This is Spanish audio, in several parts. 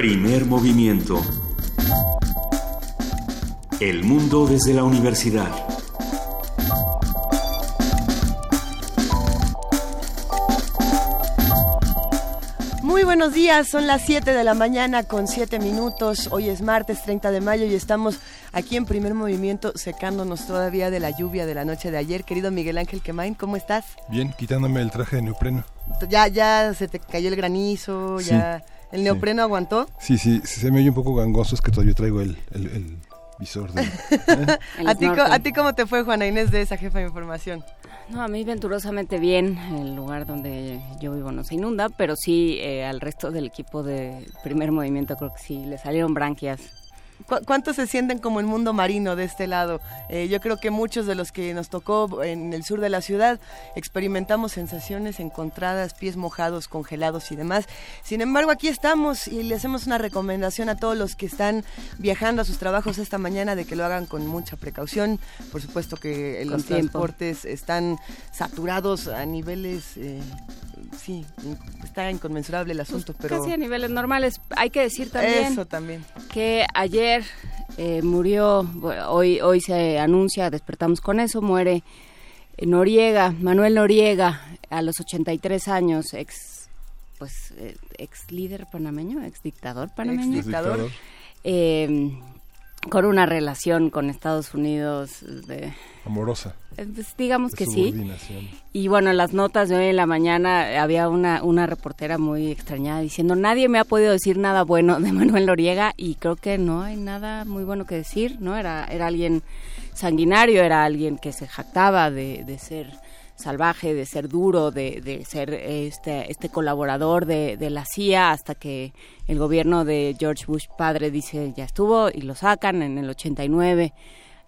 Primer movimiento. El mundo desde la universidad. Muy buenos días, son las 7 de la mañana con 7 minutos. Hoy es martes 30 de mayo y estamos aquí en primer movimiento secándonos todavía de la lluvia de la noche de ayer. Querido Miguel Ángel Quemain, ¿cómo estás? Bien, quitándome el traje de neopreno. Ya, ya se te cayó el granizo, ya. ¿El neopreno aguantó? Sí, sí, se me oye un poco gangoso, es que todavía traigo el, el, visor de... ¿eh? ¿A, ti, ¿A ti cómo te fue, Juana Inés, de esa jefa de información? No, a mí venturosamente bien, el lugar donde yo vivo no se inunda, pero sí eh, al resto del equipo de primer movimiento creo que sí, le salieron branquias ¿Cuántos se sienten como el mundo marino de este lado? Eh, yo creo que muchos de los que nos tocó en el sur de la ciudad experimentamos sensaciones encontradas, pies mojados, congelados y demás. Sin embargo, aquí estamos y le hacemos una recomendación a todos los que están viajando a sus trabajos esta mañana de que lo hagan con mucha precaución. Por supuesto que los transportes están saturados a niveles eh, sí, está inconmensurable el asunto, pero... Casi a niveles normales. Hay que decir también... Eso también. Que ayer eh, murió, hoy, hoy se anuncia, despertamos con eso, muere Noriega, Manuel Noriega, a los 83 años, ex pues eh, ex líder panameño, ex dictador panameño. Ex dictador. Eh, con una relación con Estados Unidos de amorosa. Eh, pues, digamos que sí. Y bueno, en las notas de hoy en la mañana había una, una reportera muy extrañada diciendo, nadie me ha podido decir nada bueno de Manuel Noriega y creo que no hay nada muy bueno que decir, ¿no? Era, era alguien sanguinario, era alguien que se jactaba de, de ser salvaje, de ser duro, de, de ser este, este colaborador de, de, la CIA hasta que el gobierno de George Bush padre dice ya estuvo y lo sacan en el 89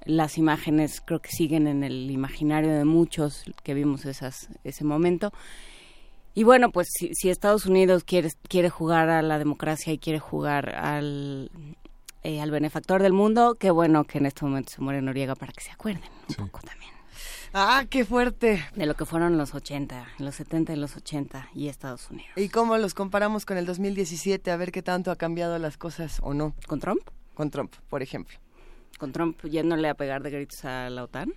las imágenes creo que siguen en el imaginario de muchos que vimos esas, ese momento. Y bueno, pues si, Estados Unidos quiere, quiere jugar a la democracia y quiere jugar al, eh, al benefactor del mundo, qué bueno que en este momento se muere Noriega para que se acuerden un poco también. Ah, qué fuerte. De lo que fueron los 80, los 70 y los 80 y Estados Unidos. ¿Y cómo los comparamos con el 2017? A ver qué tanto ha cambiado las cosas o no. ¿Con Trump? Con Trump, por ejemplo con Trump yéndole a pegar de gritos a la OTAN.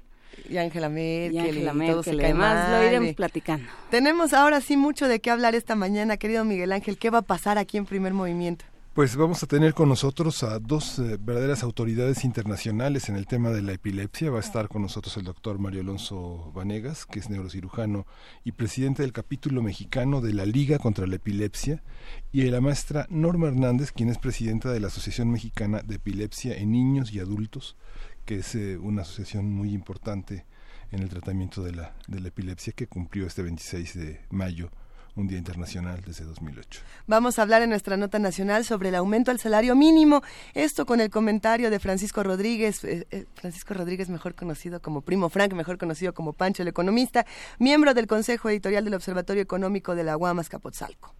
Y Angela Merkel, y, Merkel, y además lo iremos platicando. Tenemos ahora sí mucho de qué hablar esta mañana, querido Miguel Ángel. ¿Qué va a pasar aquí en Primer Movimiento? Pues vamos a tener con nosotros a dos eh, verdaderas autoridades internacionales en el tema de la epilepsia. Va a estar con nosotros el doctor Mario Alonso Vanegas, que es neurocirujano y presidente del capítulo mexicano de la Liga contra la Epilepsia, y la maestra Norma Hernández, quien es presidenta de la Asociación Mexicana de Epilepsia en Niños y Adultos, que es eh, una asociación muy importante en el tratamiento de la, de la epilepsia que cumplió este 26 de mayo un Día Internacional desde 2008. Vamos a hablar en nuestra nota nacional sobre el aumento al salario mínimo. Esto con el comentario de Francisco Rodríguez, eh, eh, Francisco Rodríguez mejor conocido como Primo Frank, mejor conocido como Pancho el Economista, miembro del Consejo Editorial del Observatorio Económico de la Guamas Capotzalco.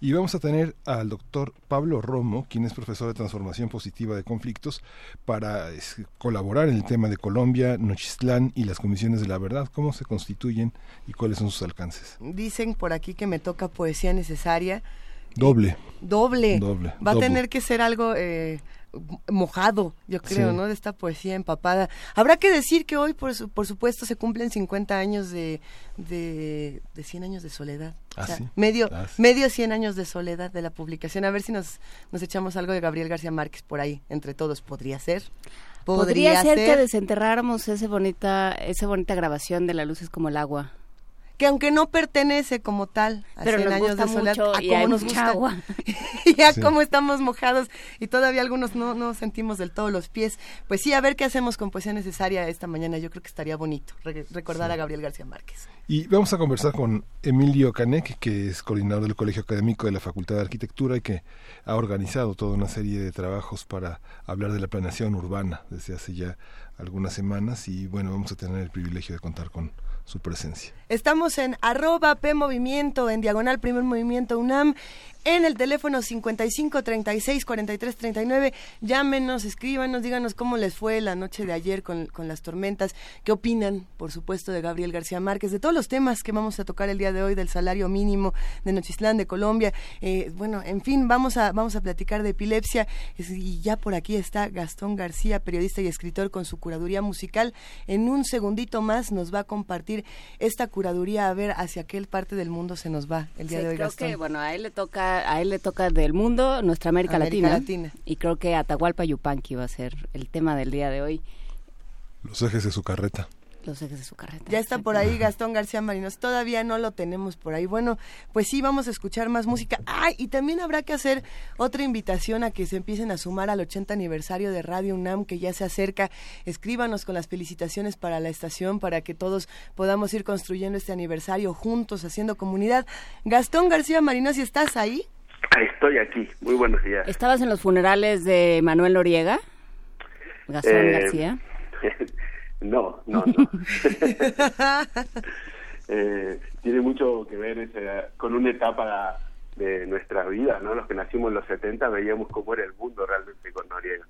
Y vamos a tener al doctor Pablo Romo, quien es profesor de transformación positiva de conflictos, para colaborar en el tema de Colombia, Nochistlán y las comisiones de la verdad, cómo se constituyen y cuáles son sus alcances. Dicen por aquí que me toca poesía necesaria. Doble. Doble. Doble. Va a tener que ser algo eh, mojado, yo creo, ¿no? De esta poesía empapada. Habrá que decir que hoy, por, por supuesto, se cumplen 50 años de, de, 100 años de soledad. Ah, medio, ah, medio 100 años de soledad de la publicación. A ver si nos, nos echamos algo de Gabriel García Márquez por ahí, entre todos. ¿Podría ser? Podría, ser, que desenterráramos esa bonita, esa bonita grabación de La luz es como el agua que aunque no pertenece como tal a Pero 100 años de soledad, a cómo nos gusta agua. y a cómo estamos mojados y todavía algunos no, no sentimos del todo los pies. Pues sí, a ver qué hacemos con poesía necesaria esta mañana. Yo creo que estaría bonito recordar a Gabriel García Márquez. Y vamos a conversar con Emilio Canek, que es coordinador del Colegio Académico de la Facultad de Arquitectura y que ha organizado toda una serie de trabajos para hablar de la planeación urbana desde hace ya algunas semanas y bueno, vamos a tener el privilegio de contar con su presencia. Estamos en arroba P Movimiento, en diagonal Primer Movimiento UNAM. En el teléfono 55 36 43 39. Llámenos, escríbanos, díganos cómo les fue la noche de ayer con, con las tormentas, qué opinan, por supuesto, de Gabriel García Márquez, de todos los temas que vamos a tocar el día de hoy, del salario mínimo de Nochistlán, de Colombia. Eh, bueno, en fin, vamos a, vamos a platicar de epilepsia y ya por aquí está Gastón García, periodista y escritor con su curaduría musical. En un segundito más nos va a compartir esta curaduría a ver hacia qué parte del mundo se nos va el día de hoy, creo Gastón. Que, bueno, a él le toca, a él le toca del mundo nuestra América, Latina, Y creo que Atahualpa Yupanqui va a ser el tema del día de hoy. Los ejes de su carreta los ejes de su carreta. Ya está por ahí Gastón García Marinos. Todavía no lo tenemos por ahí. Bueno, pues sí, vamos a escuchar más música. Ay, y también habrá que hacer otra invitación a que se empiecen a sumar al 80 aniversario de Radio UNAM, que ya se acerca. Escríbanos con las felicitaciones para la estación, para que todos podamos ir construyendo este aniversario juntos, haciendo comunidad. Gastón García Marinos, ¿y estás ahí? Estoy aquí. Muy buenos días. ¿Estabas en los funerales de Manuel Noriega? Gastón eh, García. No, no, no. Eh, tiene mucho que ver con una etapa de nuestra vida, ¿no? Los que nacimos en los 70 veíamos cómo era el mundo realmente con Noriega.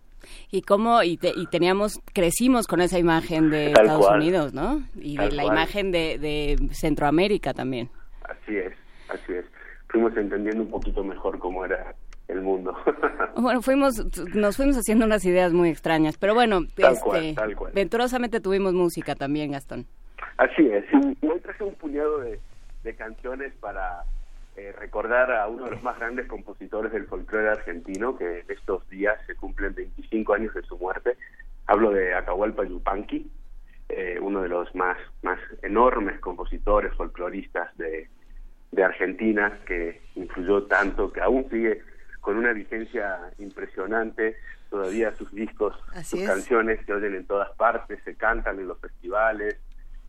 Y cómo, y, y teníamos, crecimos con esa imagen de Estados Unidos, ¿no? Y de la imagen de, de Centroamérica también. Así es, así es. Fuimos entendiendo un poquito mejor cómo era el mundo. bueno, fuimos, nos fuimos haciendo unas ideas muy extrañas, pero bueno, este, venturosamente tuvimos música también, Gastón. Así es, y hoy traje un puñado de, canciones para eh, recordar a uno de los más grandes compositores del folclore argentino, que estos días se cumplen 25 años de su muerte. Hablo de Atahualpa Yupanqui, eh, uno de los más, más enormes compositores folcloristas de, de Argentina, que influyó tanto, que aún sigue con una vigencia impresionante. Todavía sus discos, sus canciones se oyen en todas partes, se cantan en los festivales,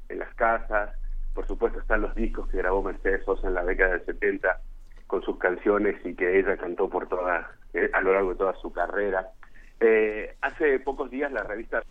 en las casas. Por supuesto están los discos que grabó Mercedes Sosa en la década del 70 con sus canciones y que ella cantó por toda eh, a lo largo de toda su carrera. Eh, hace pocos días la revista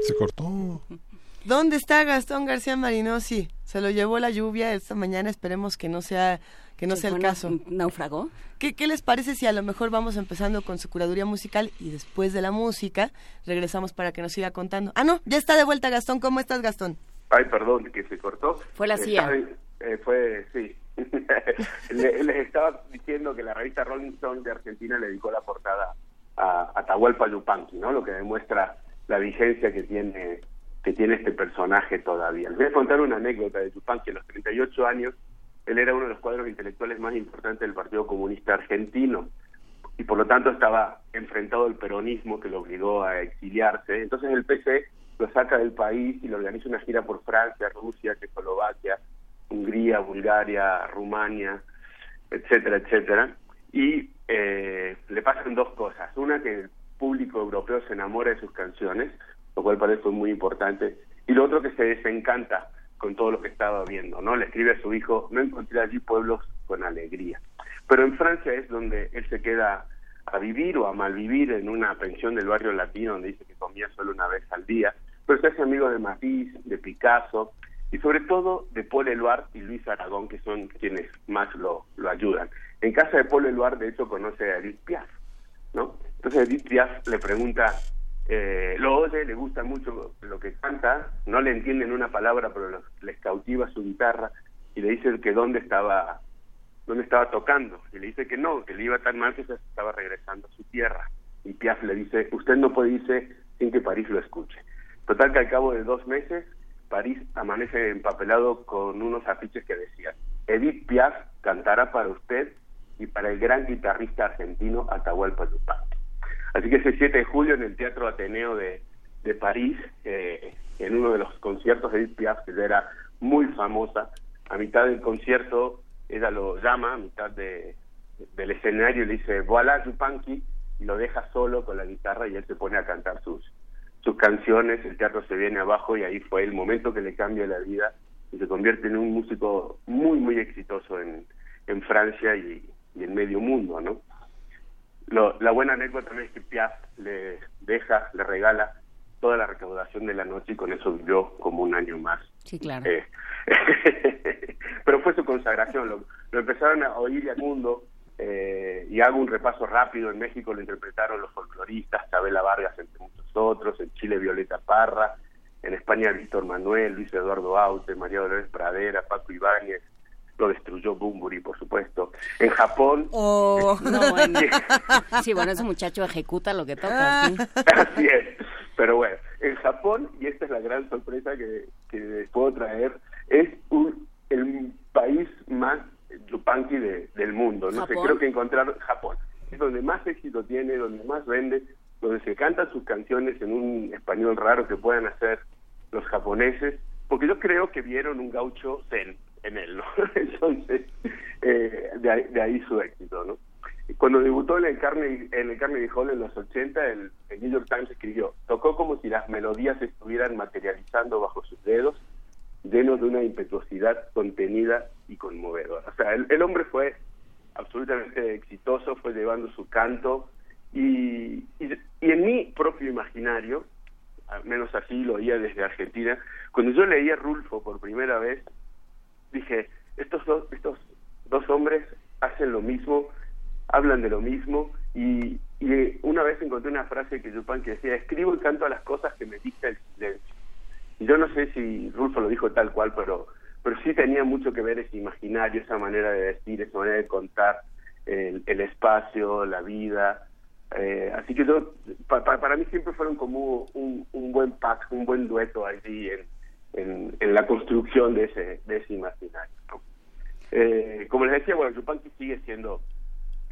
se cortó. ¿Dónde está Gastón García Marinosi? Se lo llevó la lluvia esta mañana, esperemos que no sea que no sea el caso. ¿Naufragó? ¿Qué, ¿Qué les parece si a lo mejor vamos empezando con su curaduría musical y después de la música regresamos para que nos siga contando? Ah, no, ya está de vuelta Gastón. ¿Cómo estás, Gastón? Ay, perdón, que se cortó. Fue la CIA. Eh, fue, sí. les, estaba diciendo que la revista Rolling Stone de Argentina le dedicó la portada a Atahualpa Yupanqui, ¿no? Lo que demuestra la vigencia que tiene que tiene este personaje todavía. Les voy a contar una anécdota de Yupanqui. A los 38 años él era uno de los cuadros intelectuales más importantes del Partido Comunista Argentino y por lo tanto estaba enfrentado al peronismo que lo obligó a exiliarse. Entonces el PC lo saca del país y le organiza una gira por Francia, Rusia, Checoslovaquia, Hungría, Bulgaria, Rumania, etcétera, etcétera. Y eh, le pasan dos cosas. Una, que el público europeo se enamora de sus canciones, lo cual parece muy importante. Y lo otro, que se desencanta con todo lo que estaba viendo, ¿no? Le escribe a su hijo, no encontré allí pueblos con alegría. Pero en Francia es donde él se queda a vivir o a malvivir en una pensión del barrio latino donde dice que comía solo una vez al día, pero se hace amigo de Matisse, de Picasso y sobre todo de Paul Eluard y Luis Aragón, que son quienes más lo, lo ayudan. En casa de Paul Eluard, de hecho, conoce a Edith Piaf, ¿no? Entonces Edith Piaf le pregunta eh, lo oye, le gusta mucho lo que canta, no le entienden una palabra, pero les cautiva su guitarra y le dicen que dónde estaba, dónde estaba tocando. Y le dice que no, que le iba tan mal que se estaba regresando a su tierra. Y Piaf le dice, usted no puede irse sin que París lo escuche. Total que al cabo de dos meses, París amanece empapelado con unos afiches que decían, Edith Piaf cantará para usted y para el gran guitarrista argentino Atahualpa Yupanqui. Así que ese 7 de julio en el Teatro Ateneo de, de París, eh, en uno de los conciertos de Edith Piaf, que era muy famosa, a mitad del concierto ella lo llama, a mitad de, del escenario, le dice, voilà, Yupanqui, y lo deja solo con la guitarra y él se pone a cantar sus, sus canciones, el teatro se viene abajo y ahí fue el momento que le cambia la vida y se convierte en un músico muy, muy exitoso en, en Francia y, y en medio mundo, ¿no? La buena anécdota también es que Piaf le deja, le regala toda la recaudación de la noche y con eso vivió como un año más. Sí, claro. Eh, pero fue su consagración, lo, empezaron a oír al mundo eh, y hago un repaso rápido, en México lo interpretaron los folcloristas, Chabela Vargas entre muchos otros, en Chile Violeta Parra, en España Víctor Manuel, Luis Eduardo Aute, María Dolores Pradera, Paco Ibáñez, lo destruyó Bumburi, por supuesto. En Japón... Oh, no, bueno. sí, bueno, ese muchacho ejecuta lo que toca. Así es. Pero bueno, en Japón, y esta es la gran sorpresa que, que les puedo traer, es un, el país más yupanqui de, del mundo. No sé, creo que encontrar Japón. Es donde más éxito tiene, donde más vende, donde se cantan sus canciones en un español raro que puedan hacer los japoneses, porque yo creo que vieron un gaucho zen en él, ¿no? Entonces, eh, de, ahí, su éxito, ¿no? Cuando debutó en el Carnegie, en el Carnegie Hall en los 80, el, el, New York Times escribió, tocó como si las melodías estuvieran materializando bajo sus dedos, llenos de una impetuosidad contenida y conmovedora. O sea, el, hombre fue absolutamente exitoso, fue llevando su canto y, y, en mi propio imaginario, al menos así lo oía desde Argentina, cuando yo leía Rulfo por primera vez, dije, estos dos, estos dos hombres hacen lo mismo, hablan de lo mismo y, y una vez encontré una frase que Yupan que decía, escribo y canto a las cosas que me dicta el silencio. Y yo no sé si Rulfo lo dijo tal cual, pero, pero sí tenía mucho que ver ese imaginario, esa manera de decir, esa manera de contar el, espacio, la vida. Eh, así que yo, para mí siempre fueron como un, un buen pack, un buen dueto allí en, en, la construcción de ese, de ese imaginario. Eh, como les decía, bueno, Yupanqui sigue siendo,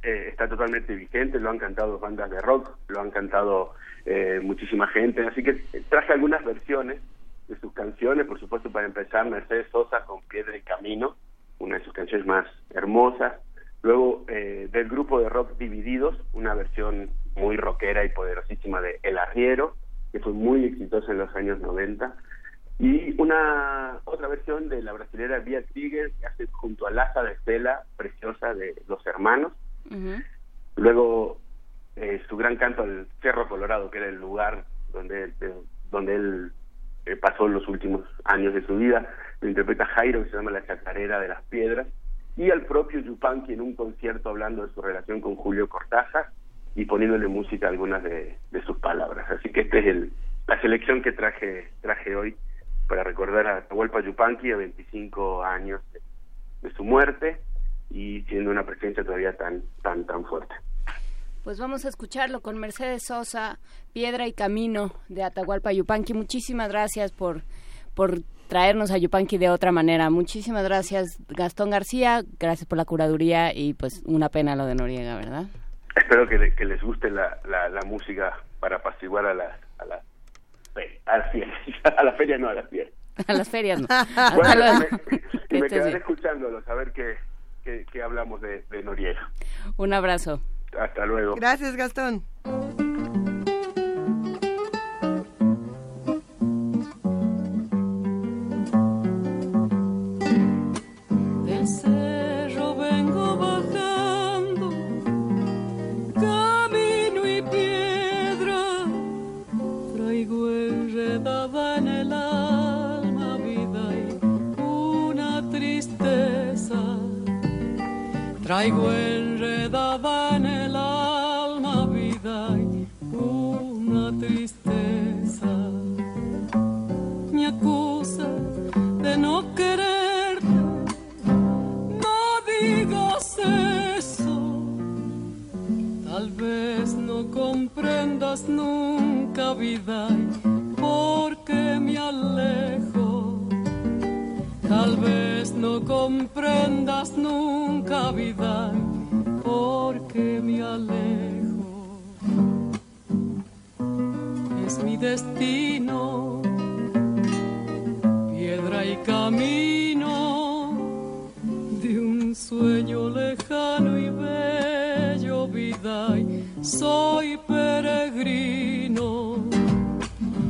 eh, está totalmente vigente, lo han cantado bandas de rock, lo han cantado eh, muchísima gente, así que traje algunas versiones de sus canciones, por supuesto para empezar Mercedes Sosa con Piedra y Camino, una de sus canciones más hermosas, luego del grupo de rock Divididos, una versión muy rockera y poderosísima de El Arriero, que fue muy exitosa en los años 90, y una otra versión de la brasilera Vía Tiger que hace junto a Laza de Estela, preciosa de Los Hermanos. Luego eh, su gran canto al Cerro Colorado, que era el lugar donde, donde él eh, pasó los últimos años de su vida, lo interpreta Jairo, que se llama La Chacarera de las Piedras, y al propio Yupanqui en un concierto hablando de su relación con Julio Cortázar y poniéndole música a algunas de, de sus palabras. Así que esta es el, la selección que traje, traje hoy para recordar a Atahualpa Yupanqui a 25 años de, su muerte y siendo una presencia todavía tan tan tan fuerte. Pues vamos a escucharlo con Mercedes Sosa, Piedra y Camino de Atahualpa Yupanqui. Muchísimas gracias por por traernos a Yupanqui de otra manera. Muchísimas gracias, Gastón García. Gracias por la curaduría y pues una pena lo de Noriega, ¿verdad? Espero que, que les guste la, la, música para apaciguar a las a a las ferias, a las ferias no, a las ferias. A las ferias no. bueno, me, me quedaré escuchándolos a ver qué, qué, qué hablamos de, de Noriega. Un abrazo. Hasta luego. Gracias, Gastón. Traigo enredada en el alma vida y una tristeza. Me acusa de no quererte, no digas eso. Tal vez no comprendas nunca vida porque vez no comprendas nunca vida porque me alejo. Es mi destino, piedra y camino de un sueño lejano y bello vida. Soy peregrino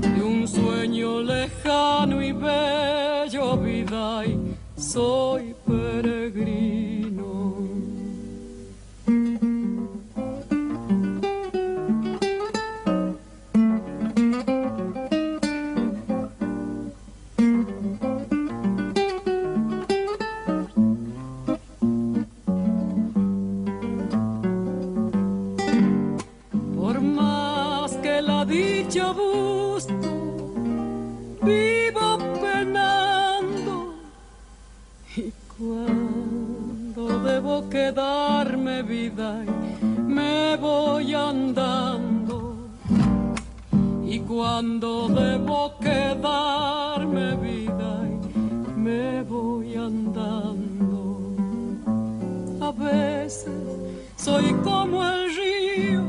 de un sueño lejano y bello soy peregrino. Cuando debo quedarme vida y me voy andando. A veces soy como el río,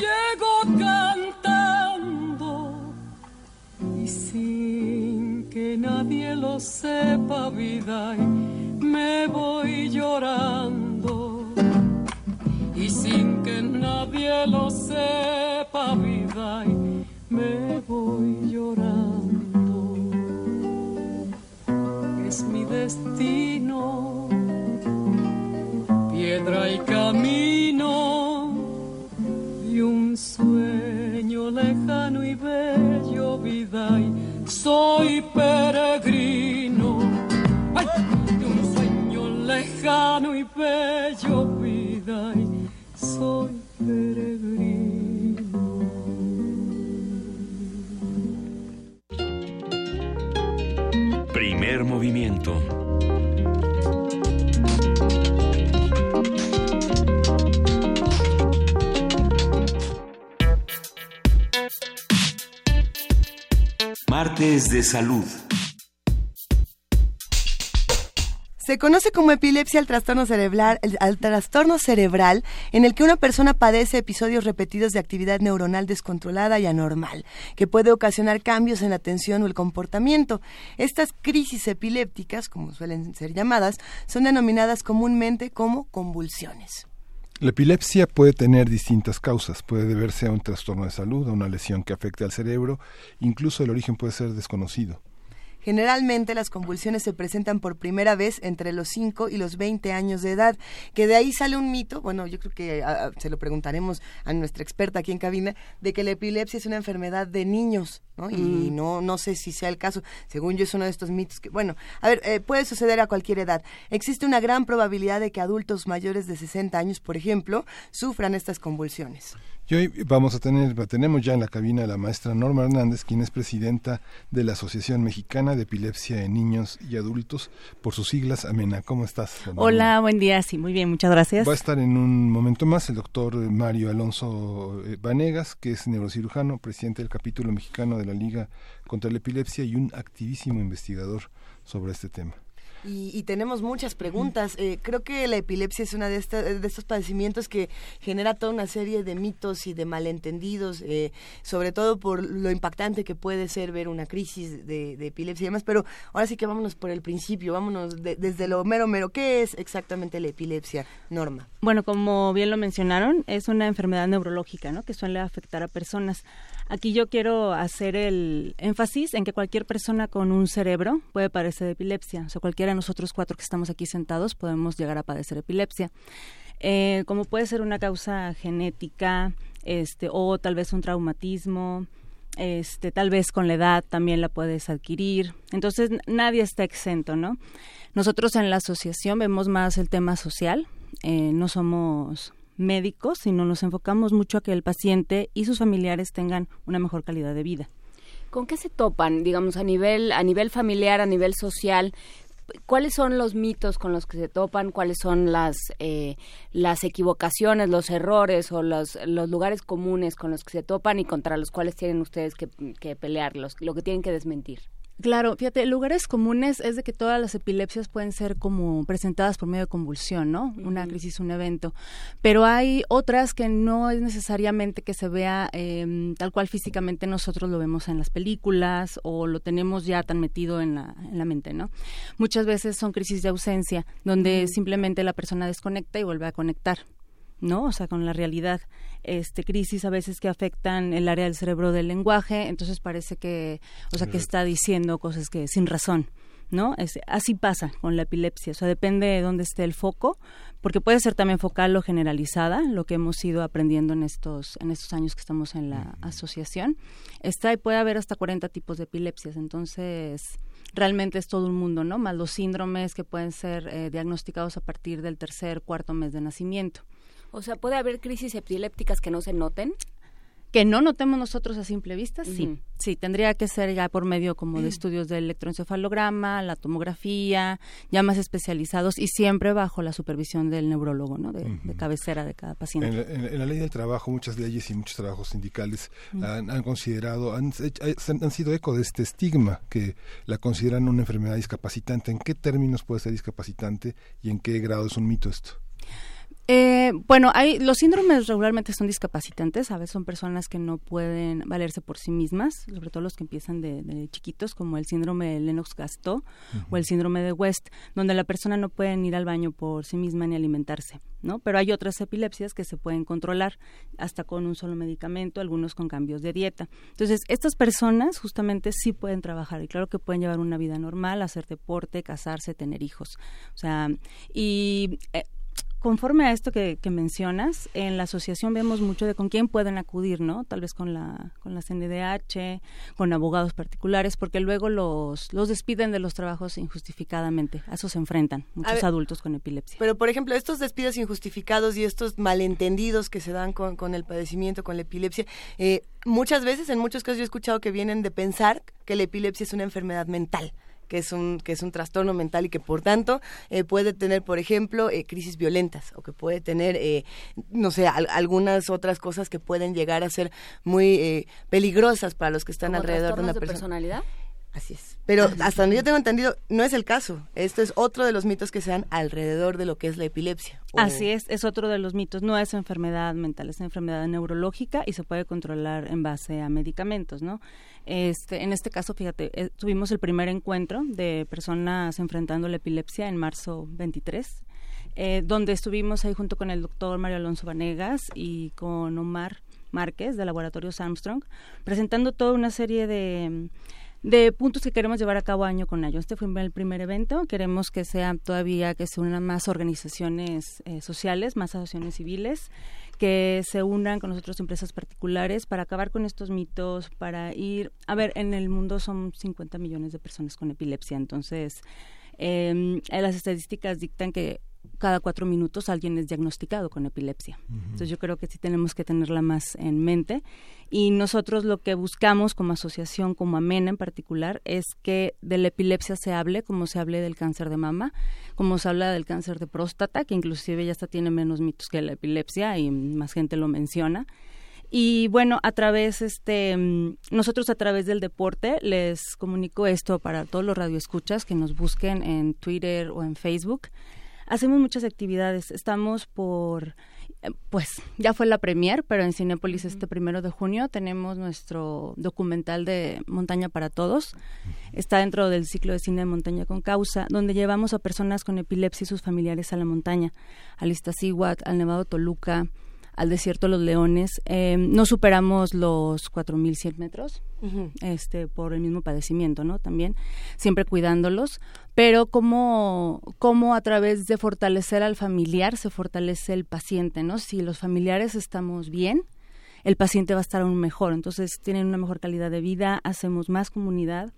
llego cantando y sin que nadie lo sepa vida me voy llorando y sin que nadie lo sepa vida me voy llorando. Es mi destino. Piedra y camino de un sueño lejano y bello vida y soy peregrino. De un sueño lejano y bello vida y soy peregrino Primer movimiento Martes de Salud. Se conoce como epilepsia al trastorno cerebral, al trastorno cerebral en el que una persona padece episodios repetidos de actividad neuronal descontrolada y anormal, que puede ocasionar cambios en la atención o el comportamiento. Estas crisis epilépticas, como suelen ser llamadas, son denominadas comúnmente como convulsiones. La epilepsia puede tener distintas causas, puede deberse a un trastorno de salud, a una lesión que afecte al cerebro, incluso el origen puede ser desconocido. Generalmente las convulsiones se presentan por primera vez entre los 5 y los 20 años de edad, que de ahí sale un mito, bueno, yo creo que se lo preguntaremos a nuestra experta aquí en cabina, de que la epilepsia es una enfermedad de niños, ¿no? Y mm. no, no sé si sea el caso, según yo es uno de estos mitos que, bueno, a ver, eh, puede suceder a cualquier edad. Existe una gran probabilidad de que adultos mayores de 60 años, por ejemplo, sufran estas convulsiones. Y hoy vamos a tener, tenemos ya en la cabina a la maestra Norma Hernández, quien es presidenta de la Asociación Mexicana de Epilepsia en Niños y Adultos, por sus siglas, Amena. ¿Cómo estás? Hola, buen día, sí, muy bien, muchas gracias. Va a estar en un momento más el doctor Mario Alonso eh, Vanegas, que es neurocirujano, presidente del capítulo mexicano de la Liga contra la Epilepsia y un activísimo investigador sobre este tema. Y, tenemos muchas preguntas. Eh, creo que la epilepsia es uno de, de estos padecimientos que genera toda una serie de mitos y de malentendidos, eh, sobre todo por lo impactante que puede ser ver una crisis de, epilepsia y demás. Pero ahora sí que vámonos por el principio, vámonos desde lo mero mero. ¿Qué es exactamente la epilepsia, Norma? Bueno, como bien lo mencionaron, es una enfermedad neurológica ¿no? que suele afectar a personas. Aquí yo quiero hacer el énfasis en que cualquier persona con un cerebro puede padecer epilepsia. O sea, cualquiera de nosotros cuatro que estamos aquí sentados podemos llegar a padecer epilepsia. Eh, como puede ser una causa genética, este, o tal vez un traumatismo, este, tal vez con la edad también la puedes adquirir. Entonces nadie está exento, ¿no? Nosotros en la asociación vemos más el tema social. Eh, no somos médicos, sino nos enfocamos mucho a que el paciente y sus familiares tengan una mejor calidad de vida. ¿Con qué se topan, digamos, a nivel, a nivel familiar, a nivel social? ¿Cuáles son los mitos con los que se topan? ¿Cuáles son las, eh, las equivocaciones, los errores o los, los lugares comunes con los que se topan y contra los cuales tienen ustedes que, que pelear, lo que tienen que desmentir? Claro, fíjate, lugares comunes es de que todas las epilepsias pueden ser como presentadas por medio de convulsión, ¿no? Una crisis, un evento. Pero hay otras que no es necesariamente que se vea em, tal cual físicamente nosotros lo vemos en las películas o lo tenemos ya tan metido en la, en la mente, ¿no? Muchas veces son crisis de ausencia, donde simplemente la persona desconecta y vuelve a conectar. ¿No? O sea, con la realidad. Este, crisis a veces que afectan el área del cerebro del lenguaje, entonces parece que, o sea, que está diciendo cosas que sin razón. ¿no? Es, así pasa con la epilepsia, o sea, depende de dónde esté el foco, porque puede ser también focal o generalizada, lo que hemos ido aprendiendo en estos, en estos años que estamos en la asociación. Está y puede haber hasta 40 tipos de epilepsias, entonces realmente es todo un mundo, ¿no? Más los síndromes que pueden ser eh, diagnosticados a partir del tercer, cuarto mes de nacimiento. O sea, ¿puede haber crisis epilépticas que no se noten? Que no notemos nosotros a simple vista, sí. Sí, tendría que ser ya por medio como de estudios del electroencefalograma, la tomografía, ya más especializados y siempre bajo la supervisión del neurólogo, ¿no? De, cabecera de cada paciente. En la, ley del trabajo, muchas leyes y muchos trabajos sindicales han, considerado, han, han, sido eco de este estigma que la consideran una enfermedad discapacitante. ¿En qué términos puede ser discapacitante y en qué grado es un mito esto? Eh, bueno, hay, los síndromes regularmente son discapacitantes, a veces son personas que no pueden valerse por sí mismas, sobre todo los que empiezan de, chiquitos, como el síndrome de Lennox-Gastaut o el síndrome de West, donde la persona no puede ir al baño por sí misma ni alimentarse, ¿no? Pero hay otras epilepsias que se pueden controlar hasta con un solo medicamento, algunos con cambios de dieta. Entonces, estas personas justamente sí pueden trabajar y claro que pueden llevar una vida normal, hacer deporte, casarse, tener hijos. O sea, y eh, conforme a esto que, mencionas, en la asociación vemos mucho de con quién pueden acudir, ¿no? Tal vez con la, con la CNDH, con abogados particulares, porque luego los, los despiden de los trabajos injustificadamente. A eso se enfrentan muchos adultos con epilepsia. Pero, por ejemplo, estos despidos injustificados y estos malentendidos que se dan con, con el padecimiento, con la epilepsia, eh, muchas veces, en muchos casos yo he escuchado que vienen de pensar que la epilepsia es una enfermedad mental que es un, que es un trastorno mental y que por tanto eh, puede tener, por ejemplo, eh, crisis violentas o que puede tener, eh, no sé, algunas otras cosas que pueden llegar a ser muy peligrosas para los que están alrededor de una persona. personalidad? Así es. Pero hasta donde yo tengo entendido, no es el caso. Esto es otro de los mitos que se dan alrededor de lo que es la epilepsia. Así es, es otro de los mitos. No es enfermedad mental, es enfermedad neurológica y se puede controlar en base a medicamentos, ¿no? Este, en este caso, fíjate, eh, tuvimos el primer encuentro de personas enfrentando la epilepsia en marzo 23, eh, donde estuvimos ahí junto con el doctor Mario Alonso Vanegas y con Omar Márquez de Laboratorios Armstrong, presentando toda una serie de de puntos que queremos llevar a cabo año con año. Este fue el primer evento. Queremos que sea todavía que se unan más organizaciones eh, sociales, más asociaciones civiles, que se unan con nosotros empresas particulares para acabar con estos mitos, para ir, a ver, en el mundo son 50 millones de personas con epilepsia, entonces em, las estadísticas dictan que cada cuatro minutos alguien es diagnosticado con epilepsia. Entonces yo creo que sí tenemos que tenerla más en mente. Y nosotros lo que buscamos como asociación, como AMENA en particular, es que de la epilepsia se hable como se hable del cáncer de mama, como se habla del cáncer de próstata, que inclusive ya hasta tiene menos mitos que la epilepsia y más gente lo menciona. Y bueno, a través, este, mm, nosotros a través del deporte les comunico esto para todos los radioescuchas que nos busquen en Twitter o en Facebook hacemos muchas actividades. Estamos por, eh, pues ya fue la premier, pero en Cinépolis este primero de junio tenemos nuestro documental de Montaña para Todos. Está dentro del ciclo de cine de Montaña con Causa, donde llevamos a personas con epilepsia y sus familiares a la montaña, al Iztaccíhuatl, al Nevado Toluca, al desierto de los leones. Eh, no superamos los 4.100 metros este, por el mismo padecimiento, ¿no? También, siempre cuidándolos. Pero como, como a través de fortalecer al familiar se fortalece el paciente, ¿no? Si los familiares estamos bien, el paciente va a estar aún mejor. Entonces tienen una mejor calidad de vida, hacemos más comunidad.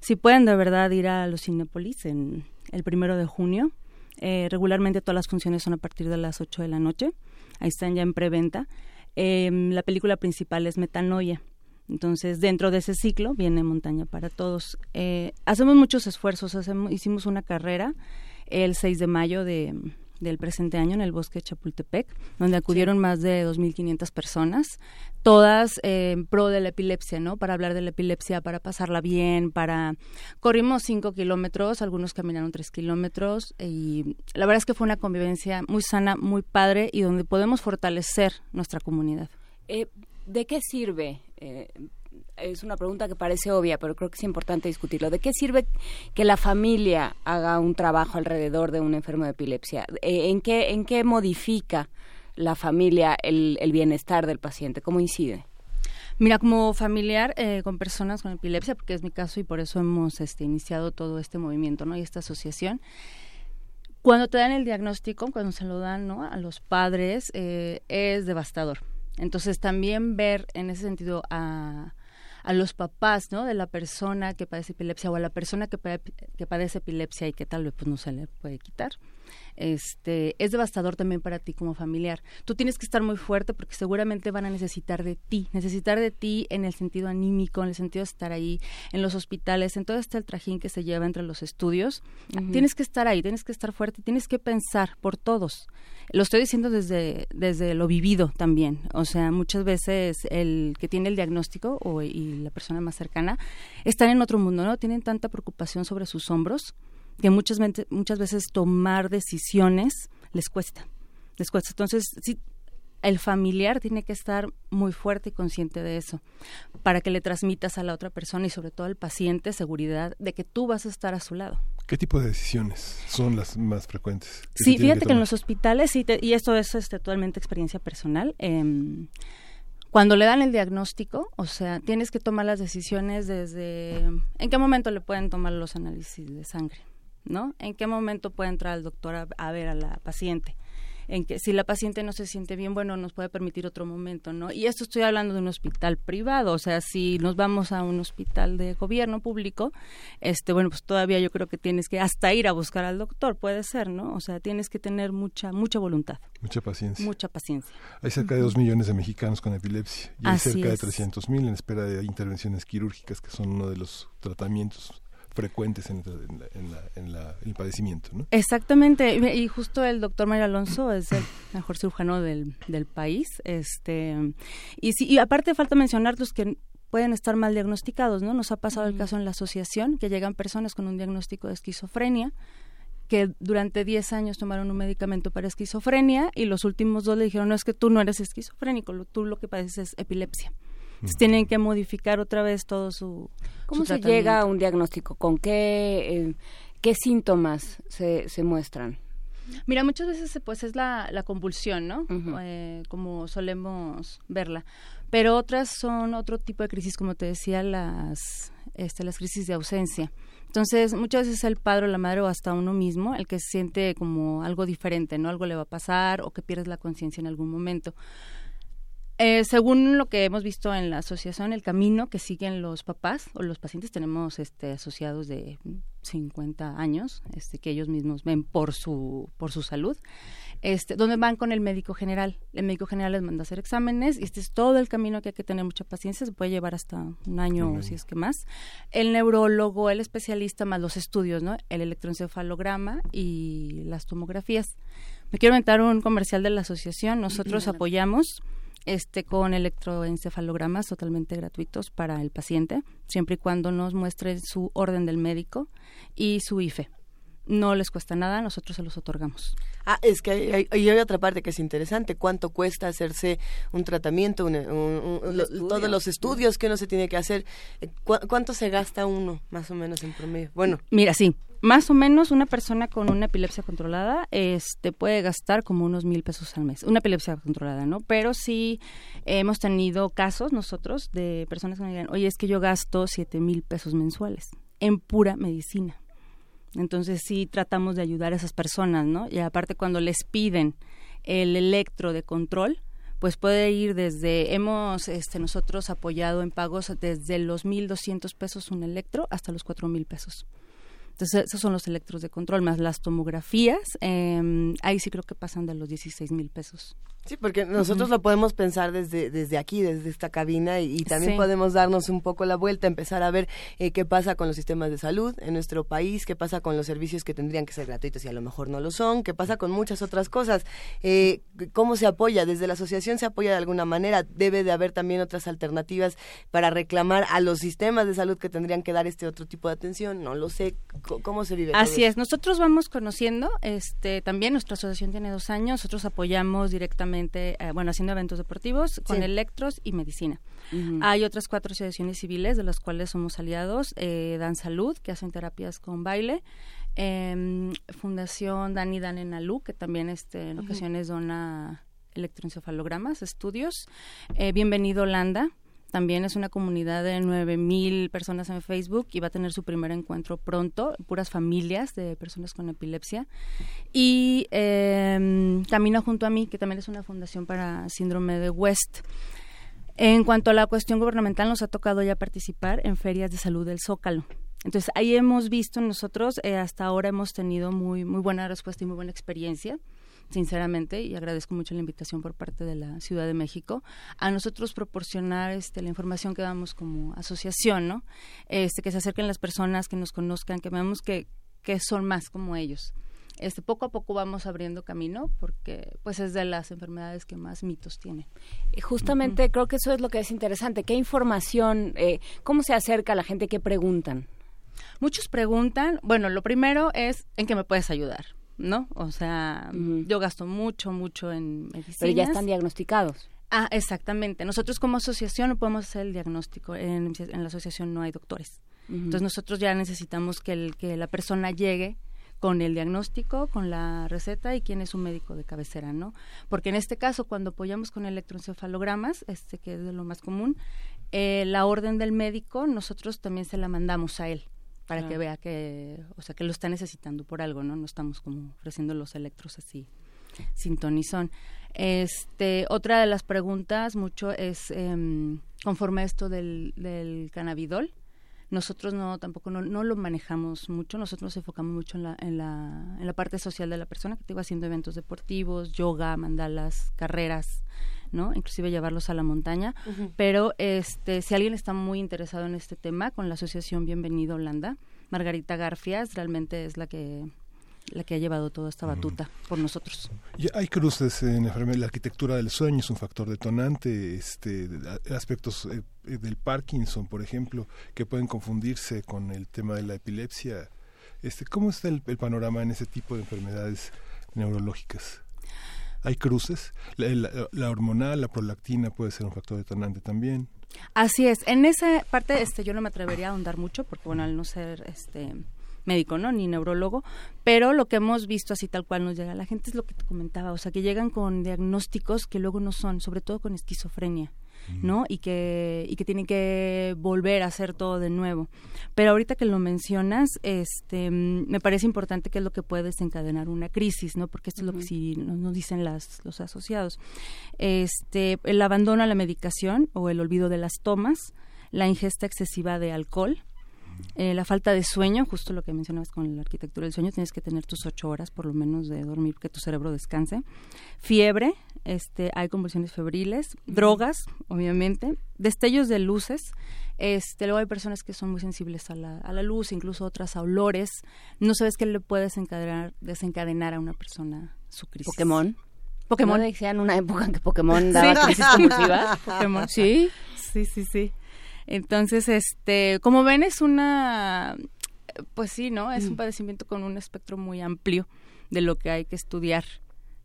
Si pueden de verdad ir a los Cinepolis en el primero de junio, eh, regularmente todas las funciones son a partir de las 8 de la noche ahí están ya en preventa. Em, la película principal es Metanoia. Entonces, dentro de ese ciclo viene Montaña para Todos. Eh, hacemos muchos esfuerzos, hacemos, hicimos una carrera el 6 de mayo de, del presente año en el bosque de Chapultepec, donde acudieron más de 2.500 personas, todas eh, en pro de la epilepsia, ¿no? Para hablar de la epilepsia, para pasarla bien, para... Corrimos 5 kilómetros, algunos caminaron 3 kilómetros y la verdad es que fue una convivencia muy sana, muy padre y donde podemos fortalecer nuestra comunidad. Eh, ¿De qué sirve eh, es una pregunta que parece obvia, pero creo que es importante discutirlo. ¿De qué sirve que la familia haga un trabajo alrededor de un enfermo de epilepsia? Eh, ¿En qué, en qué modifica la familia el, bienestar del paciente? ¿Cómo incide? Mira, como familiar eh, con personas con epilepsia, porque es mi caso y por eso hemos este, iniciado todo este movimiento ¿no? y esta asociación, cuando te dan el diagnóstico, cuando se lo dan ¿no? a los padres, eh, es devastador. Entonces también ver en ese sentido a, a los papás, ¿no? De la persona que padece epilepsia o a la persona que, que padece epilepsia y que tal vez pues no se le puede quitar. Este, es devastador también para ti como familiar. Tú tienes que estar muy fuerte porque seguramente van a necesitar de ti, necesitar de ti en el sentido anímico, en el sentido de estar ahí, en los hospitales, en todo este trajín que se lleva entre los estudios. Tienes que estar ahí, tienes que estar fuerte, tienes que pensar por todos. Lo estoy diciendo desde, desde lo vivido también. O sea, muchas veces el que tiene el diagnóstico o, y la persona más cercana están en otro mundo, ¿no? Tienen tanta preocupación sobre sus hombros que muchas, muchas veces tomar decisiones les cuesta. Les cuesta. Entonces, sí, el familiar tiene que estar muy fuerte y consciente de eso para que le transmitas a la otra persona y sobre todo al paciente seguridad de que tú vas a estar a su lado. ¿Qué tipo de decisiones son las más frecuentes? Sí, fíjate que, en los hospitales, y, y esto es este, totalmente experiencia personal, eh, cuando le dan el diagnóstico, o sea, tienes que tomar las decisiones desde en qué momento le pueden tomar los análisis de sangre, ¿no? En qué momento puede entrar el doctor a ver a la paciente en que si la paciente no se siente bien, bueno, nos puede permitir otro momento, ¿no? Y esto estoy hablando de un hospital privado, o sea, si nos vamos a un hospital de gobierno público, este, bueno, pues todavía yo creo que tienes que hasta ir a buscar al doctor, puede ser, ¿no? O sea, tienes que tener mucha, mucha voluntad. Mucha paciencia. Mucha paciencia. Hay cerca de dos millones de mexicanos con epilepsia y hay cerca de 300 mil en espera de intervenciones quirúrgicas, que son uno de los tratamientos frecuentes en, el padecimiento. ¿no? Exactamente, y justo el doctor Mario Alonso es el mejor cirujano del, del país. este y, sí, y aparte falta mencionar los que pueden estar mal diagnosticados, ¿no? Nos ha pasado el caso en la asociación, que llegan personas con un diagnóstico de esquizofrenia, que durante 10 años tomaron un medicamento para esquizofrenia y los últimos dos le dijeron, no es que tú no eres esquizofrénico, tú lo que padeces es epilepsia tienen que modificar otra vez todo su ¿Cómo se llega a un diagnóstico? ¿Con qué, eh, qué síntomas se, se muestran? Mira, muchas veces pues es la, la convulsión, ¿no? Eh, como solemos verla. Pero otras son otro tipo de crisis, como te decía, las, este, las crisis de ausencia. Entonces, muchas veces es el padre o la madre o hasta uno mismo el que se siente como algo diferente, ¿no? Algo le va a pasar o que pierdes la conciencia en algún momento. Eh, según lo que hemos visto en la asociación, el camino que siguen los papás o los pacientes, tenemos este, asociados de 50 años, este, que ellos mismos ven por su, por su salud, este, donde van con el médico general. El médico general les manda a hacer exámenes y este es todo el camino que hay que tener mucha paciencia, se puede llevar hasta un año o si es que más. El neurólogo, el especialista, más los estudios, ¿no? El electroencefalograma y las tomografías. Me quiero inventar un comercial de la asociación. Nosotros apoyamos este con electroencefalogramas totalmente gratuitos para el paciente, siempre y cuando nos muestre su orden del médico y su IFE. No les cuesta nada, nosotros se los otorgamos. Ah, es que hay, hay, otra parte que es interesante. ¿Cuánto cuesta hacerse un tratamiento, todos los estudios que uno se tiene que hacer? ¿Cuánto se gasta uno, más o menos, en promedio? Bueno. Mira, sí, más o menos una persona con una epilepsia controlada este puede gastar como unos mil pesos al mes una epilepsia controlada no pero sí hemos tenido casos nosotros de personas que me digan oye es que yo gasto siete mil pesos mensuales en pura medicina entonces sí tratamos de ayudar a esas personas no y aparte cuando les piden el electro de control pues puede ir desde hemos este nosotros apoyado en pagos desde los mil doscientos pesos un electro hasta los cuatro mil pesos entonces, esos son los electros de control, más las tomografías. Eh, ahí sí creo que pasan de los 16 mil pesos. Sí, porque nosotros lo podemos pensar desde, desde aquí, desde esta cabina, y, también podemos darnos un poco la vuelta, empezar a ver eh, qué pasa con los sistemas de salud en nuestro país, qué pasa con los servicios que tendrían que ser gratuitos y a lo mejor no lo son, qué pasa con muchas otras cosas. Eh, ¿Cómo se apoya? Desde la asociación se apoya de alguna manera. Debe de haber también otras alternativas para reclamar a los sistemas de salud que tendrían que dar este otro tipo de atención. No lo sé. ¿Cómo se vive? Así es. Nosotros vamos conociendo, este, también nuestra asociación tiene dos años, nosotros apoyamos directamente eh, bueno, haciendo eventos deportivos con electros y medicina. Hay otras cuatro asociaciones civiles de las cuales somos aliados, eh, Dan Salud, que hacen terapias con baile, em, Fundación Dani Dan en Alú, que también este, en ocasiones dona electroencefalogramas, estudios, eh, Bienvenido Holanda, también es una comunidad de 9.000 personas en Facebook y va a tener su primer encuentro pronto, puras familias de personas con epilepsia. Y eh, junto a mí, que también es una fundación para síndrome de West. En cuanto a la cuestión gubernamental, nos ha tocado ya participar en ferias de salud del Zócalo. Entonces ahí hemos visto nosotros, eh, hasta ahora hemos tenido muy, muy buena respuesta y muy buena experiencia sinceramente, y agradezco mucho la invitación por parte de la Ciudad de México, a nosotros proporcionar este, la información que damos como asociación, ¿no? Este, que se acerquen las personas, que nos conozcan, que veamos que, que son más como ellos. Este, poco a poco vamos abriendo camino porque pues es de las enfermedades que más mitos tiene. Y justamente creo que eso es lo que es interesante. ¿Qué información, eh, cómo se acerca a la gente que preguntan? Muchos preguntan, bueno, lo primero es en qué me puedes ayudar, ¿no? O sea, yo gasto mucho, mucho en medicinas. Pero ya están diagnosticados. Ah, exactamente. Nosotros como asociación no podemos hacer el diagnóstico. En, la asociación no hay doctores. Entonces nosotros ya necesitamos que, el, que la persona llegue con el diagnóstico, con la receta y quién es un médico de cabecera, ¿no? Porque en este caso, cuando apoyamos con electroencefalogramas, este que es de lo más común, eh, la orden del médico, nosotros también se la mandamos a él para que vea que, o sea, que lo está necesitando por algo, ¿no? No estamos como ofreciendo los electros así sin tonizón. Este, otra de las preguntas mucho es eh, conforme a esto del, del cannabidol. Nosotros no tampoco no, no, lo manejamos mucho, nosotros nos enfocamos mucho en la, en la, en la parte social de la persona, que te va haciendo eventos deportivos, yoga, mandalas, carreras, ¿no? Inclusive llevarlos a la montaña. Pero este, si alguien está muy interesado en este tema, con la asociación Bienvenido Holanda, Margarita Garfias realmente es la que la que ha llevado toda esta batuta por nosotros. Y hay cruces en la arquitectura del sueño, es un factor detonante, este, aspectos eh, eh, del Parkinson, por ejemplo, que pueden confundirse con el tema de la epilepsia. Este, ¿Cómo está el panorama en ese tipo de enfermedades neurológicas? Hay cruces. La, hormonal, la prolactina puede ser un factor detonante también. Así es. En esa parte este, yo no me atrevería a ahondar mucho porque, bueno, al no ser este médico, ¿no? Ni neurólogo, pero lo que hemos visto así tal cual nos llega a la gente es lo que te comentaba, o sea, que llegan con diagnósticos que luego no son, sobre todo con esquizofrenia. ¿No? Y que, y que tienen que volver a hacer todo de nuevo. Pero ahorita que lo mencionas, este, mm, me parece importante que es lo que puede desencadenar una crisis, ¿no? Porque esto es lo que sí nos, dicen las, los asociados. Este, el abandono a la medicación o el olvido de las tomas, la ingesta excesiva de alcohol, eh, la falta de sueño, justo lo que mencionabas con la arquitectura del sueño, tienes que tener tus ocho horas por lo menos de dormir, que tu cerebro descanse. Fiebre, este, hay convulsiones febriles, drogas, obviamente, destellos de luces. Este, luego hay personas que son muy sensibles a la, a la luz, incluso otras a olores. No sabes qué le puede desencadenar, desencadenar a una persona su crisis. Pokémon. Pokémon. ¿No decían una época en que Pokémon daba crisis? Pokémon. Sí, sí, sí, sí. Entonces, este, como ven, es una, pues sí, ¿no? Es un mm. padecimiento con un espectro muy amplio de lo que hay que estudiar.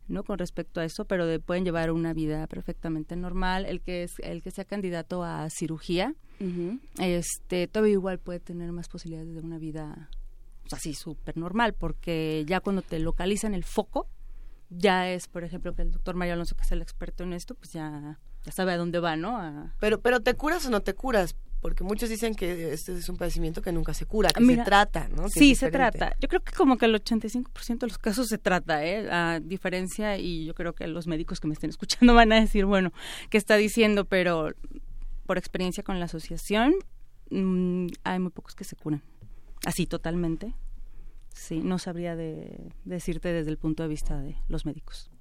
¿no? con respecto a eso, pero de, pueden llevar una vida perfectamente normal. El que es el que sea candidato a cirugía, este todavía igual puede tener más posibilidades de una vida así súper normal, porque ya cuando te localizan el foco, ya es, por ejemplo, que el doctor Mario Alonso, que es el experto en esto, pues ya ya sabe a dónde va, ¿no? Pero, pero te curas o no te curas, porque muchos dicen que este es un padecimiento que nunca se cura, que se trata, ¿no? sí, se trata. Yo creo que como que el 85% de los casos se trata, ¿eh? A diferencia, y yo creo que los médicos que me estén escuchando van a decir, bueno, ¿qué está diciendo? Pero por experiencia con la asociación, mm, hay muy pocos que se curan. Así, totalmente. Sí, no sabría de decirte desde el punto de vista de los médicos.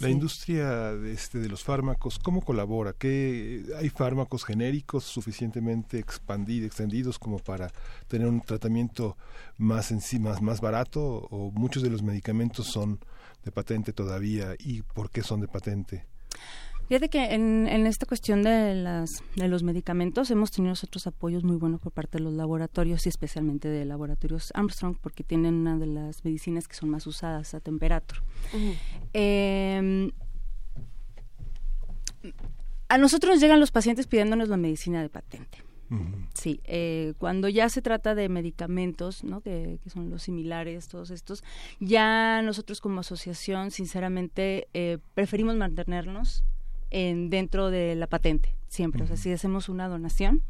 La industria de, este, de los fármacos, ¿cómo colabora? ¿Qué, ¿Hay fármacos genéricos suficientemente expandidos, extendidos como para tener un tratamiento más, más, más barato? ¿O muchos de los medicamentos son de patente todavía? ¿Y por qué son de patente? Fíjate que en, en, esta cuestión de, las, de los medicamentos hemos tenido nosotros apoyos muy buenos por parte de los laboratorios y especialmente de laboratorios Armstrong porque tienen una de las medicinas que son más usadas a temperatura. Em, a nosotros nos llegan los pacientes pidiéndonos la medicina de patente. Sí, eh, cuando ya se trata de medicamentos, ¿no? Que, son los similares, todos estos, ya nosotros como asociación, sinceramente, eh, preferimos mantenernos en, dentro de la patente, siempre. O sea, si hacemos una donación,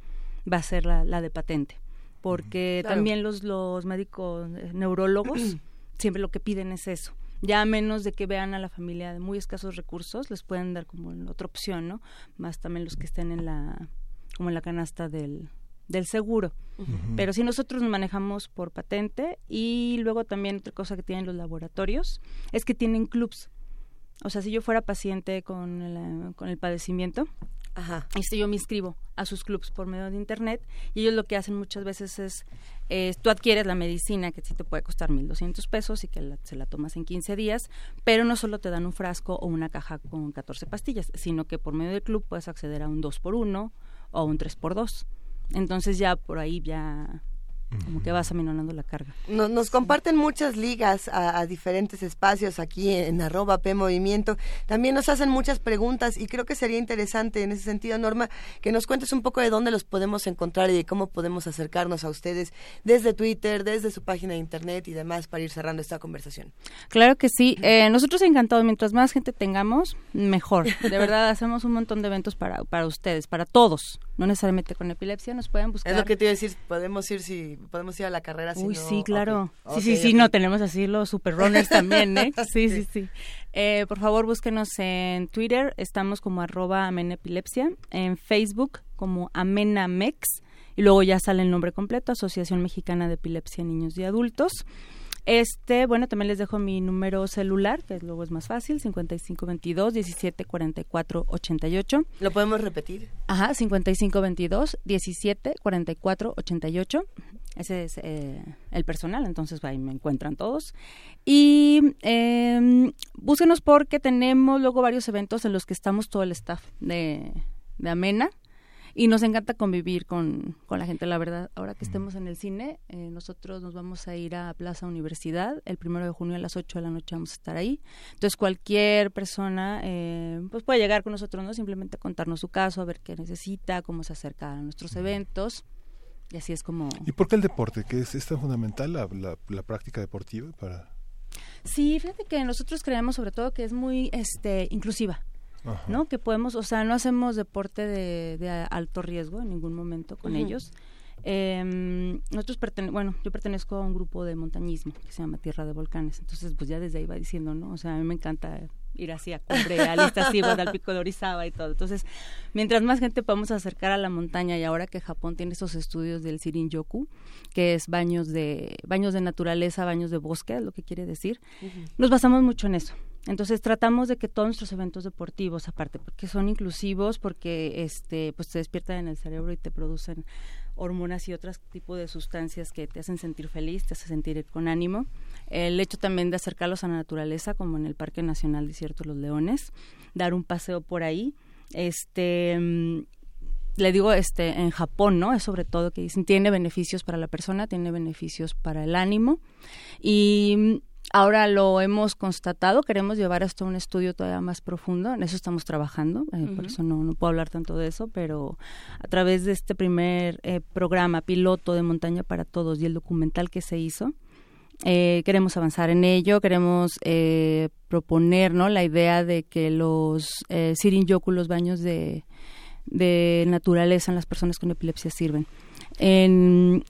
va a ser la, la de patente. Porque también los, los médicos eh, neurólogos siempre lo que piden es eso. Ya a menos de que vean a la familia de muy escasos recursos, les pueden dar como otra opción, ¿no? Más también los que estén en la, como en la canasta del, del seguro. Pero si nosotros nos manejamos por patente y luego también otra cosa que tienen los laboratorios es que tienen clubs. O sea, si yo fuera paciente con el, con el padecimiento, Ajá. Este, yo me inscribo a sus clubs por medio de internet y ellos lo que hacen muchas veces es, eh, tú adquieres la medicina que sí te puede costar 1.200 pesos y que se la tomas en 15 días, pero no solo te dan un frasco o una caja con 14 pastillas, sino que por medio del club puedes acceder a un 2 por 1 o un 3 por 2 Entonces ya por ahí ya como que vas aminorando la carga. Nos, comparten muchas ligas a, diferentes espacios aquí en, arroba P Movimiento. También nos hacen muchas preguntas y creo que sería interesante en ese sentido, Norma, que nos cuentes un poco de dónde los podemos encontrar y de cómo podemos acercarnos a ustedes desde Twitter, desde su página de internet y demás para ir cerrando esta conversación. Claro que sí. Eh, nosotros encantados, mientras más gente tengamos, mejor. De verdad, hacemos un montón de eventos para, para ustedes, para todos. No necesariamente con epilepsia, nos pueden buscar. Es lo que te iba a decir, podemos ir si podemos ir a la carrera. Uy, sí, claro. sí, sí, sí, no, tenemos así los super runners también, ¿eh? Sí, sí, sí. Eh, por favor, búsquenos en Twitter, estamos como arroba amenepilepsia, en Facebook como amenamex, y luego ya sale el nombre completo, Asociación Mexicana de Epilepsia en Niños y Adultos. Este, bueno, también les dejo mi número celular, que luego es más fácil, 5522 1744 88. ¿Lo podemos repetir? Ajá, 5522 1744 88. Ese es eh, el personal, entonces ahí me encuentran todos. Y eh, búsquenos porque tenemos luego varios eventos en los que estamos todo el staff de, de Amena y nos encanta convivir con, con, la gente, la verdad. Ahora que estemos en el cine, eh, nosotros nos vamos a ir a Plaza Universidad. El primero de junio a las 8 de la noche vamos a estar ahí. Entonces, cualquier persona eh, pues puede llegar con nosotros, ¿no? Simplemente contarnos su caso, a ver qué necesita, cómo se acerca a nuestros eventos. Y así es como... ¿Y por qué el deporte? ¿Que es, es tan fundamental la, la, la práctica deportiva para...? Sí, fíjate que nosotros creemos sobre todo que es muy este inclusiva. ¿No? Que podemos, o sea, no hacemos deporte de, alto riesgo en ningún momento con ellos. Eh, nosotros bueno, yo pertenezco a un grupo de montañismo que se llama Tierra de Volcanes, entonces pues ya desde ahí va diciendo, ¿no? O sea, a mí me encanta ir así a cumbre, a listas al pico de Orizaba y todo. Entonces, mientras más gente podamos acercar a la montaña y ahora que Japón tiene estos estudios del Shirin-yoku, que es baños de baños de naturaleza, baños de bosque, es lo que quiere decir, nos basamos mucho en eso. Entonces tratamos de que todos nuestros eventos deportivos, aparte porque son inclusivos, porque este, pues te despiertan en el cerebro y te producen hormonas y otros tipos de sustancias que te hacen sentir feliz, te hacen sentir con ánimo. El hecho también de acercarlos a la naturaleza, como en el Parque Nacional Desierto de los Leones, dar un paseo por ahí. Este, mm, le digo este en Japón, ¿no? Es sobre todo que dicen tiene beneficios para la persona, tiene beneficios para el ánimo y Ahora lo hemos constatado, queremos llevar esto a un estudio todavía más profundo, en eso estamos trabajando, eh, por eso no, no, puedo hablar tanto de eso, pero a través de este primer eh, programa piloto de Montaña para Todos y el documental que se hizo, eh, queremos avanzar en ello, queremos proponer ¿no? la idea de que los eh, Yoku, los baños de, de naturaleza en las personas con epilepsia sirven. En,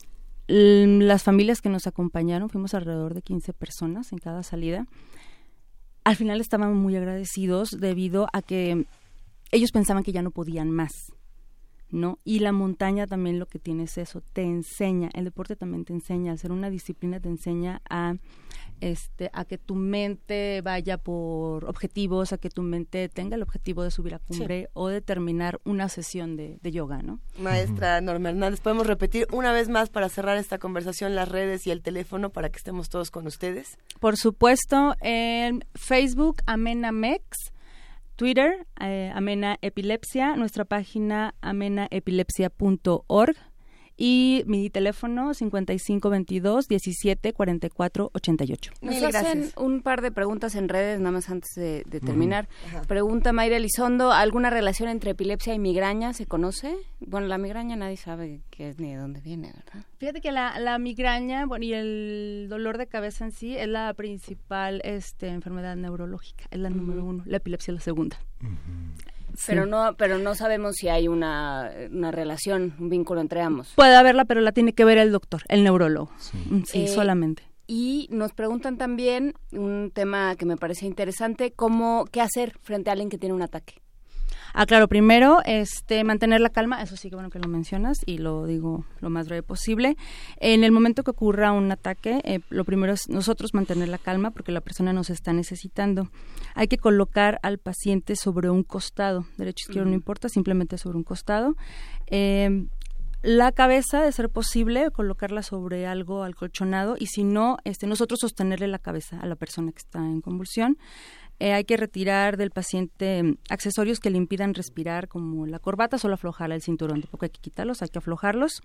las familias que nos acompañaron, fuimos alrededor de 15 personas en cada salida, al final estaban muy agradecidos debido a que ellos pensaban que ya no podían más. ¿No? Y la montaña también lo que tiene es eso, te enseña, el deporte también te enseña, al ser una disciplina te enseña a este a que tu mente vaya por objetivos, a que tu mente tenga el objetivo de subir a cumbre o de terminar una sesión de, yoga, ¿no? Maestra Norma Hernández, podemos repetir una vez más para cerrar esta conversación las redes y el teléfono para que estemos todos con ustedes. Por supuesto, en Facebook Amenamex Twitter, eh, Amena Epilepsia, nuestra página amenaepilepsia.org y mi teléfono 5522 17 44 88. Nos hacen un par de preguntas en redes, nada más antes de, terminar. Pregunta Mayra Elizondo, ¿alguna relación entre epilepsia y migraña se conoce? Bueno, la migraña nadie sabe qué es ni de dónde viene, ¿verdad? Fíjate que la, la migraña bueno, y el dolor de cabeza en sí es la principal este, enfermedad neurológica, es la número uno, la epilepsia es la segunda. Pero no, pero no sabemos si hay una, una, relación, un vínculo entre ambos. Puede haberla, pero la tiene que ver el doctor, el neurólogo. Sí, mm, eh, solamente. Y nos preguntan también un tema que me parece interesante, cómo, qué hacer frente a alguien que tiene un ataque. Ah, claro, primero, este, mantener la calma, eso sí que bueno que lo mencionas y lo digo lo más breve posible. En el momento que ocurra un ataque, eh, lo primero es nosotros mantener la calma porque la persona nos está necesitando. Hay que colocar al paciente sobre un costado, derecho izquierdo no importa, simplemente sobre un costado. Eh, la cabeza, de ser posible, colocarla sobre algo alcolchonado y si no, este, nosotros sostenerle la cabeza a la persona que está en convulsión. Eh, hay que retirar del paciente mm, accesorios que le impidan respirar, como la corbata, solo aflojar el cinturón. Tampoco hay que quitarlos, hay que aflojarlos.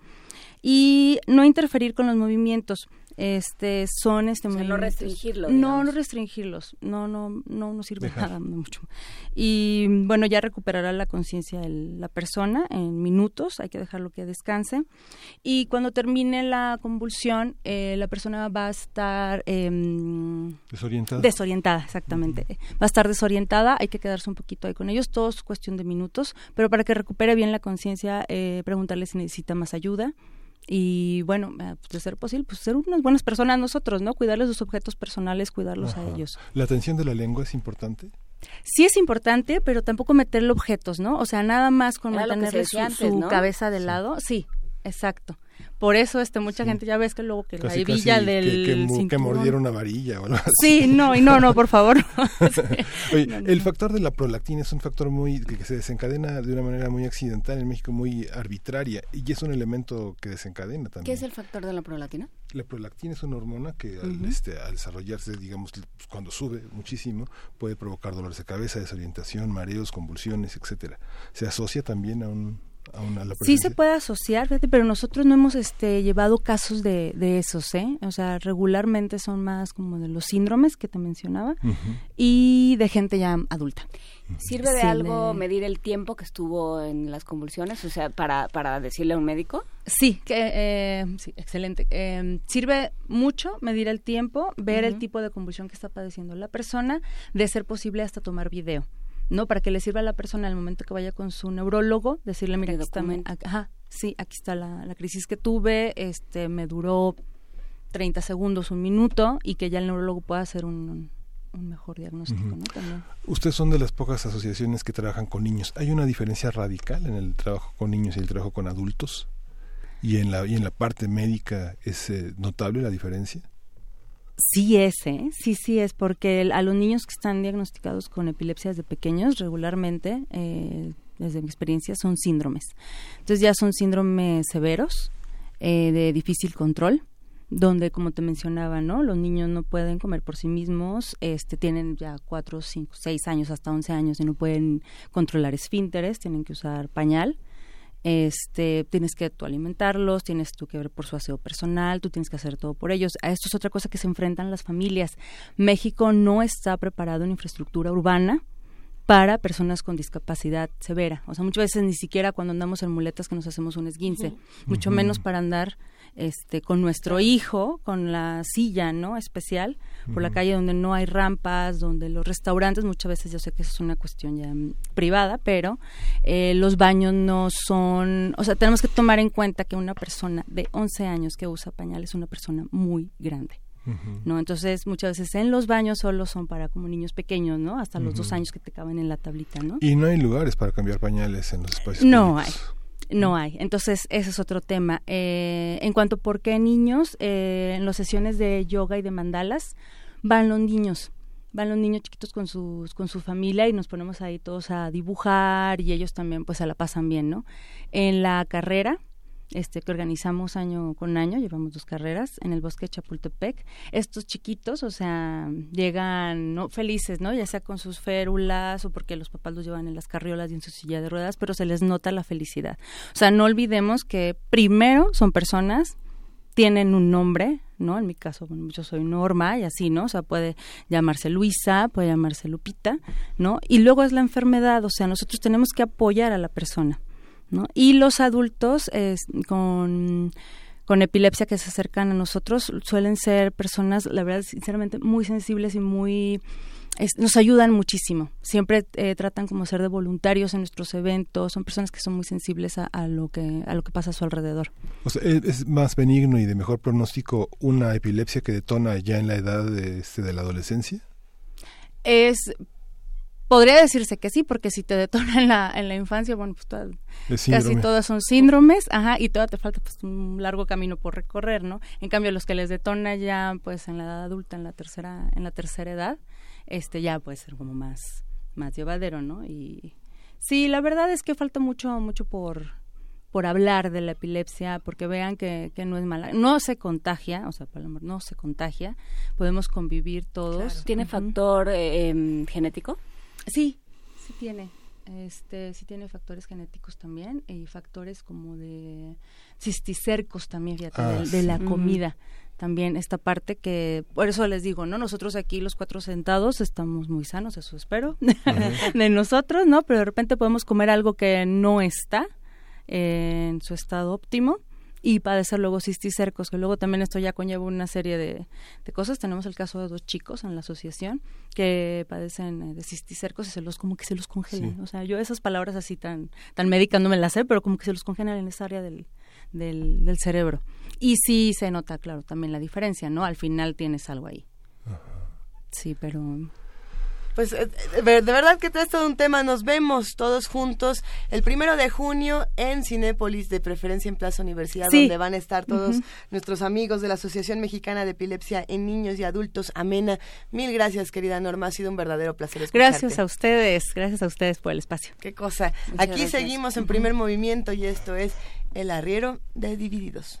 Y no interferir con los movimientos este son este no restringirlos no no restringirlos. No no no no sirve nada mucho. Y bueno ya recuperará la conciencia la persona en minutos hay que dejarlo que descanse. Y cuando termine la convulsión eh, la persona va a estar em, desorientada. desorientada exactamente. Va a estar desorientada hay que quedarse un poquito ahí con ellos todo es cuestión de minutos pero para que recupere bien la conciencia eh, preguntarle si necesita más ayuda y bueno, eh, de ser posible, pues ser unas buenas personas nosotros, ¿no? Cuidarles sus objetos personales, cuidarlos a ellos. ¿La atención de la lengua es importante? Sí es importante, pero tampoco meterle objetos, ¿no? O sea, nada más con mantenerle su, cabeza de lado. Sí, exacto. Por eso este mucha gente ya ves que luego que la hebilla del que, que, mordieron una varilla o algo así. Sí, no, y no, no, por favor. Oye, el factor de la prolactina es un factor muy que se desencadena de una manera muy accidental en México, muy arbitraria y es un elemento que desencadena también. ¿Qué es el factor de la prolactina? La prolactina es una hormona que al, este, al desarrollarse, digamos, pues, cuando sube muchísimo, puede provocar dolores de cabeza, desorientación, mareos, convulsiones, etcétera. Se asocia también a un sí se puede asociar, pero nosotros no hemos este, llevado casos de, de, esos, ¿eh? O sea, regularmente son más como de los síndromes que te mencionaba y de gente ya adulta. ¿Sirve de algo medir el tiempo que estuvo en las convulsiones? O sea, para, para decirle a un médico. Sí, que, eh, sí excelente. Em, sirve mucho medir el tiempo, ver el tipo de convulsión que está padeciendo la persona, de ser posible hasta tomar video. ¿No? Para que le sirva a la persona al momento que vaya con su neurólogo, decirle, mira, aquí está, ajá, sí, aquí está la, la, crisis que tuve, este, me duró 30 segundos, un minuto, y que ya el neurólogo pueda hacer un, un mejor diagnóstico, ¿no? También. Ustedes son de las pocas asociaciones que trabajan con niños. ¿Hay una diferencia radical en el trabajo con niños y el trabajo con adultos? ¿Y en la, y en la parte médica es eh, notable la diferencia? Sí es, ¿eh? sí, sí es, porque a los niños que están diagnosticados con epilepsias de pequeños regularmente, eh, desde mi experiencia, son síndromes. Entonces ya son síndromes severos, eh, de difícil control, donde, como te mencionaba, ¿no? Los niños no pueden comer por sí mismos, este, tienen ya cuatro, cinco, seis años, hasta once años y no pueden controlar esfínteres, tienen que usar pañal este, tienes que tú alimentarlos, tienes tú que ver por su aseo personal, tú tienes que hacer todo por ellos. A esto es otra cosa que se enfrentan las familias. México no está preparado en infraestructura urbana para personas con discapacidad severa. O sea, muchas veces ni siquiera cuando andamos en muletas que nos hacemos un esguince, mucho menos para andar este con nuestro hijo con la silla no especial por la calle donde no hay rampas donde los restaurantes muchas veces yo sé que eso es una cuestión ya mm, privada pero eh, los baños no son o sea tenemos que tomar en cuenta que una persona de 11 años que usa pañal es una persona muy grande ¿no? Entonces, muchas veces en los baños solo son para como niños pequeños, ¿no? Hasta los dos años que te caben en la tablita, ¿no? Y no hay lugares para cambiar pañales en los espacios No hay. No hay. Entonces, ese es otro tema. Eh, en cuanto a por qué niños, eh, en las sesiones de yoga y de mandalas, van los niños. Van los niños chiquitos con, sus, con su familia y nos ponemos ahí todos a dibujar y ellos también pues se la pasan bien, ¿no? En la carrera, este, que organizamos año con año, llevamos dos carreras en el bosque de Chapultepec. Estos chiquitos, o sea, llegan ¿no? felices, ¿no? Ya sea con sus férulas o porque los papás los llevan en las carriolas y en su silla de ruedas, pero se les nota la felicidad. O sea, no olvidemos que primero son personas, tienen un nombre, ¿no? En mi caso, yo soy Norma y así, ¿no? O sea, puede llamarse Luisa, puede llamarse Lupita, ¿no? Y luego es la enfermedad, o sea, nosotros tenemos que apoyar a la persona. Y los adultos con, con epilepsia que se acercan a nosotros suelen ser personas, la verdad, sinceramente, muy sensibles y muy... nos ayudan muchísimo. Siempre eh, tratan como ser de voluntarios en nuestros eventos. Son personas que son muy sensibles a, lo que a lo que pasa a su alrededor. O sea, es más benigno y de mejor pronóstico una epilepsia que detona ya en la edad de, este, de la adolescencia. Es podría decirse que sí, porque si te detona en la, en la infancia, bueno, pues casi todas son síndromes, ajá, y todavía te falta pues un largo camino por recorrer, ¿no? En cambio, los que les detona ya, pues en la edad adulta, en la tercera, en la tercera edad, este ya puede ser como más, más llevadero, ¿no? Y sí, la verdad es que falta mucho, mucho por por hablar de la epilepsia, porque vean que, que no es mala. No se contagia, o sea, no se contagia, podemos convivir todos. ¿Tiene factor eh, em, genético? Sí, sí tiene. Este, sí tiene factores genéticos también y factores como de cisticercos también, fíjate, de, ah, la comida. También esta parte que, por eso les digo, ¿no? Nosotros aquí los cuatro sentados estamos muy sanos, eso espero, de nosotros, ¿no? Pero de repente podemos comer algo que no está en su estado óptimo y padecer luego cisticercos, que luego también esto ya conlleva una serie de, cosas. Tenemos el caso de dos chicos en la asociación que padecen eh, de cisticercos y se los como que se los congelan. O sea, yo esas palabras así tan, tan médicas no me las sé, pero como que se los congelan en esa área del, del, del cerebro. Y sí se nota, claro, también la diferencia, ¿no? Al final tienes algo ahí. Sí, pero pues eh, de verdad que es todo un tema. Nos vemos todos juntos el primero de junio en Cinépolis, de preferencia en Plaza Universidad, donde van a estar todos nuestros amigos de la Asociación Mexicana de Epilepsia en Niños y Adultos. Amena. Mil gracias, querida Norma. Ha sido un verdadero placer escucharte. Gracias a ustedes. Gracias a ustedes por el espacio. Qué cosa. Aquí seguimos en primer movimiento y esto es El Arriero de Divididos.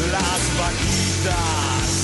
las vaquitas.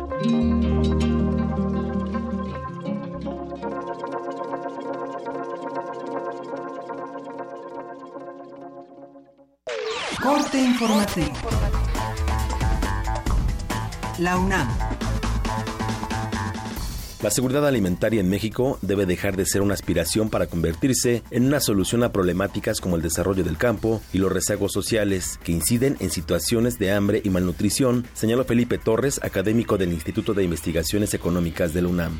La seguridad alimentaria en México debe dejar de ser una aspiración para convertirse en una solución a problemáticas como el desarrollo del campo y los rezagos sociales que inciden en situaciones de hambre y malnutrición, señaló Felipe Torres, académico del Instituto de Investigaciones Económicas de la UNAM.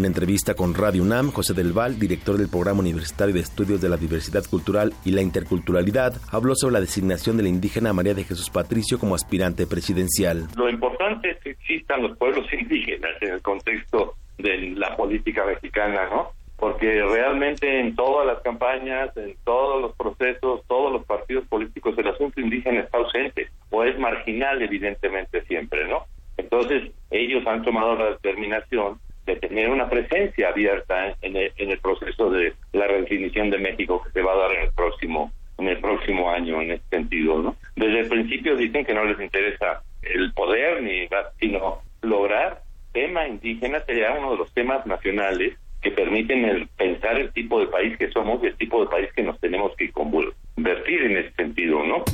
En entrevista con Radio UNAM, José del Val, director del Programa Universitario de Estudios de la Diversidad Cultural y la Interculturalidad, habló sobre la designación de la indígena María de Jesús Patricio como aspirante presidencial. Lo importante es que existan los pueblos indígenas en el contexto de la política mexicana, ¿no? Porque realmente en todas las campañas, en todos los procesos, todos los partidos políticos, el asunto indígena está ausente o es marginal, evidentemente, siempre, ¿no? Entonces, ellos han tomado la determinación tener una presencia abierta en el, en el proceso de la redefinición de México que se va a dar en el próximo en el próximo año en este sentido, ¿no? Desde el principio dicen que no les interesa el poder ni sino lograr tema indígena sería uno de los temas nacionales que permiten el pensar el tipo de país que somos y el tipo de país que nos tenemos que convertir en ese sentido, ¿no?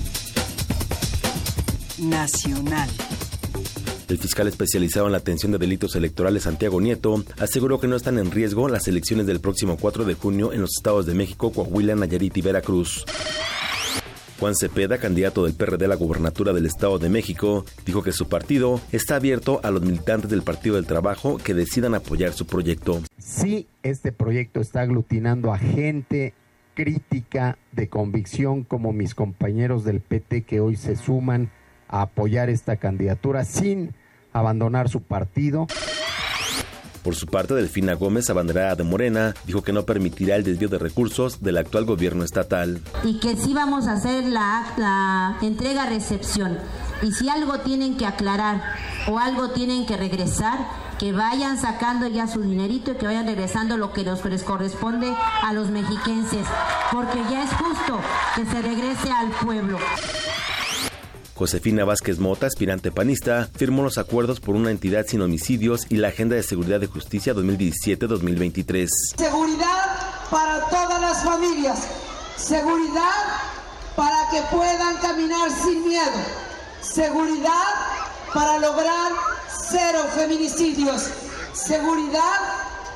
Nacional. El fiscal especializado en la atención de delitos electorales Santiago Nieto aseguró que no están en riesgo las elecciones del próximo 4 de junio en los estados de México, Coahuila, Nayarit y Veracruz. Juan Cepeda, candidato del PRD a la gubernatura del Estado de México, dijo que su partido está abierto a los militantes del Partido del Trabajo que decidan apoyar su proyecto. Sí, este proyecto está aglutinando a gente crítica de convicción como mis compañeros del PT que hoy se suman a apoyar esta candidatura sin abandonar su partido. Por su parte, Delfina Gómez, abanderada de Morena, dijo que no permitirá el desvío de recursos del actual gobierno estatal. Y que sí vamos a hacer la, la entrega-recepción. Y si algo tienen que aclarar o algo tienen que regresar, que vayan sacando ya su dinerito y que vayan regresando lo que les corresponde a los mexiquenses, porque ya es justo que se regrese al pueblo. Josefina Vázquez Mota, aspirante panista, firmó los acuerdos por una entidad sin homicidios y la Agenda de Seguridad de Justicia 2017-2023. Seguridad para todas las familias. Seguridad para que puedan caminar sin miedo. Seguridad para lograr cero feminicidios. Seguridad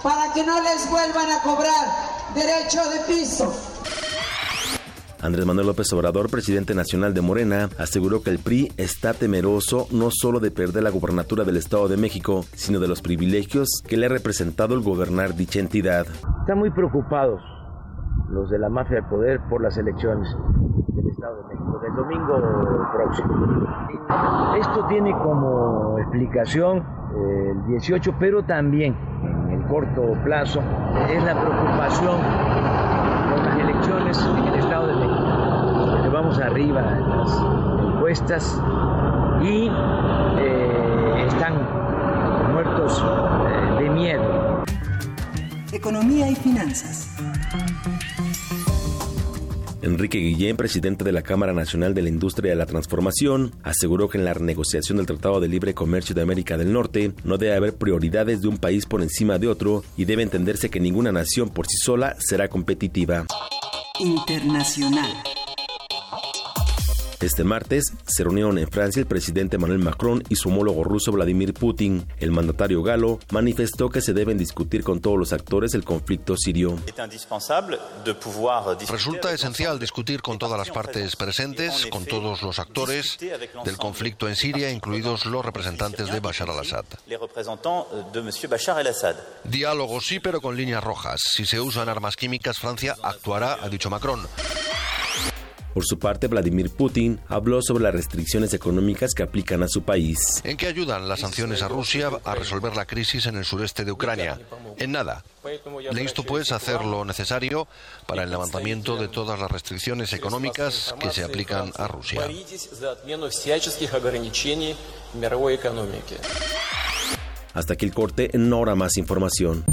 para que no les vuelvan a cobrar derecho de piso. Andrés Manuel López Obrador, presidente nacional de Morena, aseguró que el PRI está temeroso no solo de perder la gubernatura del Estado de México, sino de los privilegios que le ha representado el gobernar dicha entidad. Están muy preocupados los de la mafia del poder por las elecciones del Estado de México, del domingo próximo. Esto tiene como explicación eh, el 18, pero también en el corto plazo es la preocupación elecciones en el Estado de México vamos arriba en las encuestas y eh, están muertos eh, de miedo. Economía y finanzas. Enrique Guillén, presidente de la Cámara Nacional de la Industria de la Transformación, aseguró que en la renegociación del Tratado de Libre Comercio de América del Norte no debe haber prioridades de un país por encima de otro y debe entenderse que ninguna nación por sí sola será competitiva. Internacional. Este martes se reunieron en Francia el presidente Emmanuel Macron y su homólogo ruso Vladimir Putin. El mandatario galo manifestó que se deben discutir con todos los actores el conflicto sirio. Resulta esencial discutir con todas las partes presentes, con todos los actores del conflicto en Siria, incluidos los representantes de Bashar al-Assad. Diálogo sí, pero con líneas rojas. Si se usan armas químicas, Francia actuará, ha dicho Macron. Por su parte, Vladimir Putin habló sobre las restricciones económicas que aplican a su país. ¿En qué ayudan las sanciones a Rusia a resolver la crisis en el sureste de Ucrania? En nada. Le insto pues a hacer lo necesario para el levantamiento de todas las restricciones económicas que se aplican a Rusia. Hasta aquí el corte, no habrá más información.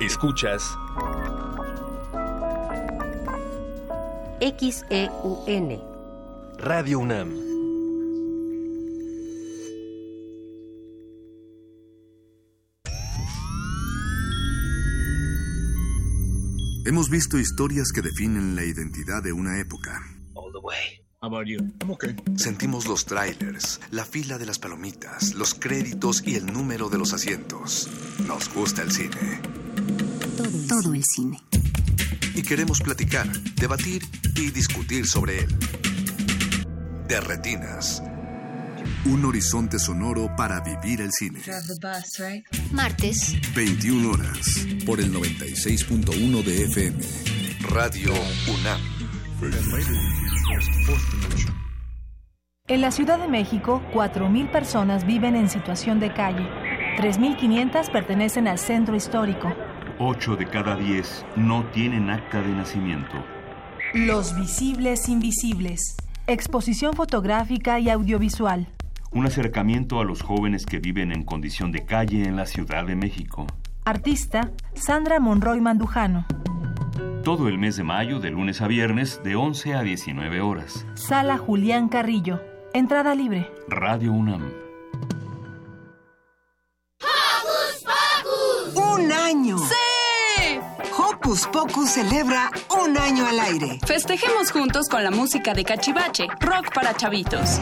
Escuchas XEUN Radio UNAM. Hemos visto historias que definen la identidad de una época. Sentimos los trailers, la fila de las palomitas, los créditos y el número de los asientos. Nos gusta el cine. Todo el cine. Y queremos platicar, debatir y discutir sobre él. De Retinas. Un horizonte sonoro para vivir el cine. Martes. 21 horas. Por el 96.1 de FM. Radio UNAM. En la Ciudad de México, 4.000 personas viven en situación de calle. 3.500 pertenecen al centro histórico. 8 de cada 10 no tienen acta de nacimiento. Los visibles invisibles. Exposición fotográfica y audiovisual. Un acercamiento a los jóvenes que viven en condición de calle en la Ciudad de México. Artista Sandra Monroy Mandujano. Todo el mes de mayo, de lunes a viernes, de 11 a 19 horas. Sala Julián Carrillo. Entrada libre. Radio UNAM. ¡Un año! ¡Sí! Hocus Pocus celebra un año al aire. Festejemos juntos con la música de Cachivache, rock para chavitos.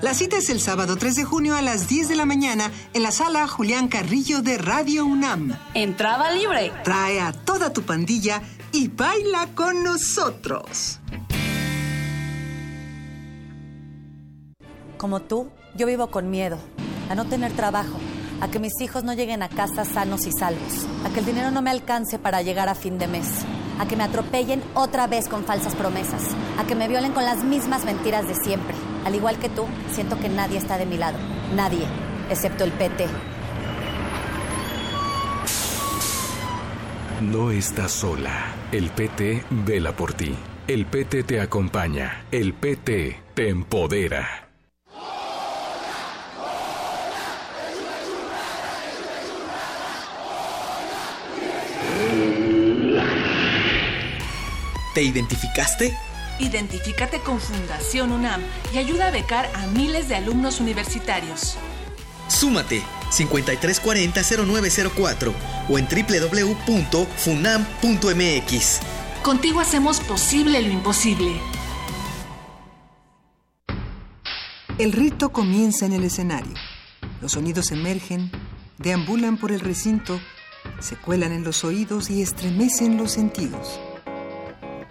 La cita es el sábado 3 de junio a las 10 de la mañana en la sala Julián Carrillo de Radio UNAM. Entrada libre. Trae a toda tu pandilla y baila con nosotros. Como tú, yo vivo con miedo a no tener trabajo, a que mis hijos no lleguen a casa sanos y salvos, a que el dinero no me alcance para llegar a fin de mes, a que me atropellen otra vez con falsas promesas, a que me violen con las mismas mentiras de siempre. Al igual que tú, siento que nadie está de mi lado. Nadie, excepto el PT. No estás sola. El PT vela por ti. El PT te acompaña. El PT te empodera. ¿Te identificaste? Identifícate con Fundación UNAM y ayuda a becar a miles de alumnos universitarios. Súmate 5340-0904 o en www.funam.mx. Contigo hacemos posible lo imposible. El rito comienza en el escenario. Los sonidos emergen, deambulan por el recinto, se cuelan en los oídos y estremecen los sentidos.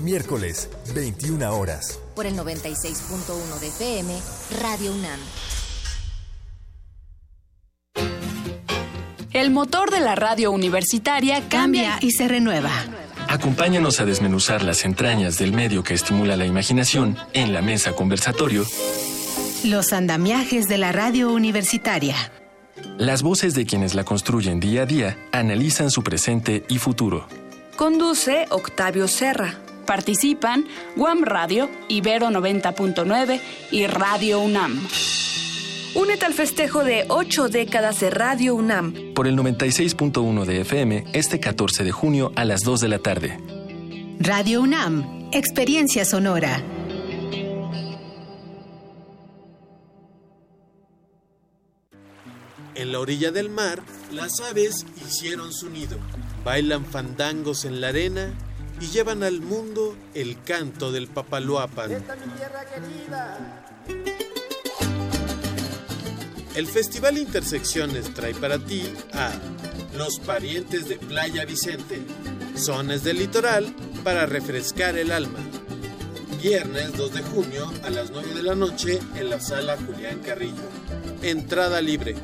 Miércoles, 21 horas. Por el 96.1 de FM, Radio UNAM. El motor de la radio universitaria cambia y se renueva. Acompáñanos a desmenuzar las entrañas del medio que estimula la imaginación en la mesa conversatorio. Los andamiajes de la radio universitaria. Las voces de quienes la construyen día a día analizan su presente y futuro. Conduce Octavio Serra. Participan Guam Radio, Ibero 90.9 y Radio UNAM. Únete al festejo de ocho décadas de Radio UNAM. Por el 96.1 de FM, este 14 de junio a las 2 de la tarde. Radio UNAM, Experiencia Sonora. En la orilla del mar, las aves hicieron su nido. Bailan fandangos en la arena y llevan al mundo el canto del Papaloapan. El Festival Intersecciones trae para ti a Los Parientes de Playa Vicente, Zonas del Litoral para refrescar el alma. Viernes 2 de junio a las 9 de la noche en la sala Julián Carrillo. Entrada libre.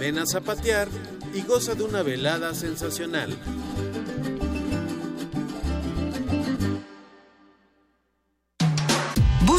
Ven a zapatear y goza de una velada sensacional.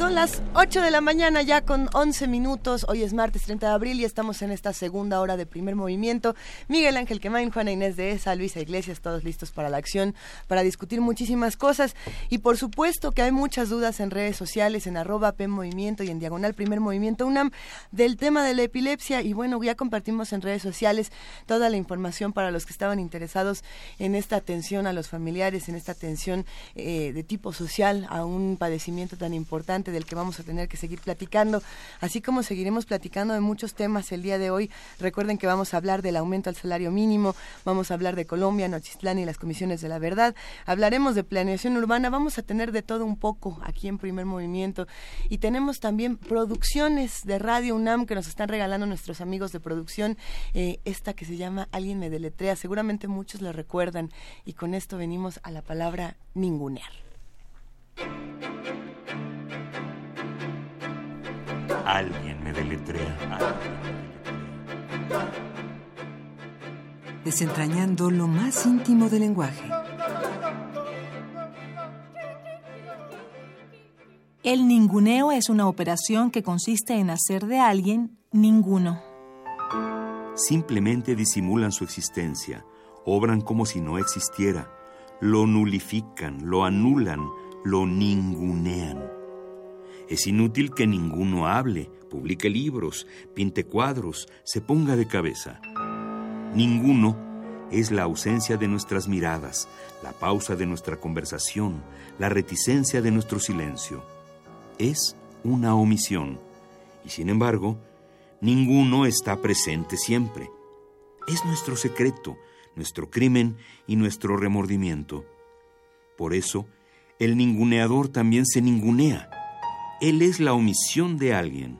Son las 8 de la mañana ya con 11 minutos. Hoy es martes 30 de abril y estamos en esta segunda hora de primer movimiento. Miguel Ángel Quemain, Juana Inés de Esa, Luisa Iglesias, todos listos para la acción, para discutir muchísimas cosas. Y por supuesto que hay muchas dudas en redes sociales, en arroba P Movimiento y en diagonal primer movimiento UNAM del tema de la epilepsia. Y bueno, ya compartimos en redes sociales toda la información para los que estaban interesados en esta atención a los familiares, en esta atención eh, de tipo social a un padecimiento tan importante del que vamos a tener que seguir platicando, así como seguiremos platicando de muchos temas el día de hoy. Recuerden que vamos a hablar del aumento al salario mínimo, vamos a hablar de Colombia, Nochistlán y las comisiones de la verdad, hablaremos de planeación urbana, vamos a tener de todo un poco aquí en Primer Movimiento y tenemos también producciones de Radio UNAM que nos están regalando nuestros amigos de producción, eh, esta que se llama Alguien me deletrea, seguramente muchos la recuerdan y con esto venimos a la palabra ningunear. Alguien me deletrea. Desentrañando lo más íntimo del lenguaje. El ninguneo es una operación que consiste en hacer de alguien ninguno. Simplemente disimulan su existencia, obran como si no existiera, lo nulifican, lo anulan, lo ningunean. Es inútil que ninguno hable, publique libros, pinte cuadros, se ponga de cabeza. Ninguno es la ausencia de nuestras miradas, la pausa de nuestra conversación, la reticencia de nuestro silencio. Es una omisión. Y sin embargo, ninguno está presente siempre. Es nuestro secreto, nuestro crimen y nuestro remordimiento. Por eso, el ninguneador también se ningunea. Él es la omisión de alguien.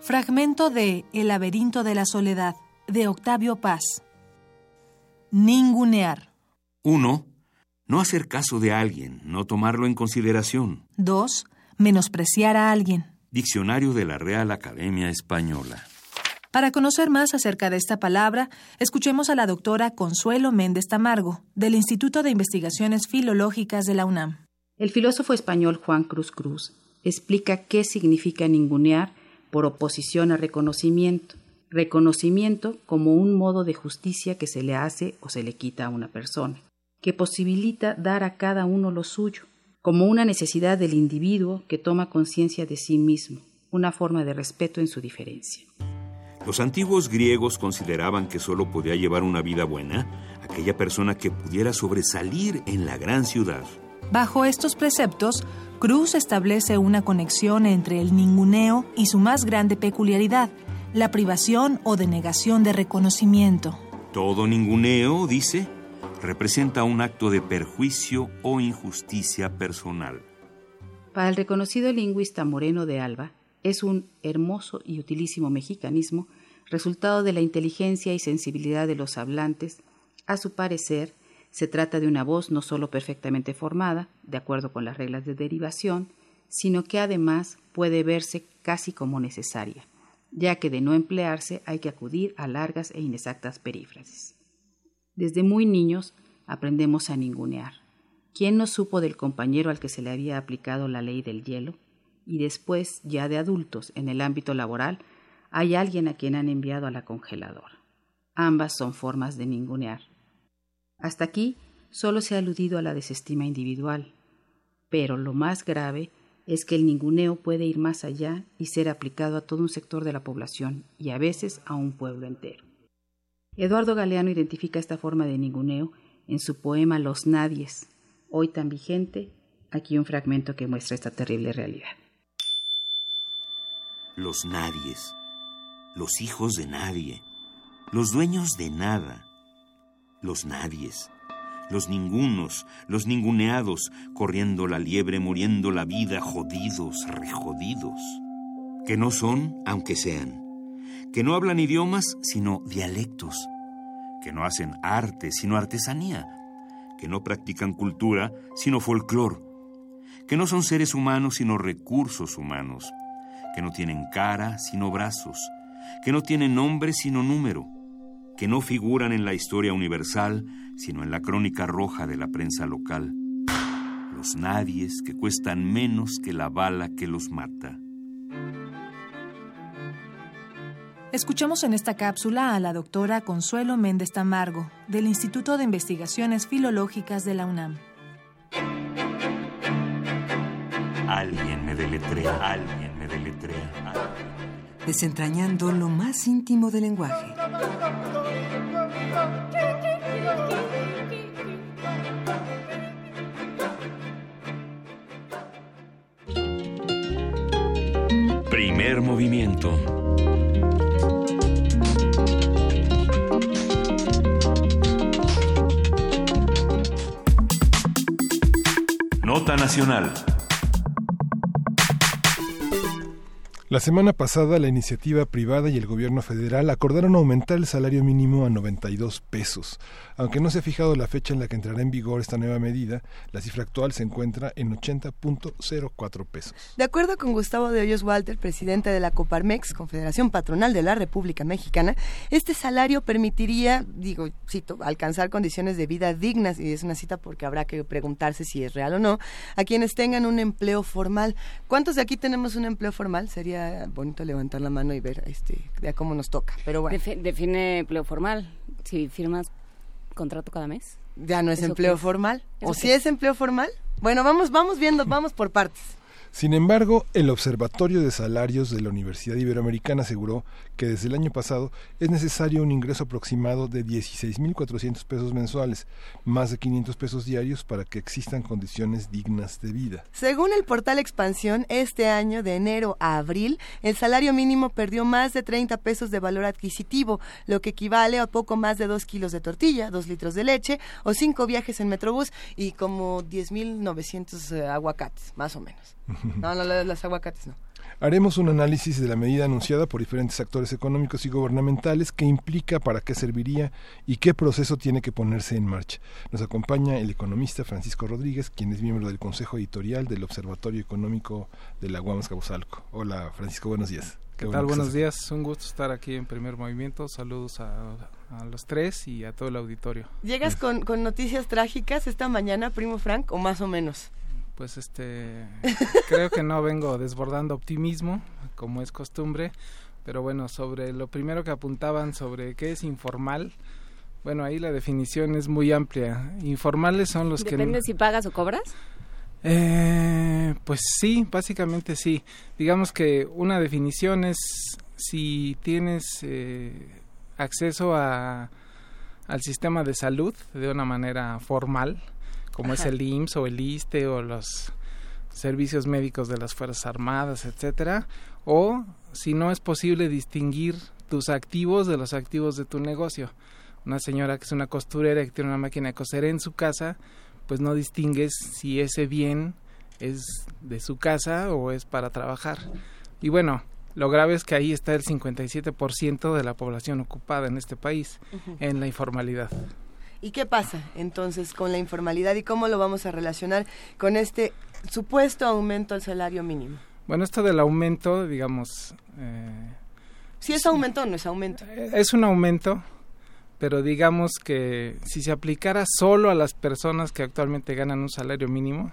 Fragmento de El laberinto de la soledad, de Octavio Paz. Ningunear. 1. No hacer caso de alguien, no tomarlo en consideración. 2. Menospreciar a alguien. Diccionario de la Real Academia Española. Para conocer más acerca de esta palabra, escuchemos a la doctora Consuelo Méndez Tamargo, del Instituto de Investigaciones Filológicas de la UNAM. El filósofo español Juan Cruz Cruz explica qué significa ningunear por oposición a reconocimiento. Reconocimiento como un modo de justicia que se le hace o se le quita a una persona, que posibilita dar a cada uno lo suyo, como una necesidad del individuo que toma conciencia de sí mismo, una forma de respeto en su diferencia. Los antiguos griegos consideraban que solo podía llevar una vida buena aquella persona que pudiera sobresalir en la gran ciudad. Bajo estos preceptos, Cruz establece una conexión entre el ninguneo y su más grande peculiaridad, la privación o denegación de reconocimiento. Todo ninguneo, dice, representa un acto de perjuicio o injusticia personal. Para el reconocido lingüista Moreno de Alba, es un hermoso y utilísimo mexicanismo, resultado de la inteligencia y sensibilidad de los hablantes, a su parecer, se trata de una voz no solo perfectamente formada, de acuerdo con las reglas de derivación, sino que además puede verse casi como necesaria, ya que de no emplearse hay que acudir a largas e inexactas perífrasis. Desde muy niños aprendemos a ningunear. ¿Quién no supo del compañero al que se le había aplicado la ley del hielo? Y después, ya de adultos, en el ámbito laboral, hay alguien a quien han enviado a la congeladora. Ambas son formas de ningunear. Hasta aquí solo se ha aludido a la desestima individual, pero lo más grave es que el ninguneo puede ir más allá y ser aplicado a todo un sector de la población y a veces a un pueblo entero. Eduardo Galeano identifica esta forma de ninguneo en su poema Los Nadies, hoy tan vigente, aquí un fragmento que muestra esta terrible realidad. Los nadies, los hijos de nadie, los dueños de nada, los nadies, los ningunos, los ninguneados, corriendo la liebre, muriendo la vida, jodidos, rejodidos, que no son, aunque sean, que no hablan idiomas, sino dialectos, que no hacen arte, sino artesanía, que no practican cultura, sino folclor, que no son seres humanos, sino recursos humanos, que no tienen cara, sino brazos, que no tienen nombre, sino número, que no figuran en la historia universal, sino en la crónica roja de la prensa local. Los nadies que cuestan menos que la bala que los mata. Escuchamos en esta cápsula a la doctora Consuelo Méndez Tamargo, del Instituto de Investigaciones Filológicas de la UNAM. Alguien me deletrea, alguien me deletrea. Desentrañando lo más íntimo del lenguaje. Primer movimiento. Nota Nacional. La semana pasada, la iniciativa privada y el gobierno federal acordaron aumentar el salario mínimo a 92 pesos. Aunque no se ha fijado la fecha en la que entrará en vigor esta nueva medida, la cifra actual se encuentra en 80.04 pesos. De acuerdo con Gustavo de Hoyos Walter, presidente de la Coparmex, Confederación Patronal de la República Mexicana, este salario permitiría, digo, cito, alcanzar condiciones de vida dignas, y es una cita porque habrá que preguntarse si es real o no, a quienes tengan un empleo formal. ¿Cuántos de aquí tenemos un empleo formal? Sería bonito levantar la mano y ver este, de cómo nos toca. Pero bueno. define empleo formal. Si firmas contrato cada mes. Ya no es empleo formal. ¿O si es empleo formal? Bueno, vamos, vamos viendo, vamos por partes. Sin embargo, el Observatorio de Salarios de la Universidad Iberoamericana aseguró que desde el año pasado es necesario un ingreso aproximado de 16.400 pesos mensuales, más de 500 pesos diarios para que existan condiciones dignas de vida. Según el portal Expansión, este año de enero a abril, el salario mínimo perdió más de 30 pesos de valor adquisitivo, lo que equivale a poco más de 2 kilos de tortilla, 2 litros de leche o 5 viajes en Metrobús y como 10.900 eh, aguacates, más o menos. No, no, las aguacates no. Haremos un análisis de la medida anunciada por diferentes actores económicos y gubernamentales, qué implica, para qué serviría y qué proceso tiene que ponerse en marcha. Nos acompaña el economista Francisco Rodríguez, quien es miembro del Consejo Editorial del Observatorio Económico de la Guamas Cabozalco. Hola Francisco, buenos días. ¿Qué, tal? Buenos días, un gusto estar aquí en Primer Movimiento. Saludos a, a los tres y a todo el auditorio. ¿Llegas con, con noticias trágicas esta mañana, primo Frank, o más o menos? Pues este creo que no vengo desbordando optimismo como es costumbre pero bueno sobre lo primero que apuntaban sobre qué es informal bueno ahí la definición es muy amplia. Informales son los que depende si pagas o cobras. Eh, pues sí básicamente sí. Digamos que una definición es si tienes eh, acceso a al sistema de salud de una manera formal como es el IMSS o el ISTE o los servicios médicos de las Fuerzas Armadas, etcétera, o si no es posible distinguir tus activos de los activos de tu negocio. Una señora que es una costurera y que tiene una máquina de coser en su casa, pues no distingues si ese bien es de su casa o es para trabajar. Y bueno, lo grave es que ahí está el 57% de la población ocupada en este país, en la informalidad. ¿Y qué pasa entonces con la informalidad y cómo lo vamos a relacionar con este supuesto aumento al salario mínimo? Bueno, esto del aumento, digamos... Eh, si es aumento o no es aumento. Eh, es un aumento, pero digamos que si se aplicara solo a las personas que actualmente ganan un salario mínimo,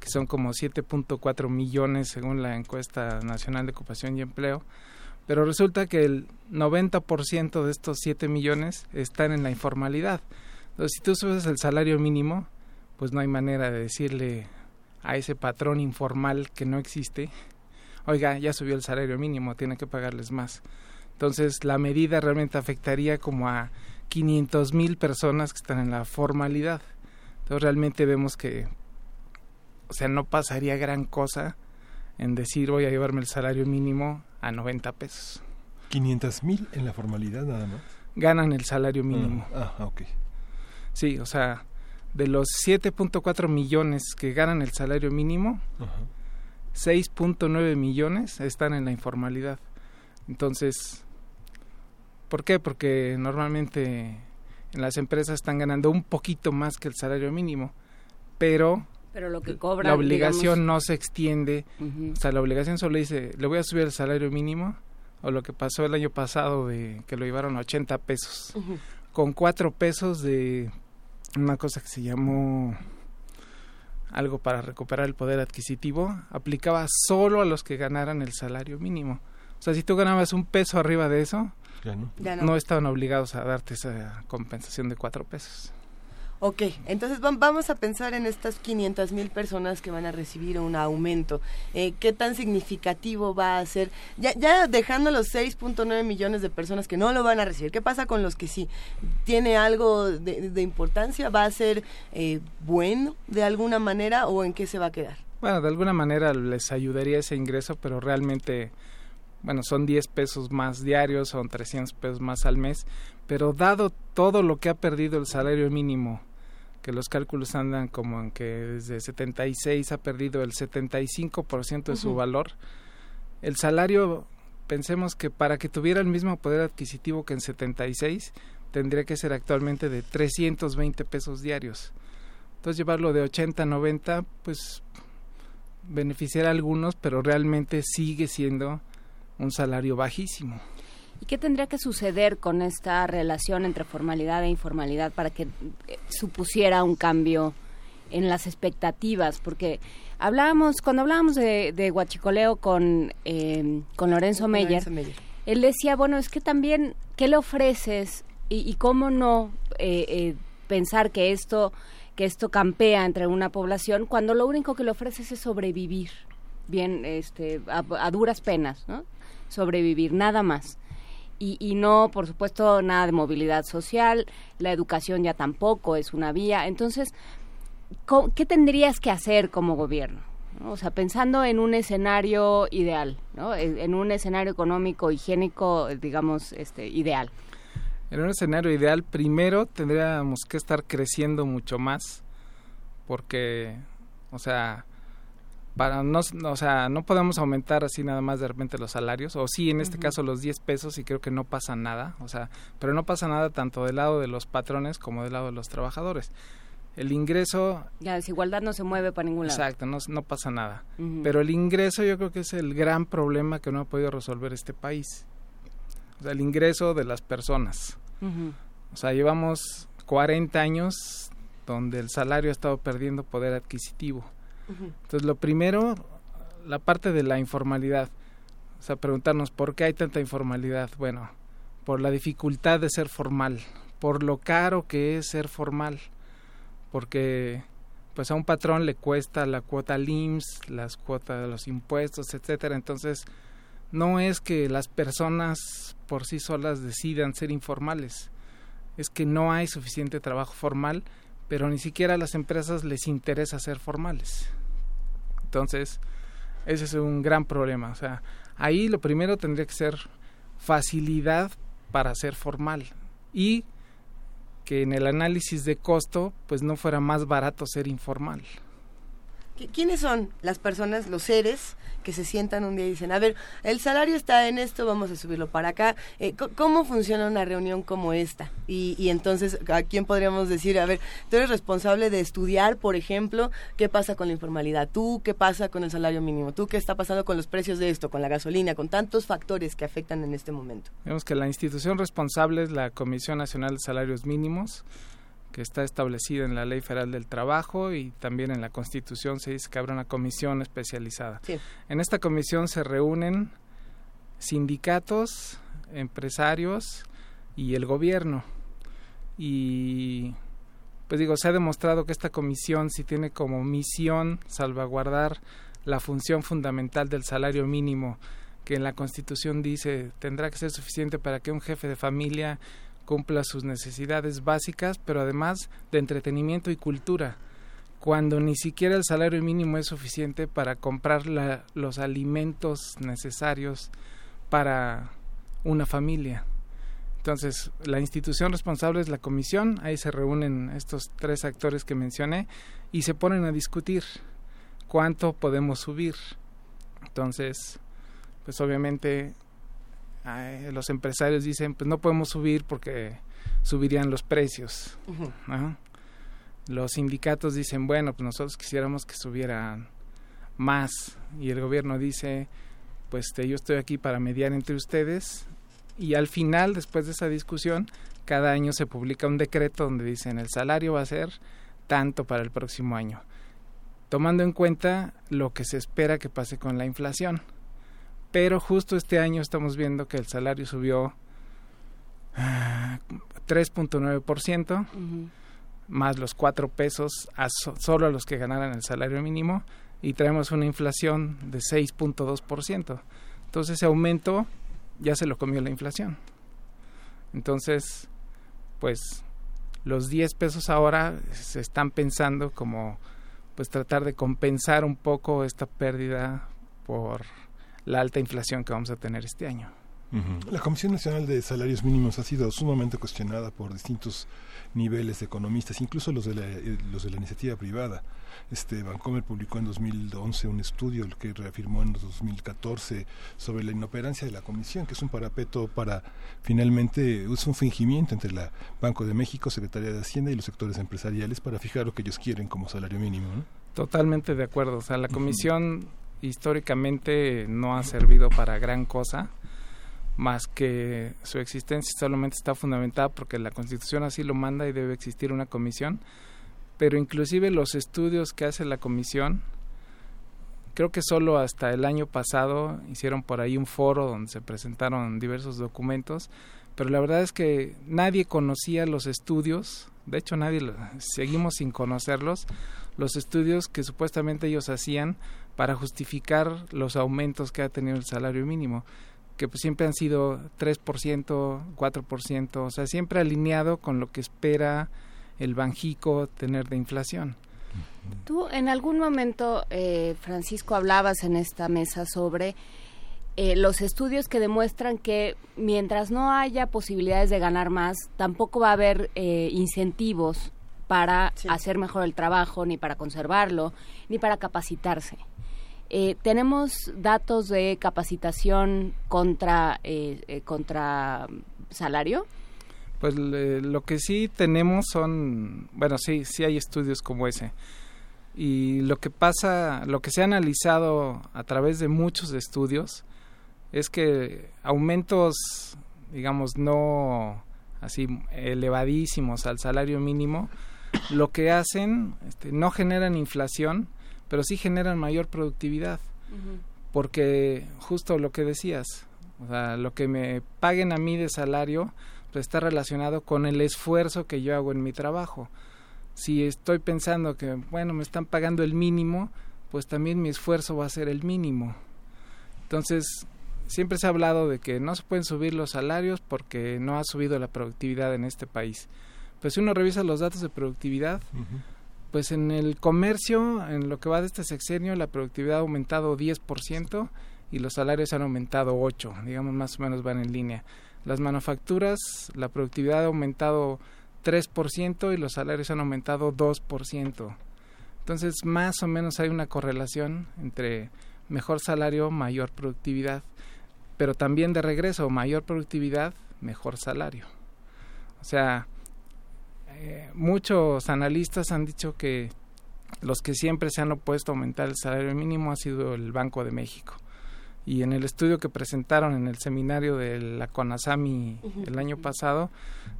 que son como 7.4 millones según la encuesta nacional de ocupación y empleo, pero resulta que el 90% de estos 7 millones están en la informalidad. Entonces, si tú subes el salario mínimo, pues no hay manera de decirle a ese patrón informal que no existe, oiga, ya subió el salario mínimo, tiene que pagarles más. Entonces la medida realmente afectaría como a 500 mil personas que están en la formalidad. Entonces realmente vemos que, o sea, no pasaría gran cosa en decir voy a llevarme el salario mínimo a 90 pesos. 500 mil en la formalidad nada más. Ganan el salario mínimo. Ah, ah ok. Sí, o sea, de los 7.4 millones que ganan el salario mínimo, 6.9 millones están en la informalidad. Entonces, ¿por qué? Porque normalmente en las empresas están ganando un poquito más que el salario mínimo, pero pero lo que cobran, la obligación no se extiende, o sea, la obligación solo dice, le voy a subir el salario mínimo, o lo que pasó el año pasado de que lo llevaron a 80 pesos, con 4 pesos de una cosa que se llamó algo para recuperar el poder adquisitivo, aplicaba solo a los que ganaran el salario mínimo. O sea, si tú ganabas un peso arriba de eso, no. no estaban obligados a darte esa compensación de 4 pesos. Ok, entonces vamos a pensar en estas 500 mil personas que van a recibir un aumento. Eh, ¿Qué tan significativo va a ser? Ya, ya dejando los 6.9 millones de personas que no lo van a recibir, ¿qué pasa con los que sí? ¿Tiene algo de, importancia? ¿Va a ser eh, bueno de alguna manera o en qué se va a quedar? Bueno, de alguna manera les ayudaría ese ingreso, pero realmente, bueno, son 10 pesos más diarios, son 300 pesos más al mes, pero dado todo lo que ha perdido el salario mínimo, que los cálculos andan como en que desde 76 ha perdido el 75% de su valor, el salario, pensemos que para que tuviera el mismo poder adquisitivo que en 76, tendría que ser actualmente de 320 pesos diarios. Entonces llevarlo de 80 a 90, pues beneficiará a algunos, pero realmente sigue siendo un salario bajísimo. ¿Y qué tendría que suceder con esta relación entre formalidad e informalidad para que eh, supusiera un cambio en las expectativas? Porque hablábamos, cuando hablábamos de, de Guachicoleo con, eh, con Lorenzo Meyer, él decía, bueno, es que también, ¿qué le ofreces y, cómo no eh, pensar que esto, que esto campea entre una población cuando lo único que le ofreces es sobrevivir? bien este a, a duras penas no sobrevivir nada más y, no, por supuesto, nada de movilidad social, la educación ya tampoco es una vía. Entonces, ¿qué tendrías que hacer como gobierno? O sea, pensando en un escenario ideal, ¿no? en un escenario económico, higiénico, digamos, este, ideal. En un escenario ideal, primero tendríamos que estar creciendo mucho más, porque, o sea, para no, o sea, no podemos aumentar así nada más de repente los salarios, o sí, en este caso los 10 pesos y creo que no pasa nada, o sea, pero no pasa nada tanto del lado de los patrones como del lado de los trabajadores. El ingreso... La desigualdad no se mueve para ningún lado. Exacto, no, no pasa nada. Pero el ingreso yo creo que es el gran problema que no ha podido resolver este país. O sea, el ingreso de las personas. O sea, llevamos 40 años donde el salario ha estado perdiendo poder adquisitivo entonces, lo primero, la parte de la informalidad. O sea, preguntarnos por qué hay tanta informalidad. Bueno, por la dificultad de ser formal, por lo caro que es ser formal, porque pues a un patrón le cuesta la cuota LIMS, las cuotas de los impuestos, etcétera. Entonces, no es que las personas por sí solas decidan ser informales, es que no hay suficiente trabajo formal, pero ni siquiera a las empresas les interesa ser formales. Entonces, ese es un gran problema. O sea, ahí lo primero tendría que ser facilidad para ser formal y que en el análisis de costo pues no fuera más barato ser informal. ¿Quiénes son las personas, los seres que se sientan un día y dicen, a ver, el salario está en esto, vamos a subirlo para acá? Eh, ¿Cómo funciona una reunión como esta? Y, entonces, ¿a quién podríamos decir, a ver, tú eres responsable de estudiar, por ejemplo, qué pasa con la informalidad? ¿Tú qué pasa con el salario mínimo? ¿Tú qué está pasando con los precios de esto, con la gasolina, con tantos factores que afectan en este momento? Vemos que la institución responsable es la Comisión Nacional de Salarios Mínimos que está establecido en la Ley Federal del Trabajo y también en la Constitución se dice que habrá una comisión especializada. En esta comisión se reúnen sindicatos, empresarios y el gobierno. Y pues digo, se ha demostrado que esta comisión sí tiene como misión salvaguardar la función fundamental del salario mínimo, que en la Constitución dice tendrá que ser suficiente para que un jefe de familia cumpla sus necesidades básicas, pero además de entretenimiento y cultura, cuando ni siquiera el salario mínimo es suficiente para comprar los alimentos necesarios para una familia. Entonces, la institución responsable es la comisión, ahí se reúnen estos tres actores que mencioné y se ponen a discutir cuánto podemos subir. Entonces, pues obviamente los empresarios dicen, pues no podemos subir porque subirían los precios. Los sindicatos dicen, bueno, pues nosotros quisiéramos que subieran más. Y el gobierno dice, pues yo estoy aquí para mediar entre ustedes. Y al final, después de esa discusión, cada año se publica un decreto donde dicen el salario va a ser tanto para el próximo año, tomando en cuenta lo que se espera que pase con la inflación pero justo este año estamos viendo que el salario subió 3.9%, ah, más los 4 pesos a solo a los que ganaran el salario mínimo, y traemos una inflación de 6.2%. Entonces ese aumento ya se lo comió la inflación. Entonces, pues los 10 pesos ahora se están pensando como pues tratar de compensar un poco esta pérdida por la alta inflación que vamos a tener este año. La Comisión Nacional de Salarios Mínimos ha sido sumamente cuestionada por distintos niveles de economistas, incluso los de la, eh, los de la iniciativa privada. Este Bancomer publicó en 2011 un estudio que reafirmó en 2014 sobre la inoperancia de la Comisión, que es un parapeto para finalmente es un fingimiento entre la Banco de México, Secretaría de Hacienda y los sectores empresariales para fijar lo que ellos quieren como salario mínimo. Totalmente de acuerdo. O sea, la Comisión históricamente no ha servido para gran cosa, más que su existencia solamente está fundamentada porque la Constitución así lo manda y debe existir una comisión, pero inclusive los estudios que hace la comisión, creo que solo hasta el año pasado hicieron por ahí un foro donde se presentaron diversos documentos, pero la verdad es que nadie conocía los estudios, de hecho nadie seguimos sin conocerlos, los estudios que supuestamente ellos hacían para justificar los aumentos que ha tenido el salario mínimo, que pues siempre han sido 3%, 4%, o sea, siempre alineado con lo que espera el Banjico tener de inflación. Tú en algún momento, eh, Francisco, hablabas en esta mesa sobre eh, los estudios que demuestran que mientras no haya posibilidades de ganar más, tampoco va a haber eh, incentivos para hacer mejor el trabajo, ni para conservarlo, ni para capacitarse. Eh, ¿Tenemos datos de capacitación contra, eh, eh, contra salario? Pues lo que sí tenemos son, bueno, sí, sí hay estudios como ese. Y lo que pasa, lo que se ha analizado a través de muchos estudios es que aumentos, digamos, no así elevadísimos al salario mínimo, lo que hacen este, no generan inflación, pero sí generan mayor productividad. Porque justo lo que decías, o sea, lo que me paguen a mí de salario pues está relacionado con el esfuerzo que yo hago en mi trabajo. Si estoy pensando que, bueno, me están pagando el mínimo, pues también mi esfuerzo va a ser el mínimo. Entonces, siempre se ha hablado de que no se pueden subir los salarios porque no ha subido la productividad en este país. Pues si uno revisa los datos de productividad, pues en el comercio, en lo que va de este sexenio, la productividad ha aumentado 10% y los salarios han aumentado 8, digamos más o menos van en línea. Las manufacturas, la productividad ha aumentado 3% y los salarios han aumentado 2%. Entonces, más o menos hay una correlación entre mejor salario, mayor productividad, pero también de regreso, mayor productividad, mejor salario. O sea, eh, muchos analistas han dicho que los que siempre se han opuesto a aumentar el salario mínimo ha sido el Banco de México. Y en el estudio que presentaron en el seminario de la CONASAMI el año pasado,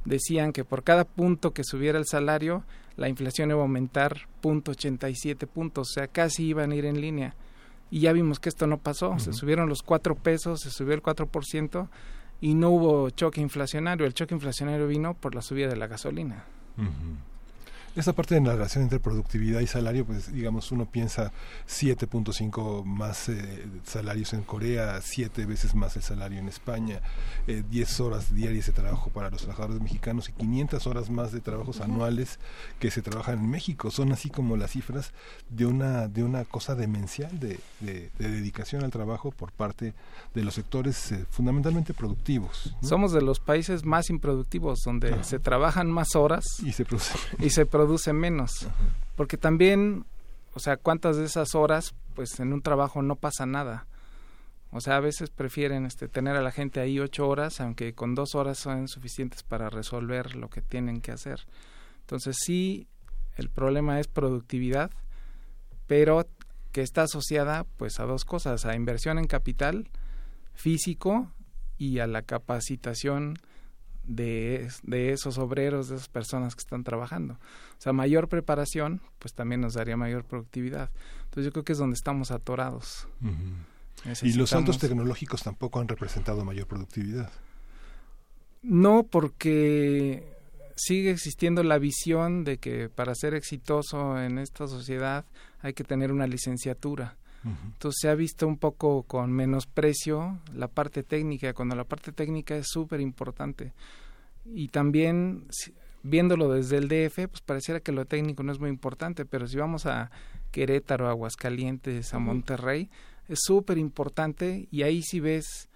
decían que por cada punto que subiera el salario, la inflación iba a aumentar punto puntos, o sea, casi iban a ir en línea. Y ya vimos que esto no pasó, se subieron los cuatro pesos, se subió el 4% y no hubo choque inflacionario. El choque inflacionario vino por la subida de la gasolina. Mm-hmm. Esa parte de la relación entre productividad y salario, pues digamos, uno piensa 7.5 más eh, salarios en Corea, 7 veces más el salario en España, eh, 10 horas diarias de trabajo para los trabajadores mexicanos y 500 horas más de trabajos anuales que se trabajan en México. Son así como las cifras de una, de una cosa demencial de, de, de dedicación al trabajo por parte de los sectores eh, fundamentalmente productivos. ¿no? Somos de los países más improductivos, donde se trabajan más horas y se produce, y se produce menos. Porque también, o sea, cuántas de esas horas, pues en un trabajo no pasa nada. O sea, a veces prefieren este, tener a la gente ahí ocho horas, aunque con dos horas son suficientes para resolver lo que tienen que hacer. Entonces sí, el problema es productividad, pero que está asociada pues a dos cosas, a inversión en capital físico y a la capacitación de, de esos obreros, de esas personas que están trabajando. O sea, mayor preparación, pues también nos daría mayor productividad. Entonces yo creo que es donde estamos atorados. Y los saltos tecnológicos tampoco han representado mayor productividad. No, porque sigue existiendo la visión de que para ser exitoso en esta sociedad hay que tener una licenciatura. Entonces se ha visto un poco con menosprecio la parte técnica, cuando la parte técnica es súper importante. Y también viéndolo desde el DF, pues pareciera que lo técnico no es muy importante, pero si vamos a Querétaro, a Aguascalientes, a. Monterrey, es súper importante y ahí sí ves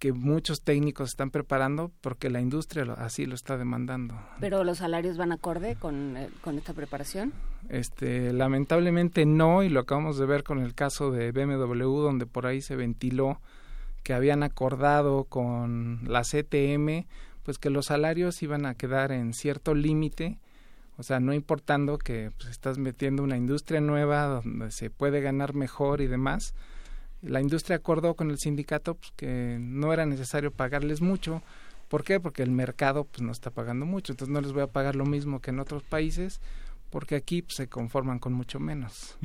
que muchos técnicos están preparando porque la industria lo- así lo está demandando. Pero los salarios van acorde con, eh, con esta preparación. Este, lamentablemente no, y lo acabamos de ver con el caso de BMW, donde por ahí se ventiló que habían acordado con la CTM, pues que los salarios iban a quedar en cierto límite, o sea, no importando que pues, estás metiendo una industria nueva donde se puede ganar mejor y demás. La industria acordó con el sindicato pues, que no era necesario pagarles mucho. ¿Por qué? Porque el mercado pues, no está pagando mucho, entonces no les voy a pagar lo mismo que en otros países porque aquí pues, se conforman con mucho menos.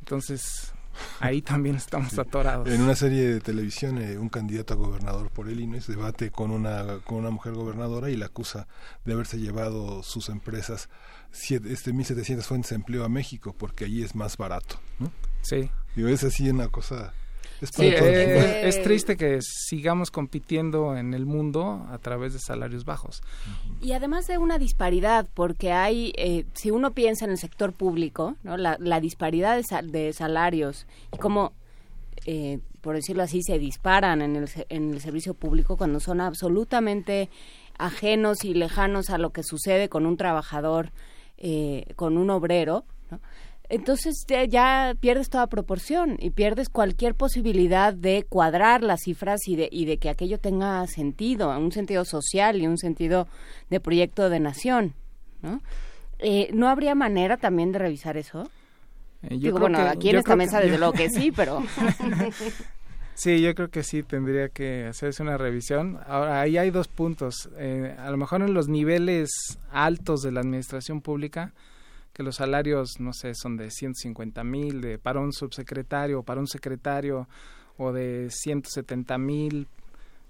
Entonces, ahí también estamos atorados. En una serie de televisión, eh, un candidato a gobernador por Illinois debate con una, con una mujer gobernadora y la acusa de haberse llevado sus empresas, siete, este 1.700 fuentes de empleo a México, porque allí es más barato. ¿no? Sí. Digo, es así una cosa... Sí, eh, ¿no? es triste que sigamos compitiendo en el mundo a través de salarios bajos. Y además de una disparidad, porque hay, eh, si uno piensa en el sector público, ¿no? la, la disparidad de, sal- de salarios y cómo, eh, por decirlo así, se disparan en el, se- en el servicio público cuando son absolutamente ajenos y lejanos a lo que sucede con un trabajador, eh, con un obrero, ¿no? Entonces ya, ya pierdes toda proporción y pierdes cualquier posibilidad de cuadrar las cifras y de, y de que aquello tenga sentido, un sentido social y un sentido de proyecto de nación, ¿no? Eh, ¿No habría manera también de revisar eso? Eh, yo Digo, creo bueno, que- aquí en esta que- mesa desde yo- luego que sí, pero... Sí, yo creo que sí tendría que hacerse una revisión. Ahora, ahí hay dos puntos. Eh, a lo mejor en los niveles altos de la administración pública, que los salarios, no sé, son de 150 mil de, para un subsecretario o para un secretario, o de 170 mil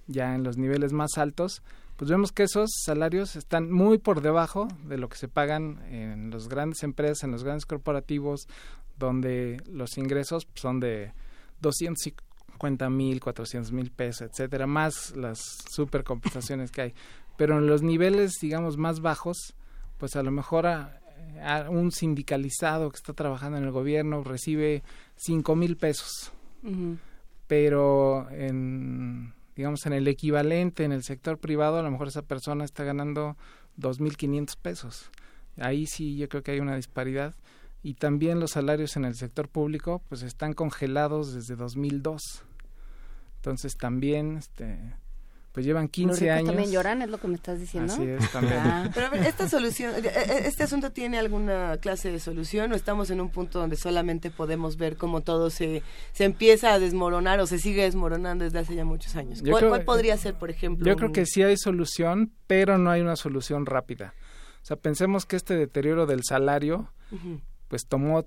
ya en los niveles más altos, pues vemos que esos salarios están muy por debajo de lo que se pagan en las grandes empresas, en los grandes corporativos, donde los ingresos son de 250 mil, 400 mil pesos, etcétera, más las supercompensaciones que hay. Pero en los niveles, digamos, más bajos, pues a lo mejor a un sindicalizado que está trabajando en el gobierno recibe 5 mil pesos. Pero en digamos en el equivalente en el sector privado a lo mejor esa persona está ganando 2.500 pesos. Ahí sí yo creo que hay una disparidad. Y también los salarios en el sector público pues están congelados desde 2002 entonces también este pues llevan Los 15 ricos años también lloran, es lo que me estás diciendo. Así es, también. Ah. Pero a ver, esta solución, eh, eh, ¿este asunto tiene alguna clase de solución o estamos en un punto donde solamente podemos ver cómo todo se, se empieza a desmoronar o se sigue desmoronando desde hace ya muchos años? ¿Cuál, creo- cuál podría ser, por ejemplo? Yo creo un- que sí hay solución, pero no hay una solución rápida. O sea, pensemos que este deterioro del salario, pues tomó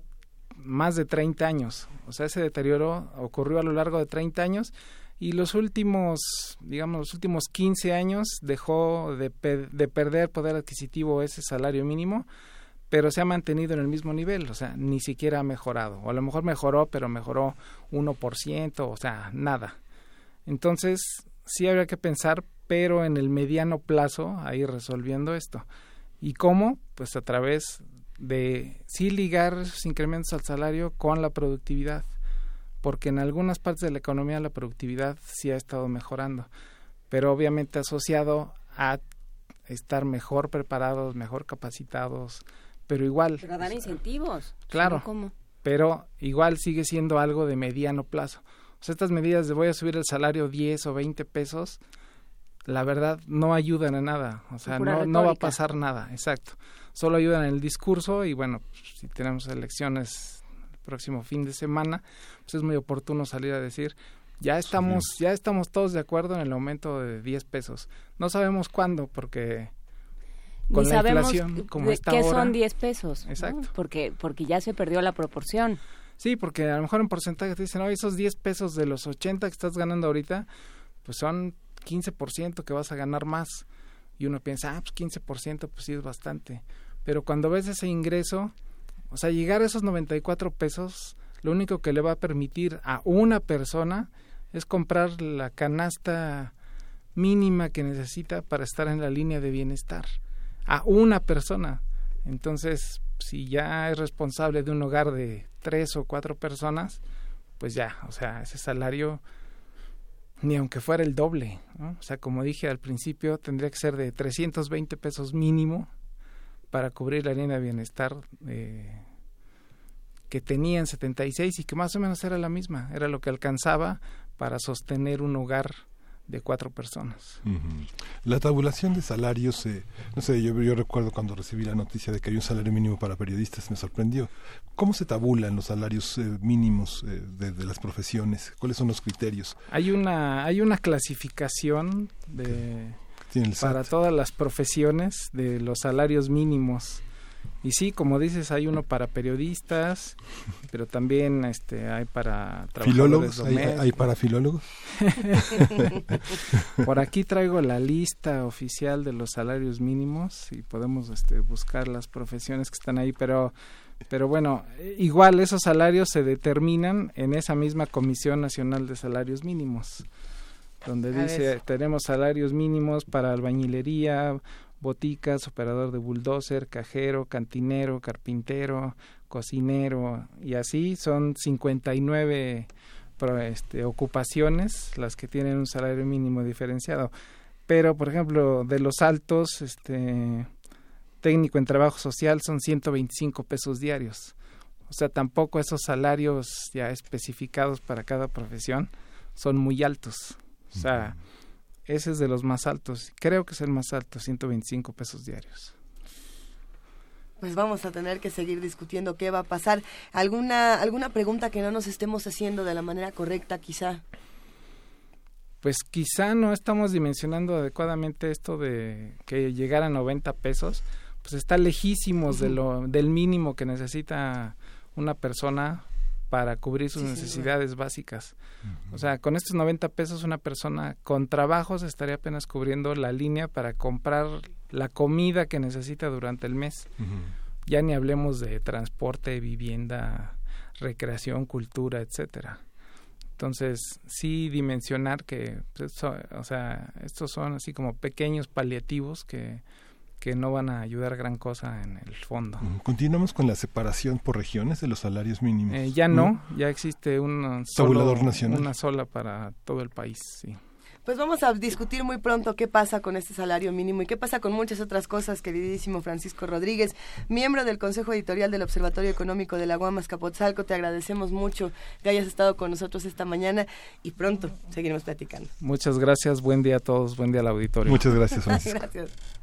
más de 30 años. O sea, ese deterioro ocurrió a lo largo de 30 años y los últimos, digamos, los últimos 15 años dejó de, de perder poder adquisitivo ese salario mínimo, pero se ha mantenido en el mismo nivel, o sea, ni siquiera ha mejorado, o a lo mejor mejoró, pero mejoró 1%, o sea, nada. Entonces, sí habría que pensar, pero en el mediano plazo, a ir resolviendo esto. ¿Y cómo? Pues a través de sí ligar esos incrementos al salario con la productividad, porque en algunas partes de la economía la productividad sí ha estado mejorando, pero obviamente asociado a estar mejor preparados, mejor capacitados, pero igual. Pero dar incentivos. Claro. ¿Cómo? Pero igual sigue siendo algo de mediano plazo. O sea, estas medidas de voy a subir el salario 10 o 20 pesos, la verdad no ayudan a nada. O sea, no, no va a pasar nada, exacto. Solo ayudan en el discurso y bueno, si tenemos elecciones el próximo fin de semana, pues es muy oportuno salir a decir, ya estamos, ya estamos todos de acuerdo en el aumento de 10 pesos. No sabemos cuándo porque con Ni la sabemos inflación como está qué ahora, son 10 pesos. ¿no? Exacto. Porque, porque ya se perdió la proporción. Sí, porque a lo mejor en porcentaje te dicen, no, esos 10 pesos de los 80 que estás ganando ahorita, pues son 15% que vas a ganar más. Y uno piensa, ah, pues 15%, pues sí es bastante. Pero cuando ves ese ingreso, o sea, llegar a esos 94 pesos, lo único que le va a permitir a una persona es comprar la canasta mínima que necesita para estar en la línea de bienestar. A una persona. Entonces, si ya es responsable de un hogar de tres o cuatro personas, pues ya, o sea, ese salario, ni aunque fuera el doble. O sea, como dije al principio, tendría que ser de 320 pesos mínimo para cubrir la línea de bienestar eh, que tenía en 76 y que más o menos era la misma, era lo que alcanzaba para sostener un hogar de cuatro personas. La tabulación de salarios, eh, no sé, yo, yo recuerdo cuando recibí la noticia de que hay un salario mínimo para periodistas, me sorprendió. ¿Cómo se tabulan los salarios eh, mínimos eh, de, de las profesiones? ¿Cuáles son los criterios? Hay una hay una clasificación de Tiene el para todas las profesiones de los salarios mínimos. Y sí, como dices, hay uno para periodistas, pero también este hay para trabajadores ¿Filólogos? ¿Hay, hay para filólogos? Por aquí traigo la lista oficial de los salarios mínimos y podemos este, buscar las profesiones que están ahí, pero pero bueno, igual esos salarios se determinan en esa misma Comisión Nacional de Salarios Mínimos, donde A dice ver. tenemos salarios mínimos para albañilería, boticas, operador de bulldozer, cajero, cantinero, carpintero, cocinero y así son 59 pro- este, ocupaciones las que tienen un salario mínimo diferenciado. Pero, por ejemplo, de los altos, este técnico en trabajo social son 125 pesos diarios. O sea, tampoco esos salarios ya especificados para cada profesión son muy altos. O sea, ese es de los más altos. Creo que es el más alto, 125 pesos diarios. Pues vamos a tener que seguir discutiendo qué va a pasar. ¿Alguna, alguna pregunta que no nos estemos haciendo de la manera correcta, quizá? Pues quizá no estamos dimensionando adecuadamente esto de que llegar a 90 pesos, pues está lejísimos de lo, del mínimo que necesita una persona para cubrir sus Sí, necesidades básicas. O sea, con estos 90 pesos una persona con trabajos estaría apenas cubriendo la línea para comprar la comida que necesita durante el mes. Ya ni hablemos de transporte, vivienda, recreación, cultura, etcétera. Entonces, sí dimensionar que, pues, o sea, estos son así como pequeños paliativos que, que no van a ayudar gran cosa en el fondo. Continuamos con la separación por regiones de los salarios mínimos. Eh, ya no, ya existe un Tabulador nacional. una sola para todo el país, sí. Pues vamos a discutir muy pronto qué pasa con este salario mínimo y qué pasa con muchas otras cosas, queridísimo Francisco Rodríguez, miembro del Consejo Editorial del Observatorio Económico de la Guamas Capotzalco. Te agradecemos mucho que hayas estado con nosotros esta mañana y pronto seguiremos platicando. Muchas gracias, buen día a todos, buen día al auditorio. Muchas gracias, Francisco. Gracias.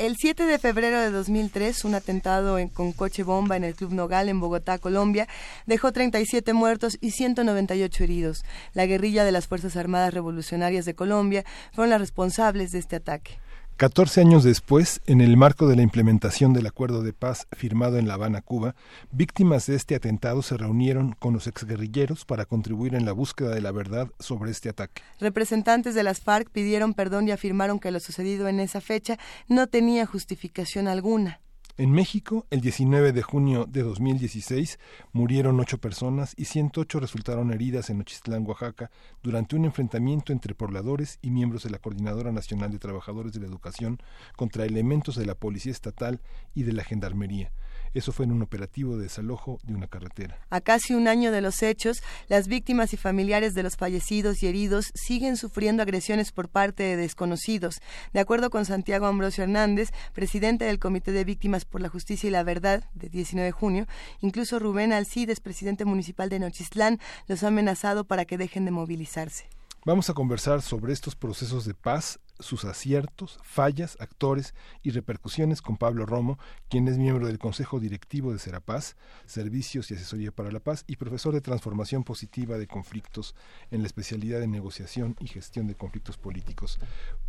El 7 de febrero de 2003, un atentado en- con coche bomba en el Club Nogal en Bogotá, Colombia, dejó 37 muertos y 198 heridos. La guerrilla de las Fuerzas Armadas Revolucionarias de Colombia fueron las responsables de este ataque. 14 años después, en el marco de la implementación del acuerdo de paz firmado en La Habana, Cuba, víctimas de este atentado se reunieron con los exguerrilleros para contribuir en la búsqueda de la verdad sobre este ataque. Representantes de las FARC pidieron perdón y afirmaron que lo sucedido en esa fecha no tenía justificación alguna. En México, el 19 de junio de 2016, murieron ocho personas y 108 resultaron heridas en Nochistlán, Oaxaca, durante un enfrentamiento entre pobladores y miembros de la Coordinadora Nacional de Trabajadores de la Educación contra elementos de la Policía Estatal y de la Gendarmería. Eso fue en un operativo de desalojo de una carretera. A casi un año de los hechos, las víctimas y familiares de los fallecidos y heridos siguen sufriendo agresiones por parte de desconocidos. De acuerdo con Santiago Ambrosio Hernández, presidente del Comité de Víctimas por la Justicia y la Verdad, de 19 de junio, incluso Rubén Alcides, presidente municipal de Nochistlán, los ha amenazado para que dejen de movilizarse. Vamos a conversar sobre estos procesos de paz, sus aciertos, fallas, actores y repercusiones con Pablo Romo, quien es miembro del Consejo Directivo de Serapaz, Servicios y Asesoría para la Paz y profesor de Transformación Positiva de Conflictos en la especialidad de Negociación y Gestión de Conflictos Políticos.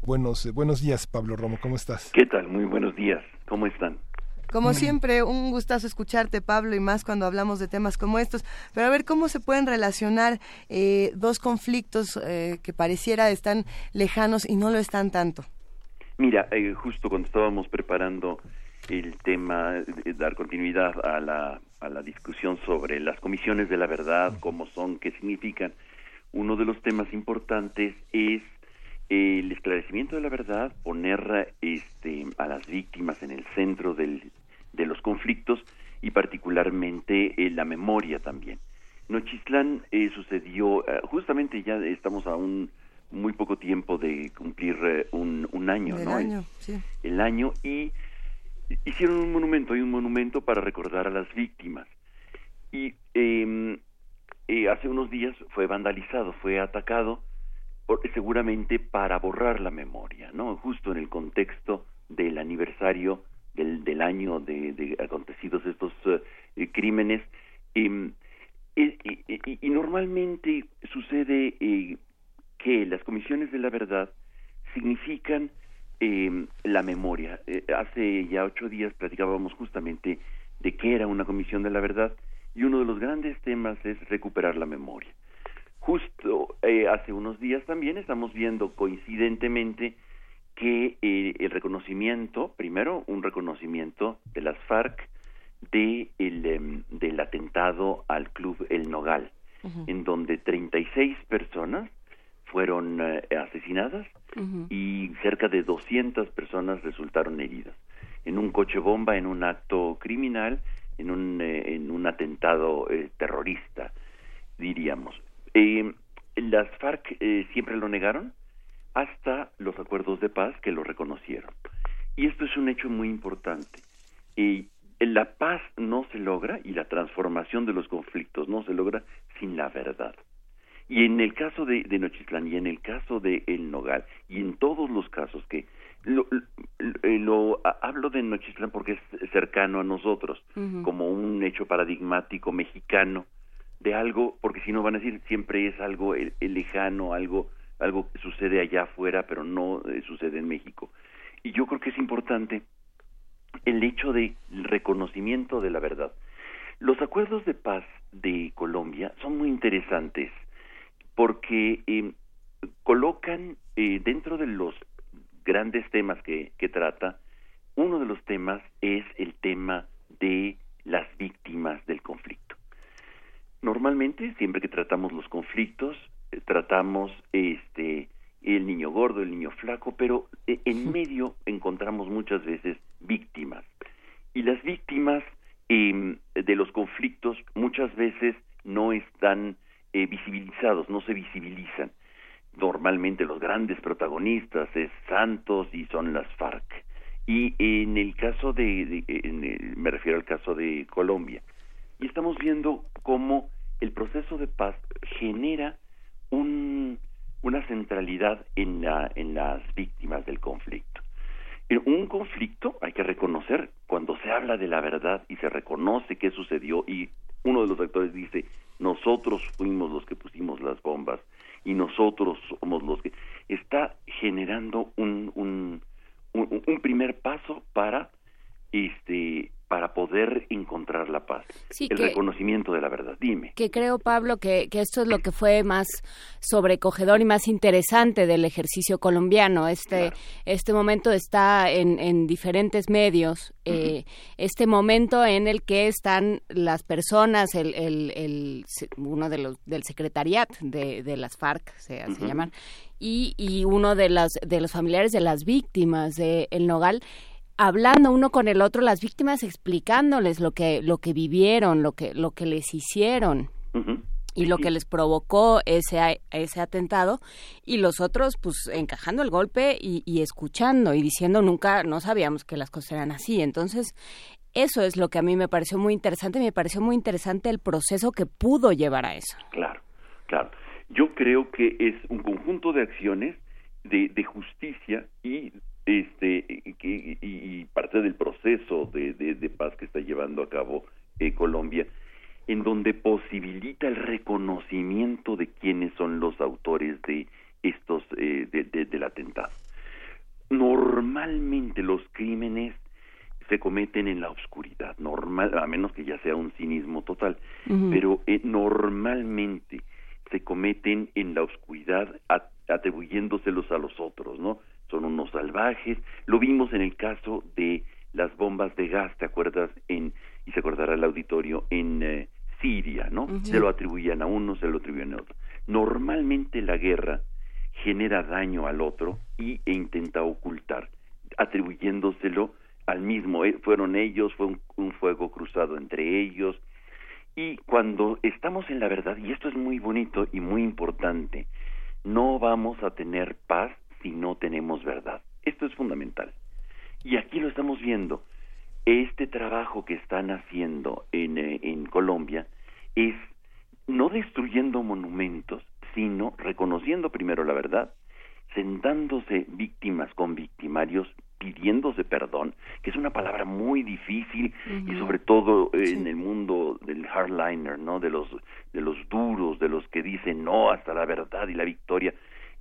Buenos, eh, buenos días, Pablo Romo, ¿cómo estás? ¿Qué tal? Muy buenos días, ¿cómo están? Como siempre, un gustazo escucharte, Pablo, y más cuando hablamos de temas como estos. Pero a ver, ¿cómo se pueden relacionar eh, dos conflictos eh, que pareciera están lejanos y no lo están tanto? Mira, eh, justo cuando estábamos preparando el tema, de dar continuidad a la, a la discusión sobre las comisiones de la verdad, cómo son, qué significan, uno de los temas importantes es el esclarecimiento de la verdad, poner este, a las víctimas en el centro del, de los conflictos y particularmente eh, la memoria también. Nochistlán eh, sucedió, eh, justamente ya estamos a un muy poco tiempo de cumplir eh, un, un, año, el ¿no? Año, sí. El año y hicieron un monumento, hay un monumento para recordar a las víctimas. Y em, hace unos días fue vandalizado, fue atacado, por, seguramente para borrar la memoria, ¿no? Justo en el contexto del aniversario del, del año de, de, acontecidos estos uh, crímenes. Eh, eh, eh, y normalmente sucede que las comisiones de la verdad significan la memoria. hace ya ocho días platicábamos justamente de qué era una comisión de la verdad y uno de los grandes temas es recuperar la memoria. Justo hace unos días también estamos viendo coincidentemente que eh, el reconocimiento, primero un reconocimiento de las FARC de el, um, del atentado al club El Nogal, uh -huh. en donde 36 personas fueron uh, asesinadas uh -huh. y cerca de 200 personas resultaron heridas en un coche bomba, en un acto criminal, en un, eh, en un atentado eh, terrorista, diríamos. Eh, las FARC siempre lo negaron, hasta los acuerdos de paz que lo reconocieron. Y esto es un hecho muy importante. Y la paz no se logra y la transformación de los conflictos no se logra sin la verdad. Y en el caso de, de Nochistlán y en el caso de El Nogal y en todos los casos que lo, lo, lo hablo de Nochistlán porque es cercano a nosotros, uh -huh. como un hecho paradigmático mexicano de algo, porque si no van a decir siempre es algo el, el lejano, algo algo que sucede allá afuera, pero no eh, sucede en México. Y yo creo que es importante el hecho de reconocimiento de la verdad. Los acuerdos de paz de Colombia son muy interesantes porque eh, colocan eh, dentro de los grandes temas que trata, uno de los temas es el tema de las víctimas del conflicto. Normalmente, siempre que tratamos los conflictos, tratamos este el niño gordo, el niño flaco, pero en medio encontramos muchas veces víctimas. Y las víctimas eh, de los conflictos muchas veces no están eh, visibilizados, no se visibilizan. Normalmente los grandes protagonistas es Santos y son las FARC. Y en el caso de, de en el, me refiero al caso de Colombia, y estamos viendo cómo el proceso de paz genera un, una centralidad en, la, las víctimas del conflicto. En un conflicto, hay que reconocer, cuando se habla de la verdad y se reconoce qué sucedió y uno de los actores dice, nosotros fuimos los que pusimos las bombas y nosotros somos los que... está generando un primer paso para este para poder encontrar la paz, Sí, el que- reconocimiento de la verdad. Dime. que creo, Pablo, que, que esto es lo que fue más sobrecogedor y más interesante del ejercicio colombiano. Este, este momento está en, en diferentes medios, eh, este momento en el que están las personas, el, el, el- uno de los del secretariat de, de las FARC, se hace llamar, y, y uno de los, de los familiares de las víctimas de El Nogal, hablando uno con el otro, las víctimas explicándoles lo que, lo que vivieron, lo que, lo que les hicieron y lo que les provocó ese, ese atentado y los otros pues encajando el golpe y, y escuchando y diciendo nunca no sabíamos que las cosas eran así entonces eso es lo que a mí me pareció muy interesante me pareció muy interesante el proceso que pudo llevar a eso. Claro, claro. Yo creo que es un conjunto de acciones de, de justicia y este y, que- y- y parte del proceso de, de- de paz que está llevando a cabo eh, Colombia, en donde posibilita el reconocimiento de quiénes son los autores de estos eh, de- de- del atentado. Normalmente los crímenes se cometen en la oscuridad, normal, a menos que ya sea un cinismo total, pero eh, normalmente se cometen en la oscuridad atribuyéndoselos a los otros, ¿no? Son unos salvajes. Lo vimos en el caso de las bombas de gas, ¿te acuerdas? En, y se acordará el auditorio, en eh, Siria, ¿no? Se lo atribuían a uno, se lo atribuían a otro. Normalmente la guerra genera daño al otro y, e intenta ocultar, atribuyéndoselo al mismo. Eh, Fueron ellos, fue un, un fuego cruzado entre ellos. Y cuando estamos en la verdad, y esto es muy bonito y muy importante, no vamos a tener paz si no tenemos verdad. Esto es fundamental. Y aquí lo estamos viendo. Este trabajo que están haciendo en, eh, en Colombia es no destruyendo monumentos, sino reconociendo primero la verdad, sentándose víctimas con victimarios, pidiéndose perdón, que es una palabra muy difícil y sobre todo eh, en el mundo del hardliner, ¿no? De los de los duros, de los que dicen no hasta la verdad y la victoria.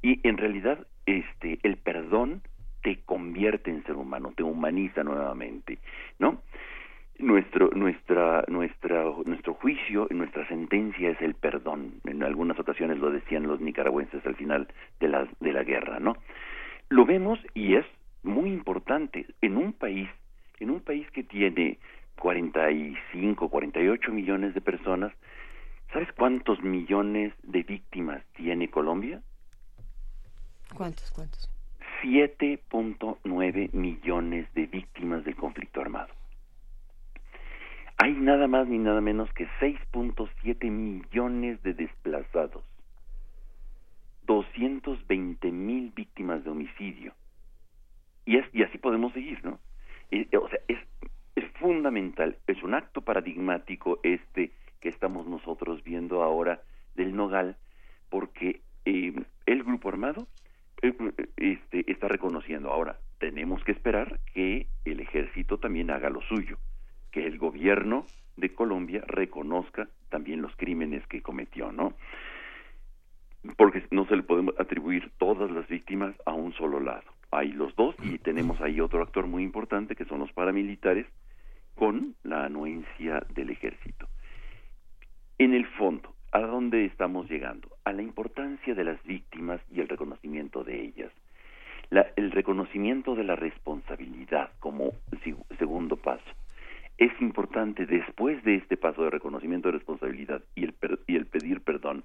Y en realidad este el perdón te convierte en ser humano, te humaniza nuevamente, ¿no? Nuestro nuestra nuestra nuestro juicio, nuestra sentencia es el perdón. En algunas ocasiones lo decían los nicaragüenses al final de la de la guerra, ¿no? Lo vemos y es muy importante en un país en un país que tiene 45, 48 millones de personas, ¿sabes cuántos millones de víctimas tiene Colombia? ¿Cuántos, cuántos? 7.9 millones de víctimas del conflicto armado. Hay nada más ni nada menos que 6.7 millones de desplazados, 220 mil víctimas de homicidio. Y, es, y así podemos seguir, ¿no? O sea, es, es fundamental, es un acto paradigmático este que estamos nosotros viendo ahora del Nogal, porque eh, el grupo armado este, está reconociendo. Ahora, tenemos que esperar que el ejército también haga lo suyo, que el gobierno de Colombia reconozca también los crímenes que cometió, ¿no? Porque no se le podemos atribuir todas las víctimas a un solo lado. Hay los dos y tenemos ahí otro actor muy importante que son los paramilitares con la anuencia del ejército. En el fondo, ¿a dónde estamos llegando? A la importancia de las víctimas y el reconocimiento de ellas. La- el reconocimiento de la responsabilidad como segundo paso. Es importante después de este paso de reconocimiento de responsabilidad y el, per- y el pedir perdón,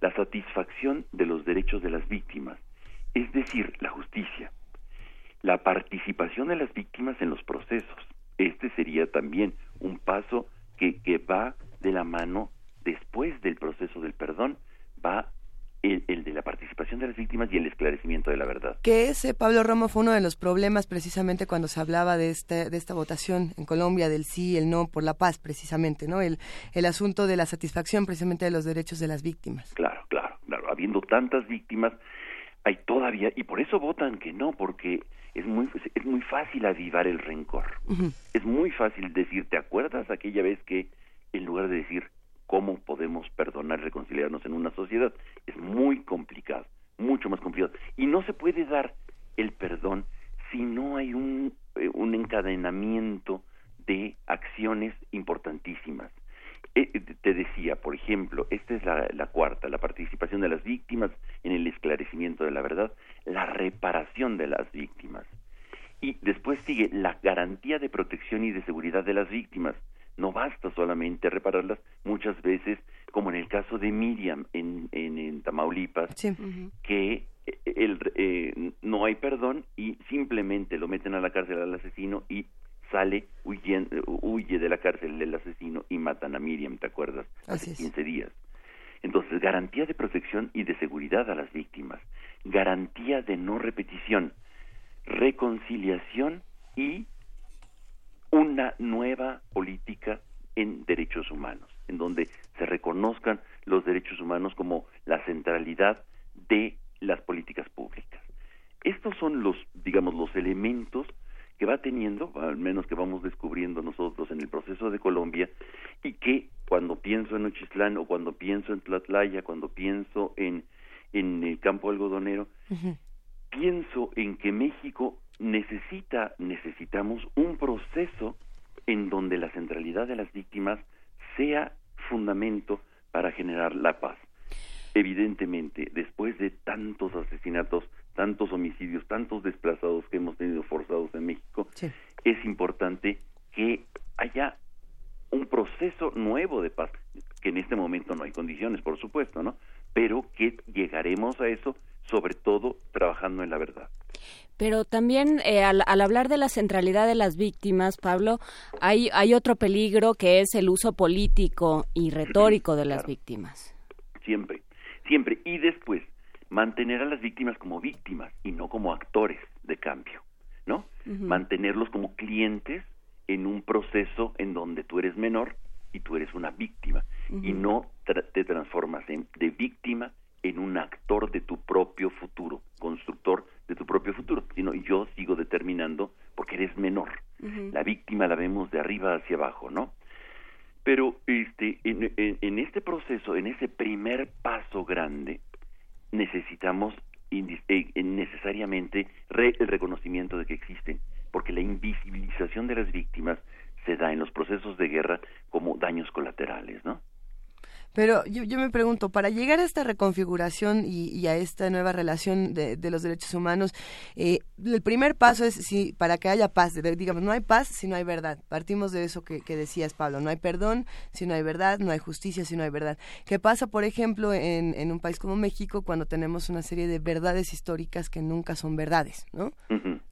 la satisfacción de los derechos de las víctimas, es decir, la justicia, la participación de las víctimas en los procesos. Este sería también un paso que, que va de la mano después del proceso del perdón, va el, el de la participación de las víctimas y el esclarecimiento de la verdad. Que ese, Pablo Romo, fue uno de los problemas precisamente cuando se hablaba de, este, de esta votación en Colombia, del sí y el no por la paz, precisamente, ¿no? El, el asunto de la satisfacción precisamente de los derechos de las víctimas. Claro, claro, claro. Habiendo tantas víctimas, hay todavía, y por eso votan que no, porque es muy, es muy fácil avivar el rencor. Es muy fácil decir, ¿te acuerdas aquella vez que, en lugar de decir cómo podemos perdonar y reconciliarnos en una sociedad, es muy complicado, mucho más complicado. Y no se puede dar el perdón si no hay un, eh, un encadenamiento de acciones importantísimas. Eh, eh, te decía, por ejemplo, esta es la, la, cuarta, la participación de las víctimas en el esclarecimiento de la verdad, la reparación de las víctimas. Y después sigue la garantía de protección y de seguridad de las víctimas. No basta solamente repararlas, muchas veces, como en el caso de Miriam en, en, Tamaulipas, que eh, el, eh, no hay perdón y simplemente lo meten a la cárcel al asesino y sale huyendo, huye de la cárcel el asesino y matan a Miriam, ¿te acuerdas? Hace 15 días. Entonces, garantía de protección y de seguridad a las víctimas, garantía de no repetición, reconciliación y una nueva política en derechos humanos, en donde se reconozcan los derechos humanos como la centralidad de las políticas públicas. Estos son los, digamos, los elementos que va teniendo, al menos que vamos descubriendo nosotros en el proceso de Colombia, y que cuando pienso en Uchislán o cuando pienso en Tlatlaya, cuando pienso en, en el campo algodonero, pienso en que México necesita, necesitamos un proceso en donde la centralidad de las víctimas sea fundamento para generar la paz. Evidentemente, después de tantos asesinatos, tantos homicidios, tantos desplazados que hemos tenido forzados en México, es importante que haya un proceso nuevo de paz, que en este momento no hay condiciones, por supuesto, ¿no? Pero que llegaremos a eso, sobre todo trabajando en la verdad. Pero también eh, al, hablar de la centralidad de las víctimas, Pablo, hay, hay otro peligro que es el uso político y retórico de las víctimas. Siempre, siempre. Y después, mantener a las víctimas como víctimas y no como actores de cambio, ¿no? Mantenerlos como clientes en un proceso en donde tú eres menor y tú eres una víctima y no te transformas de víctima en un actor de tu propio futuro, constructor de tu propio futuro, sino yo sigo determinando porque eres menor. La víctima la vemos de arriba hacia abajo, ¿no? Pero este, en, en, este proceso, en ese primer paso grande, necesitamos eh, necesariamente el reconocimiento de que existen, porque la invisibilización de las víctimas se da en los procesos de guerra como daños colaterales, ¿no? Pero yo, yo, me pregunto, para llegar a esta reconfiguración y, a esta nueva relación de, los derechos humanos, eh, el primer paso es si para que haya paz, digamos, no hay paz si no hay verdad. Partimos de eso que, decías, Pablo, no hay perdón si no hay verdad, no hay justicia si no hay verdad. ¿Qué pasa, por ejemplo, en, en un país como México cuando tenemos una serie de verdades históricas que nunca son verdades, ¿no?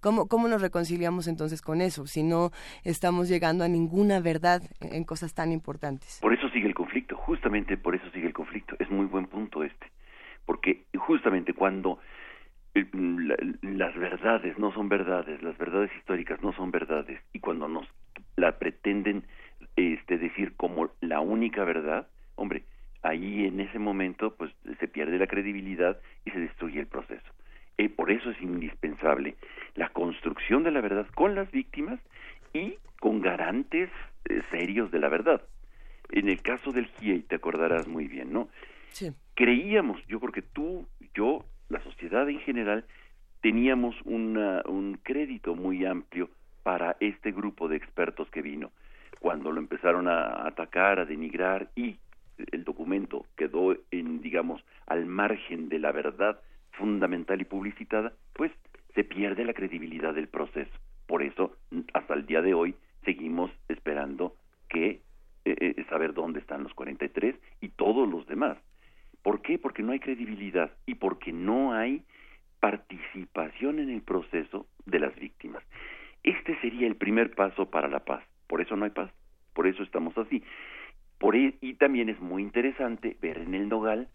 ¿Cómo, ¿Cómo nos reconciliamos entonces con eso si no estamos llegando a ninguna verdad en cosas tan importantes? Por eso sigue el conflicto, justamente por eso sigue el conflicto. Es muy buen punto este, porque justamente cuando eh, las verdades no son verdades, las verdades históricas no son verdades, y cuando nos la pretenden este, decir como la única verdad, hombre, ahí en ese momento pues se pierde la credibilidad y se destruye el proceso. y por eso es indispensable la construcción de la verdad con las víctimas y con garantes eh, serios de la verdad. En el caso del GIEI, te acordarás muy bien, ¿no? Sí. Creíamos, yo creo que tú, yo, la sociedad en general, teníamos un crédito muy amplio para este grupo de expertos que vino. Cuando lo empezaron a atacar, a denigrar y el documento quedó en, digamos, al margen de la verdad fundamental y publicitada, pues se pierde la credibilidad del proceso. Por eso, hasta el día de hoy, seguimos esperando que eh, eh, saber dónde están los 43 y todos los demás. ¿Por qué? Porque no hay credibilidad y porque no hay participación en el proceso de las víctimas. Este sería el primer paso para la paz. Por eso no hay paz. Por eso estamos así. Por, e, y también es muy interesante ver en el Nogal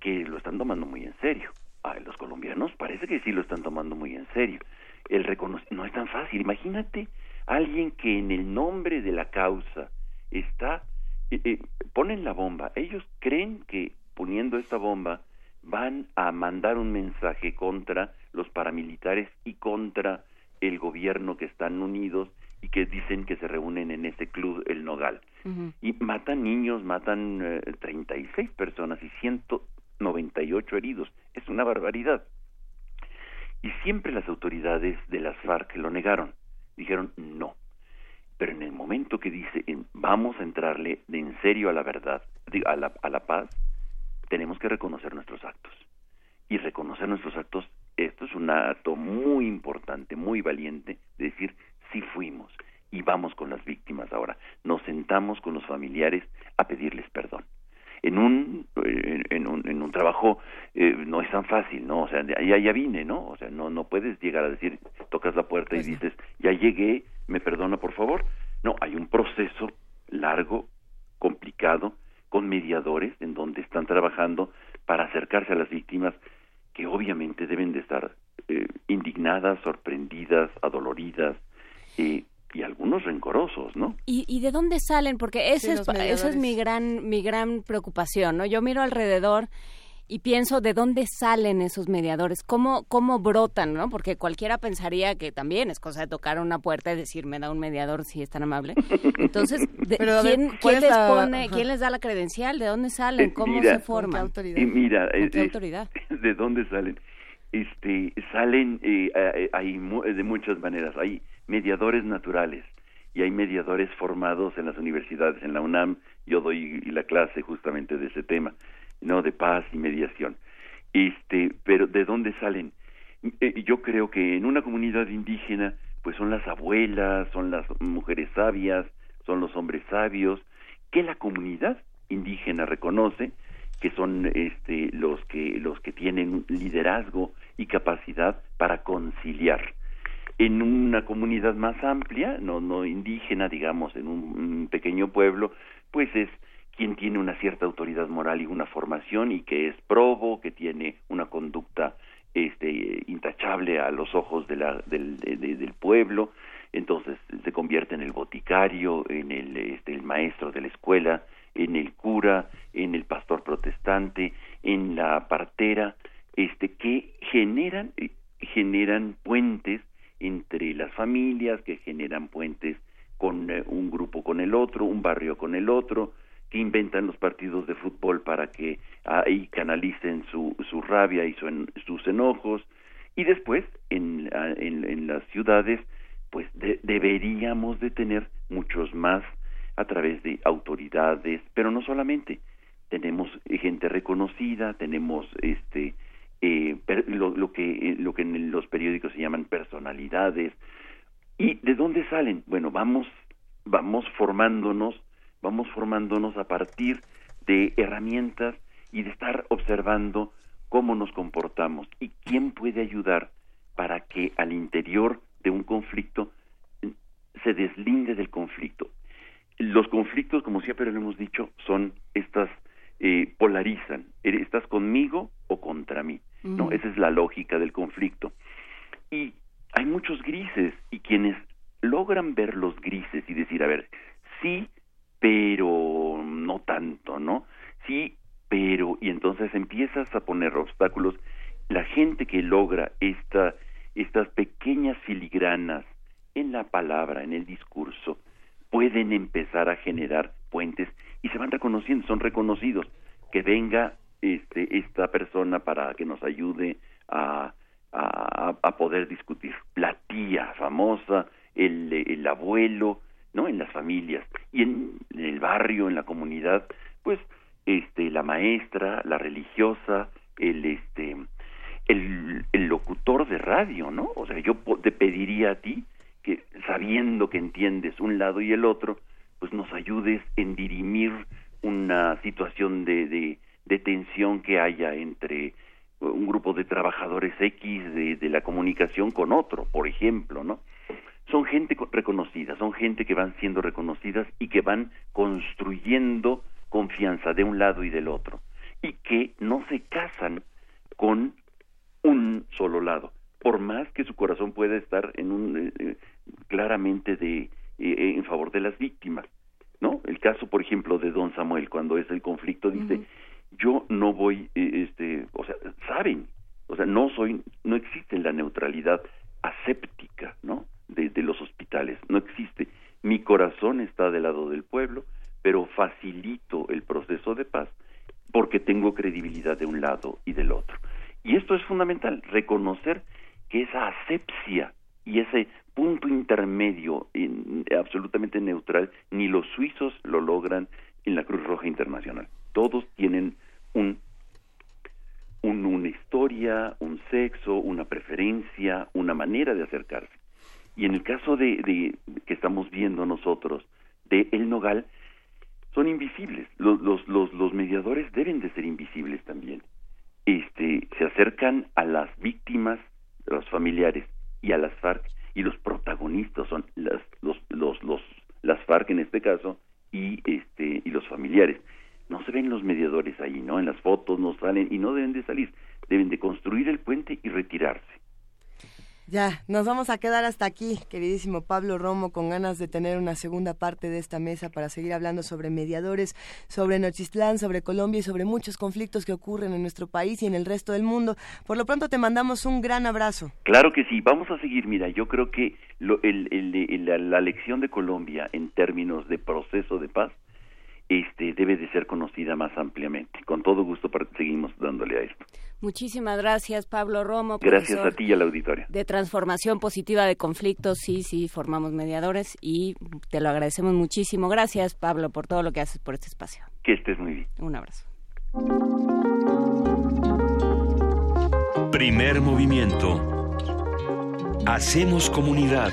que lo están tomando muy en serio. A los colombianos parece que sí lo están tomando muy en serio. El no es tan fácil. Imagínate alguien que en el nombre de la causa está, eh, eh, ponen la bomba, ellos creen que poniendo esta bomba van a mandar un mensaje contra los paramilitares y contra el gobierno que están unidos y que dicen que se reúnen en ese club El Nogal. Y matan niños, matan eh, treinta y 36 personas y 198 heridos. Es una barbaridad. Y siempre las autoridades de las FARC lo negaron. Dijeron no. Pero en el momento que dice vamos a entrarle de en serio a la verdad, a la, a la paz, tenemos que reconocer nuestros actos. Y reconocer nuestros actos, esto es un acto muy importante, muy valiente, de decir, sí fuimos y vamos con las víctimas ahora. Nos sentamos con los familiares a pedirles perdón en un en, un, en un trabajo eh, no es tan fácil no o sea ya ya vine no o sea no no puedes llegar a decir tocas la puerta y dices ya llegué me perdona por favor no hay un proceso largo complicado con mediadores en donde están trabajando para acercarse a las víctimas que obviamente deben de estar eh, indignadas sorprendidas adoloridas eh, y algunos rencorosos, ¿no? ¿Y, y de dónde salen? Porque esa, es, esa es mi gran, mi gran preocupación, ¿no? Yo miro alrededor y pienso de dónde salen esos mediadores, cómo, cómo brotan, ¿no? Porque cualquiera pensaría que también es cosa de tocar una puerta y decir, me da un mediador si es tan amable. Entonces, ¿quién, les pone, ¿quién les da la credencial? ¿De dónde salen? Eh, ¿Cómo se forman? autoridad? mira, ¿Con qué autoridad? ¿De dónde salen? Este, salen eh, hay de muchas maneras. Hay mediadores naturales y hay mediadores formados en las universidades, en la UNAM, yo doy la clase justamente de ese tema, no de paz y mediación. Este, pero ¿de dónde salen? Eh, yo creo que en una comunidad indígena pues son las abuelas, son las mujeres sabias, son los hombres sabios que la comunidad indígena reconoce que son este los que los que tienen liderazgo y capacidad para conciliar en una comunidad más amplia, no, no indígena, digamos, en un, pequeño pueblo, pues es quien tiene una cierta autoridad moral y una formación y que es probo, que tiene una conducta este, intachable a los ojos de la, del, del pueblo, entonces se convierte en el boticario, en el, este, el maestro de la escuela, en el cura, en el pastor protestante, en la partera, este, que generan, generan puentes entre las familias, que generan puentes con eh, un grupo con el otro, un barrio con el otro, que inventan los partidos de fútbol para que ahí canalicen su, su rabia y sus enojos. Y después, en, en, las ciudades, pues deberíamos de tener muchos más a través de autoridades, pero no solamente. Tenemos gente reconocida, tenemos este eh, lo, que, eh, lo que en los periódicos se llaman personalidades. ¿Y de dónde salen? Bueno, vamos, vamos formándonos, vamos formándonos a partir de herramientas y de estar observando cómo nos comportamos y quién puede ayudar para que al interior de un conflicto eh, se deslinde del conflicto. Los conflictos, como siempre lo hemos dicho, son estas eh, polarizan. ¿Estás conmigo o contra mí? ¿no? Esa es la lógica del conflicto. Y hay muchos grises y quienes logran ver los grises y decir, a ver, sí, pero no tanto, ¿no? Sí, pero, y entonces empiezas a poner obstáculos. La gente que logra esta, estas pequeñas filigranas en la palabra, en el discurso, pueden empezar a generar puentes y se van reconociendo, son reconocidos. Que venga este, esta persona para que nos ayude a, a, poder discutir. La tía famosa, el, el abuelo, ¿no? En las familias y en, el barrio, en la comunidad, pues este la maestra, la religiosa, el este el, locutor de radio, ¿no? O sea, yo te pediría a ti que sabiendo que entiendes un lado y el otro, pues nos ayudes en dirimir una situación de, de, tensión que haya entre un grupo de trabajadores X de, la comunicación con otro, por ejemplo, ¿no? Son gente reconocida, son gente que van siendo reconocidas y que van construyendo confianza de un lado y del otro y que no se casan con un solo lado, por más que su corazón pueda estar en un eh, eh, claramente de eh, en favor de las víctimas, ¿no? El caso, por ejemplo, de Don Samuel cuando es el conflicto dice yo no voy, eh, este, o sea, saben, o sea, no soy, no existe la neutralidad aséptica, ¿no? De, los hospitales, no existe. Mi corazón está del lado del pueblo, pero facilito el proceso de paz porque tengo credibilidad de un lado y del otro. Y esto es fundamental, reconocer que esa asepsia y ese punto intermedio absolutamente neutral, ni los suizos lo logran en la Cruz Roja Internacional. Todos tienen un, una historia, un sexo, una preferencia, una manera de acercarse. Y en el caso de, de que estamos viendo nosotros de El Nogal, son invisibles. Los, los, los, los mediadores deben de ser invisibles también. Este, se acercan a las víctimas, a los familiares y a las FARC y los protagonistas son las, los, los, los, las FARC en este caso y este y los familiares. No se ven los mediadores ahí, ¿no? En las fotos no salen y no deben de salir. Deben de construir el puente y retirarse. Ya, nos vamos a quedar hasta aquí, queridísimo Pablo Romo, con ganas de tener una segunda parte de esta mesa para seguir hablando sobre mediadores, sobre Nochistlán, sobre Colombia y sobre muchos conflictos que ocurren en nuestro país y en el resto del mundo. Por lo pronto te mandamos un gran abrazo. Claro que sí, vamos a seguir. Mira, yo creo que lo, el, el, la lección de Colombia en términos de proceso de paz este, debe de ser conocida más ampliamente. Con todo gusto seguimos dándole a esto. Muchísimas gracias, Pablo Romo. Gracias a ti y a la auditoria. De transformación positiva de conflictos, sí, sí, formamos mediadores y te lo agradecemos muchísimo. Gracias, Pablo, por todo lo que haces por este espacio. Que estés muy bien. Un abrazo. Primer movimiento. Hacemos comunidad.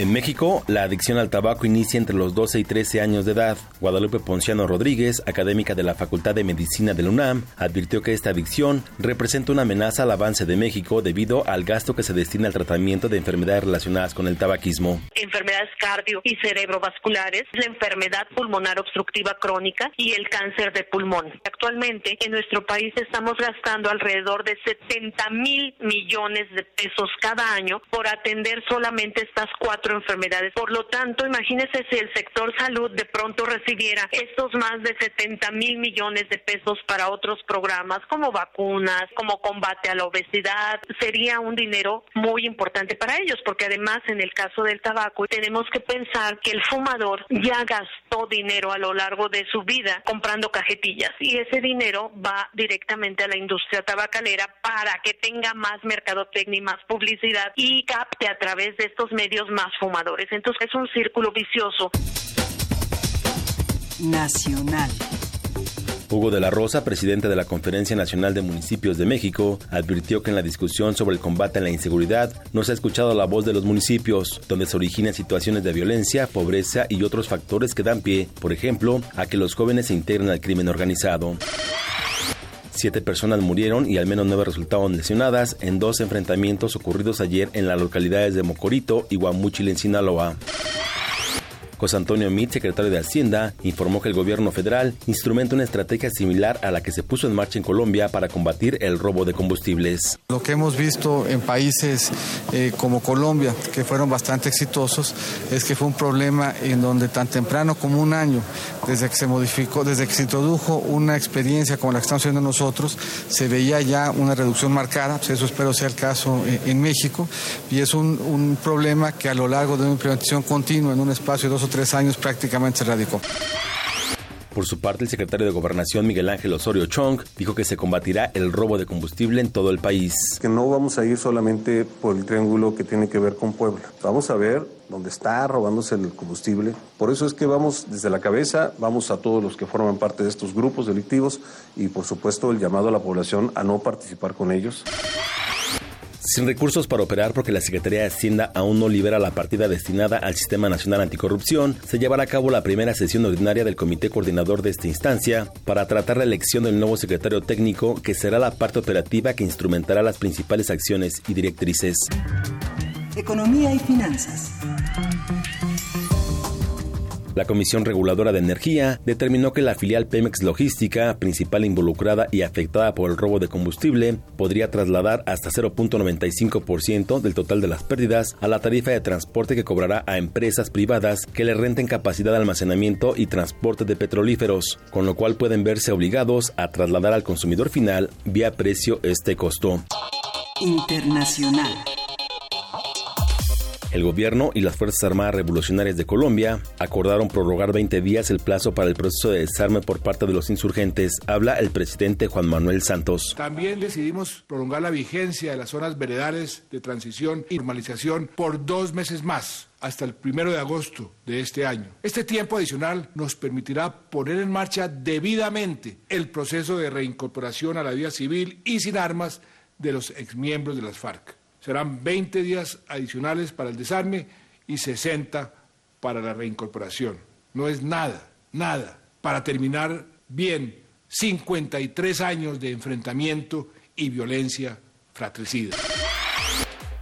En México, la adicción al tabaco inicia entre los 12 y 13 años de edad. Guadalupe Ponciano Rodríguez, académica de la Facultad de Medicina de la UNAM, advirtió que esta adicción representa una amenaza al avance de México debido al gasto que se destina al tratamiento de enfermedades relacionadas con el tabaquismo. Enfermedades cardio y cerebrovasculares, la enfermedad pulmonar obstructiva crónica y el cáncer de pulmón. Actualmente, en nuestro país estamos gastando alrededor de 70 mil millones de pesos cada año por atender solamente estas cuatro enfermedades. Por lo tanto, imagínese si el sector salud de pronto recibiera estos más de 70 mil millones de pesos para otros programas como vacunas, como combate a la obesidad, sería un dinero muy importante para ellos, porque además en el caso del tabaco tenemos que pensar que el fumador ya gastó dinero a lo largo de su vida comprando cajetillas y ese dinero va directamente a la industria tabacalera para que tenga más mercadotecnia y más publicidad y capte a través de estos medios más fumadores. Entonces es un círculo vicioso. Nacional. Hugo de la Rosa, presidente de la Conferencia Nacional de Municipios de México, advirtió que en la discusión sobre el combate a la inseguridad no se ha escuchado la voz de los municipios, donde se originan situaciones de violencia, pobreza y otros factores que dan pie, por ejemplo, a que los jóvenes se integren al crimen organizado. Siete personas murieron y al menos nueve resultaron lesionadas en dos enfrentamientos ocurridos ayer en las localidades de Mocorito y Guamúchil en Sinaloa. José Antonio Mit, secretario de Hacienda, informó que el gobierno federal instrumenta una estrategia similar a la que se puso en marcha en Colombia para combatir el robo de combustibles. Lo que hemos visto en países eh, como Colombia, que fueron bastante exitosos, es que fue un problema en donde tan temprano como un año, desde que se modificó, desde que se introdujo una experiencia como la que estamos haciendo nosotros, se veía ya una reducción marcada, pues eso espero sea el caso en, en México, y es un, un, problema que a lo largo de una implementación continua en un espacio de dos o tres años prácticamente se radicó. Por su parte, el secretario de Gobernación, Miguel Ángel Osorio Chong, dijo que se combatirá el robo de combustible en todo el país. Que no vamos a ir solamente por el triángulo que tiene que ver con Puebla. Vamos a ver dónde está robándose el combustible. Por eso es que vamos desde la cabeza, vamos a todos los que forman parte de estos grupos delictivos y, por supuesto, el llamado a la población a no participar con ellos. Sin recursos para operar porque la Secretaría de Hacienda aún no libera la partida destinada al Sistema Nacional Anticorrupción, se llevará a cabo la primera sesión ordinaria del Comité Coordinador de esta instancia para tratar la elección del nuevo secretario técnico que será la parte operativa que instrumentará las principales acciones y directrices. Economía y finanzas. La Comisión Reguladora de Energía determinó que la filial Pemex Logística, principal involucrada y afectada por el robo de combustible, podría trasladar hasta 0.95% del total de las pérdidas a la tarifa de transporte que cobrará a empresas privadas que le renten capacidad de almacenamiento y transporte de petrolíferos, con lo cual pueden verse obligados a trasladar al consumidor final vía precio este costo. Internacional. El gobierno y las Fuerzas Armadas Revolucionarias de Colombia acordaron prorrogar 20 días el plazo para el proceso de desarme por parte de los insurgentes, habla el presidente Juan Manuel Santos. También decidimos prolongar la vigencia de las zonas veredales de transición y normalización por dos meses más hasta el primero de agosto de este año. Este tiempo adicional nos permitirá poner en marcha debidamente el proceso de reincorporación a la vida civil y sin armas de los exmiembros de las FARC. Serán 20 días adicionales para el desarme y 60 para la reincorporación. No es nada, nada, para terminar bien 53 años de enfrentamiento y violencia fratricida.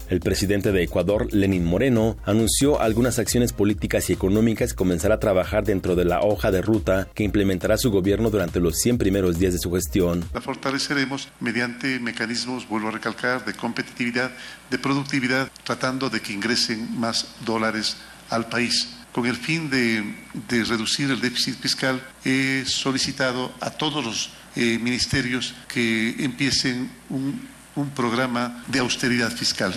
El presidente de Ecuador, Lenín Moreno, anunció algunas acciones políticas y económicas que comenzará a trabajar dentro de la hoja de ruta que implementará su gobierno durante los 100 primeros días de su gestión. La fortaleceremos mediante mecanismos, vuelvo a recalcar, de competitividad, de productividad, tratando de que ingresen más dólares al país. Con el fin de, de reducir el déficit fiscal, he solicitado a todos los eh, ministerios que empiecen un un programa de austeridad fiscal.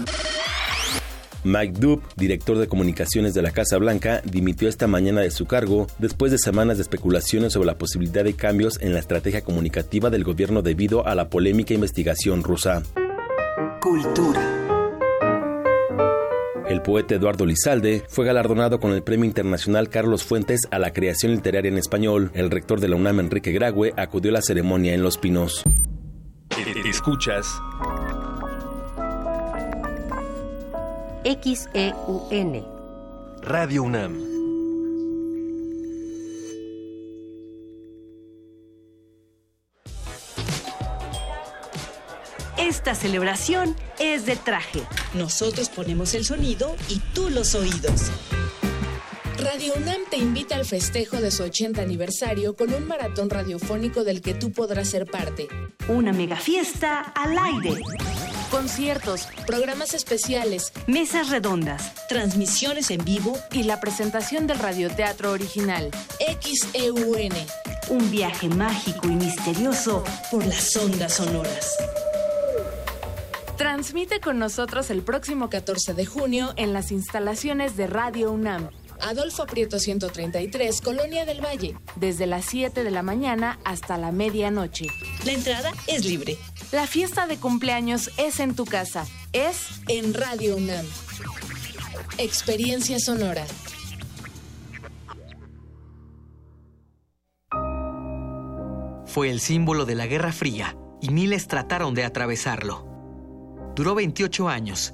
Mike Dub, director de comunicaciones de la Casa Blanca, dimitió esta mañana de su cargo después de semanas de especulaciones sobre la posibilidad de cambios en la estrategia comunicativa del gobierno debido a la polémica investigación rusa. Cultura. El poeta Eduardo Lizalde fue galardonado con el Premio Internacional Carlos Fuentes a la creación literaria en español. El rector de la UNAM, Enrique Grague, acudió a la ceremonia en Los Pinos. Escuchas XEUN Radio UNAM Esta celebración es de traje. Nosotros ponemos el sonido y tú los oídos. Radio UNAM te invita al festejo de su 80 aniversario con un maratón radiofónico del que tú podrás ser parte. Una mega fiesta al aire. Conciertos, programas especiales, mesas redondas, transmisiones en vivo y la presentación del radioteatro original. XEUN. Un viaje mágico y misterioso por las ondas sonoras. Transmite con nosotros el próximo 14 de junio en las instalaciones de Radio UNAM. Adolfo Prieto 133, Colonia del Valle, desde las 7 de la mañana hasta la medianoche. La entrada es libre. La fiesta de cumpleaños es en tu casa, es en Radio UNAM. Experiencia sonora. Fue el símbolo de la Guerra Fría y miles trataron de atravesarlo. Duró 28 años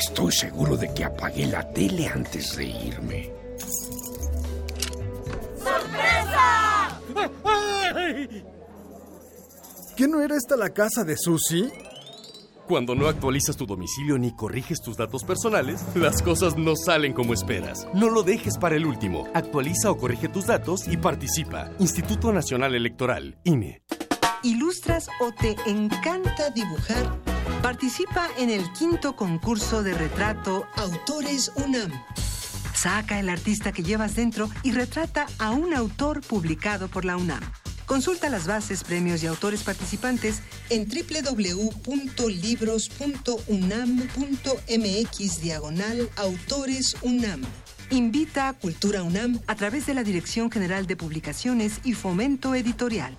Estoy seguro de que apagué la tele antes de irme. ¡Sorpresa! ¿Qué no era esta la casa de Susie? Cuando no actualizas tu domicilio ni corriges tus datos personales, las cosas no salen como esperas. No lo dejes para el último. Actualiza o corrige tus datos y participa. Instituto Nacional Electoral, INE. ¿Ilustras o te encanta dibujar? Participa en el quinto concurso de retrato Autores UNAM. Saca el artista que llevas dentro y retrata a un autor publicado por la UNAM. Consulta las bases, premios y autores participantes en www.libros.unam.mx diagonal Autores UNAM. Invita a Cultura UNAM a través de la Dirección General de Publicaciones y Fomento Editorial.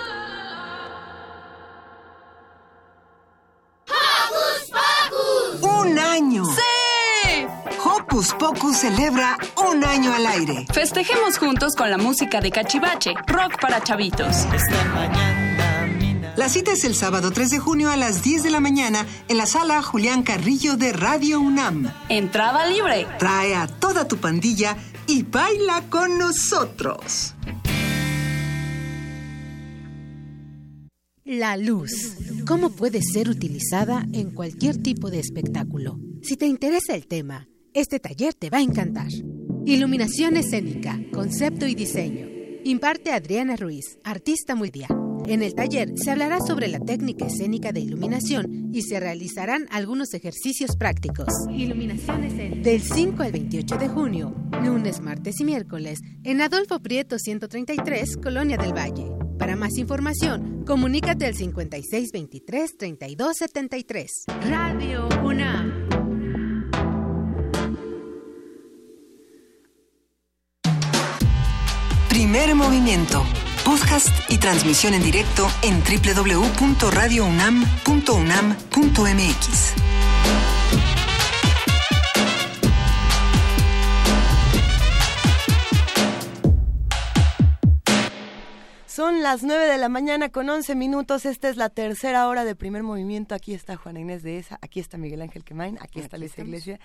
Hocus Pocus celebra un año al aire. Festejemos juntos con la música de Cachivache, rock para chavitos. La cita es el sábado 3 de junio a las 10 de la mañana en la sala Julián Carrillo de Radio UNAM. Entrada libre. Trae a toda tu pandilla y baila con nosotros. La luz. ¿Cómo puede ser utilizada en cualquier tipo de espectáculo? Si te interesa el tema, este taller te va a encantar. Iluminación escénica, concepto y diseño. Imparte Adriana Ruiz, artista multimedia. En el taller se hablará sobre la técnica escénica de iluminación y se realizarán algunos ejercicios prácticos. Iluminación escénica. Del 5 al 28 de junio, lunes, martes y miércoles, en Adolfo Prieto 133, Colonia del Valle. Para más información, comunícate al 5623-3273. Radio UNAM. Primer movimiento. Podcast y transmisión en directo en www.radiounam.unam.mx. Son las 9 de la mañana con 11 minutos. Esta es la tercera hora de primer movimiento. Aquí está Juana Inés de esa, aquí está Miguel Ángel Quemain, aquí está Luisa Iglesia.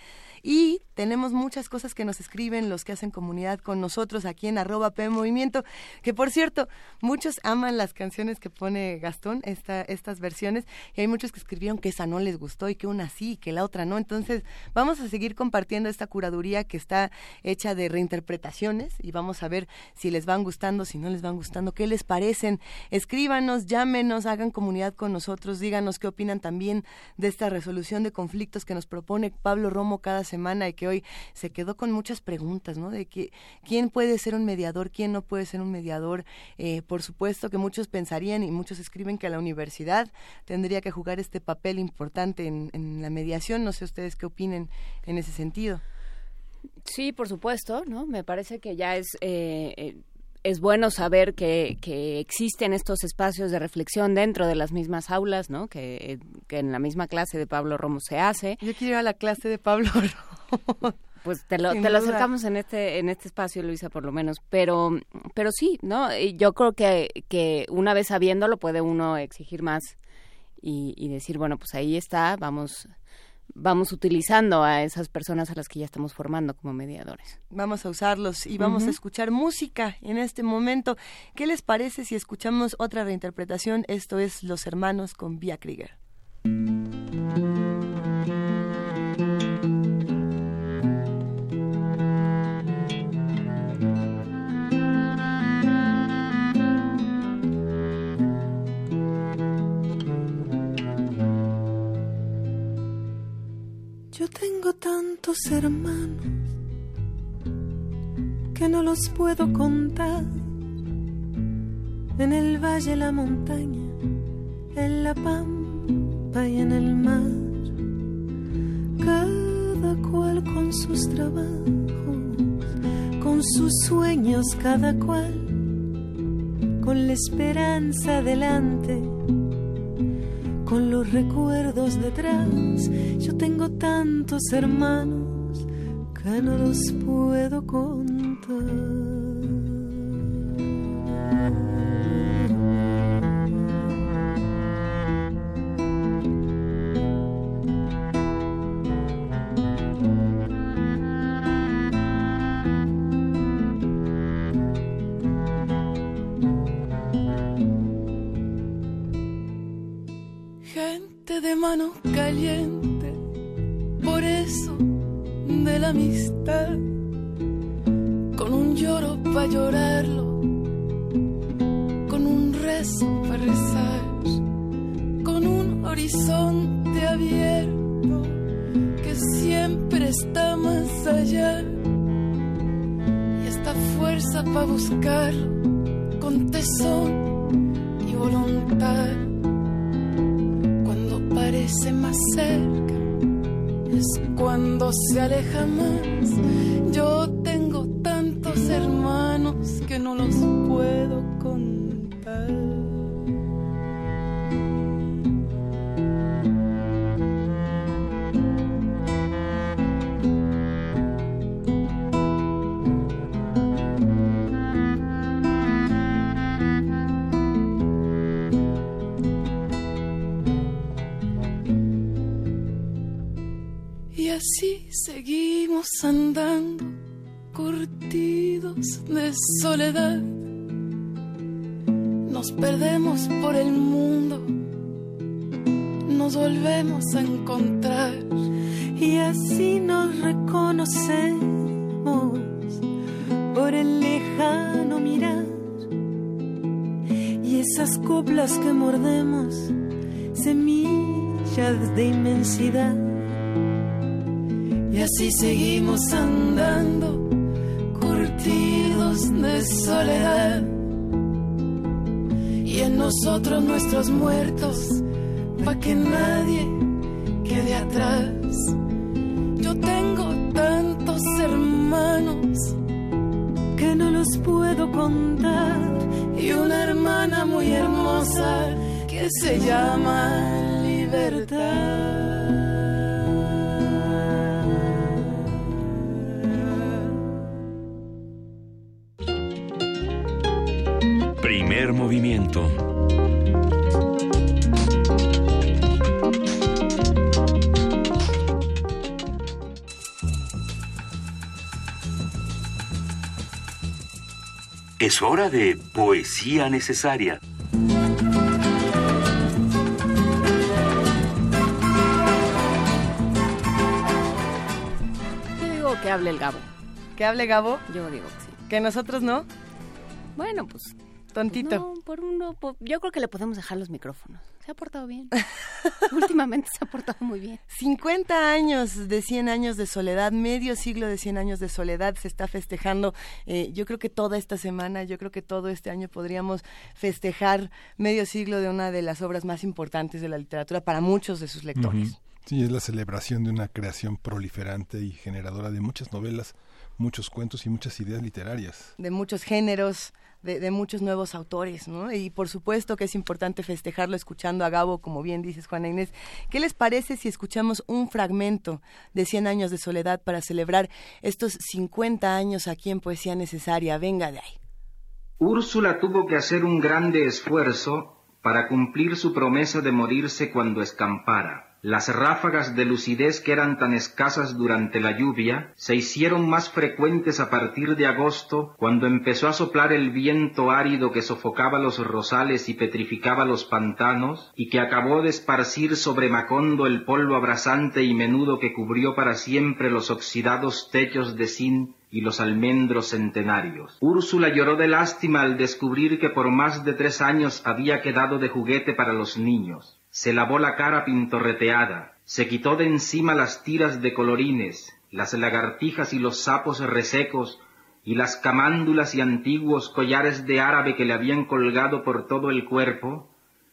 Y tenemos muchas cosas que nos escriben los que hacen comunidad con nosotros aquí en arroba P Movimiento. Que por cierto, muchos aman las canciones que pone Gastón, esta, estas versiones. Y hay muchos que escribieron que esa no les gustó y que una sí y que la otra no. Entonces, vamos a seguir compartiendo esta curaduría que está hecha de reinterpretaciones y vamos a ver si les van gustando, si no les van gustando, qué les parecen. Escríbanos, llámenos, hagan comunidad con nosotros, díganos qué opinan también de esta resolución de conflictos que nos propone Pablo Romo cada semana y que hoy se quedó con muchas preguntas, ¿no? De que quién puede ser un mediador, quién no puede ser un mediador. Eh, por supuesto que muchos pensarían y muchos escriben que la universidad tendría que jugar este papel importante en, en la mediación. No sé ustedes qué opinen en ese sentido. Sí, por supuesto, ¿no? Me parece que ya es eh, eh, es bueno saber que, que, existen estos espacios de reflexión dentro de las mismas aulas, ¿no? Que, que, en la misma clase de Pablo Romo se hace. Yo quiero ir a la clase de Pablo Romo. Pues te lo, te lo acercamos en este en este espacio, Luisa, por lo menos. Pero pero sí, ¿no? Yo creo que, que una vez sabiéndolo puede uno exigir más y, y decir, bueno, pues ahí está, vamos vamos utilizando a esas personas a las que ya estamos formando como mediadores. Vamos a usarlos y vamos uh -huh. a escuchar música en este momento. ¿Qué les parece si escuchamos otra reinterpretación? Esto es Los Hermanos con Vía Krieger. Yo tengo tantos hermanos que no los puedo contar. En el valle, la montaña, en la pampa y en el mar. Cada cual con sus trabajos, con sus sueños, cada cual con la esperanza delante con los recuerdos detrás. Yo tengo tantos hermanos que no los puedo contar. De mano caliente, por eso de la amistad, con un lloro para llorarlo, con un rezo para rezar, con un horizonte abierto que siempre está más allá, y esta fuerza para buscar con tesón y voluntad. Parece más cerca, es cuando se aleja más. Yo tengo tantos hermanos que no los puedo contar. Así seguimos andando, curtidos de soledad. Nos perdemos por el mundo, nos volvemos a encontrar. Y así nos reconocemos por el lejano mirar. Y esas coplas que mordemos, semillas de inmensidad y así seguimos andando, curtidos de soledad. Y en nosotros nuestros muertos, pa' que nadie quede atrás. Yo tengo tantos hermanos que no los puedo contar. Y una hermana muy hermosa que se llama libertad. Movimiento. Es hora de poesía necesaria. Yo digo que hable el Gabo. ¿Que hable Gabo? Yo digo que sí. ¿Que nosotros no? Bueno, pues tontito. No, por uno, yo creo que le podemos dejar los micrófonos. Se ha portado bien. Últimamente se ha portado muy bien. 50 años de 100 años de soledad, medio siglo de 100 años de soledad se está festejando. Eh, yo creo que toda esta semana, yo creo que todo este año podríamos festejar medio siglo de una de las obras más importantes de la literatura para muchos de sus lectores. Sí, es la celebración de una creación proliferante y generadora de muchas novelas, muchos cuentos y muchas ideas literarias. De muchos géneros, de, muchos nuevos autores, ¿no? Y por supuesto que es importante festejarlo escuchando a Gabo, como bien dices, Juana Inés. ¿Qué les parece si escuchamos un fragmento de 100 años de soledad para celebrar estos 50 años aquí en Poesía Necesaria? Venga de ahí. Úrsula tuvo que hacer un grande esfuerzo para cumplir su promesa de morirse cuando escampara. Las ráfagas de lucidez que eran tan escasas durante la lluvia se hicieron más frecuentes a partir de agosto, cuando empezó a soplar el viento árido que sofocaba los rosales y petrificaba los pantanos, y que acabó de esparcir sobre Macondo el polvo abrasante y menudo que cubrió para siempre los oxidados techos de zinc y los almendros centenarios. Úrsula lloró de lástima al descubrir que por más de tres años había quedado de juguete para los niños se lavó la cara pintorreteada, se quitó de encima las tiras de colorines, las lagartijas y los sapos resecos, y las camándulas y antiguos collares de árabe que le habían colgado por todo el cuerpo,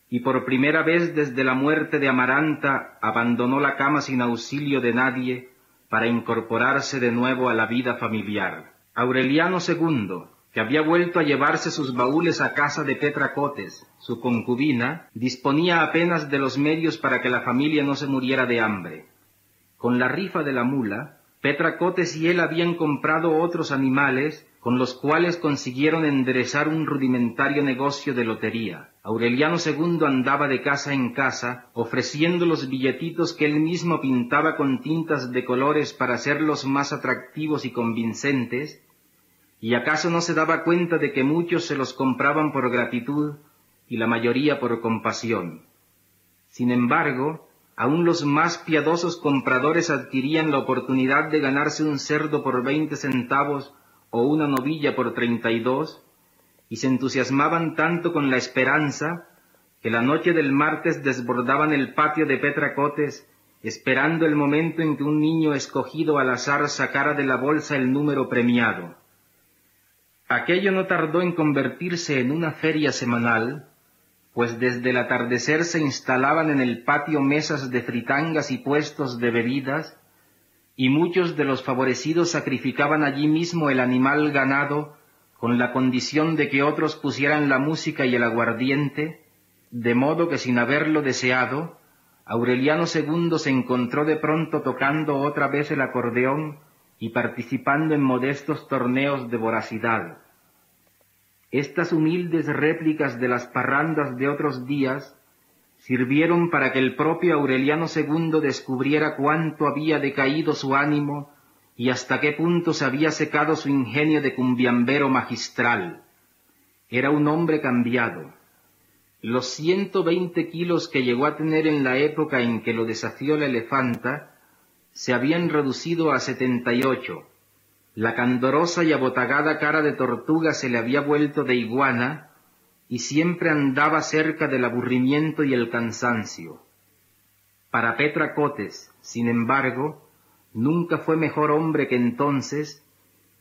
y por primera vez desde la muerte de Amaranta abandonó la cama sin auxilio de nadie para incorporarse de nuevo a la vida familiar. Aureliano II, que había vuelto a llevarse sus baúles a casa de Petra Cotes, su concubina, disponía apenas de los medios para que la familia no se muriera de hambre. Con la rifa de la mula, Petra Cotes y él habían comprado otros animales con los cuales consiguieron enderezar un rudimentario negocio de lotería. Aureliano II andaba de casa en casa, ofreciendo los billetitos que él mismo pintaba con tintas de colores para hacerlos más atractivos y convincentes, ¿Y acaso no se daba cuenta de que muchos se los compraban por gratitud y la mayoría por compasión? Sin embargo, aún los más piadosos compradores adquirían la oportunidad de ganarse un cerdo por veinte centavos o una novilla por treinta y dos, y se entusiasmaban tanto con la esperanza que la noche del martes desbordaban el patio de Petracotes esperando el momento en que un niño escogido al azar sacara de la bolsa el número premiado. Aquello no tardó en convertirse en una feria semanal, pues desde el atardecer se instalaban en el patio mesas de fritangas y puestos de bebidas, y muchos de los favorecidos sacrificaban allí mismo el animal ganado con la condición de que otros pusieran la música y el aguardiente, de modo que sin haberlo deseado, Aureliano II se encontró de pronto tocando otra vez el acordeón y participando en modestos torneos de voracidad. Estas humildes réplicas de las parrandas de otros días sirvieron para que el propio Aureliano II descubriera cuánto había decaído su ánimo y hasta qué punto se había secado su ingenio de cumbiambero magistral. Era un hombre cambiado. Los ciento veinte kilos que llegó a tener en la época en que lo desafió la elefanta se habían reducido a setenta y ocho. La candorosa y abotagada cara de tortuga se le había vuelto de iguana y siempre andaba cerca del aburrimiento y el cansancio. Para Petra Cotes, sin embargo, nunca fue mejor hombre que entonces,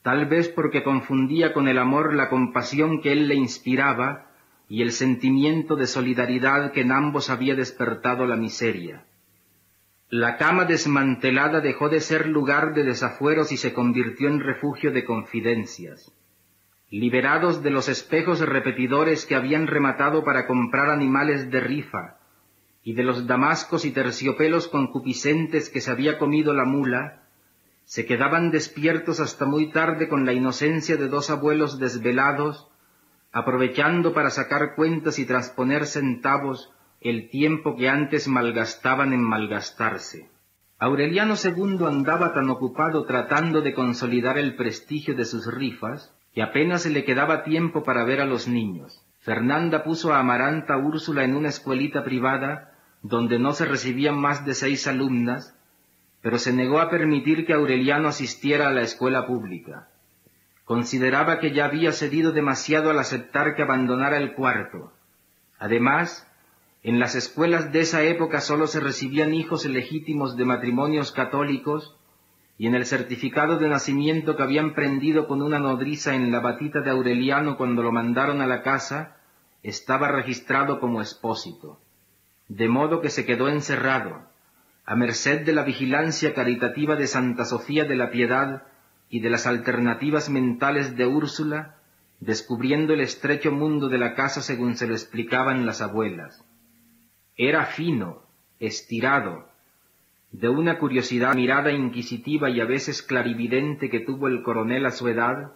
tal vez porque confundía con el amor la compasión que él le inspiraba y el sentimiento de solidaridad que en ambos había despertado la miseria. La cama desmantelada dejó de ser lugar de desafueros y se convirtió en refugio de confidencias. Liberados de los espejos repetidores que habían rematado para comprar animales de rifa, y de los damascos y terciopelos concupiscentes que se había comido la mula, se quedaban despiertos hasta muy tarde con la inocencia de dos abuelos desvelados, aprovechando para sacar cuentas y transponer centavos el tiempo que antes malgastaban en malgastarse. Aureliano II andaba tan ocupado tratando de consolidar el prestigio de sus rifas, que apenas se le quedaba tiempo para ver a los niños. Fernanda puso a Amaranta Úrsula en una escuelita privada donde no se recibían más de seis alumnas, pero se negó a permitir que Aureliano asistiera a la escuela pública. Consideraba que ya había cedido demasiado al aceptar que abandonara el cuarto. Además, en las escuelas de esa época sólo se recibían hijos legítimos de matrimonios católicos, y en el certificado de nacimiento que habían prendido con una nodriza en la batita de Aureliano cuando lo mandaron a la casa, estaba registrado como expósito de modo que se quedó encerrado, a merced de la vigilancia caritativa de Santa Sofía de la Piedad y de las alternativas mentales de Úrsula, descubriendo el estrecho mundo de la casa según se lo explicaban las abuelas. Era fino, estirado, de una curiosidad mirada inquisitiva y a veces clarividente que tuvo el coronel a su edad,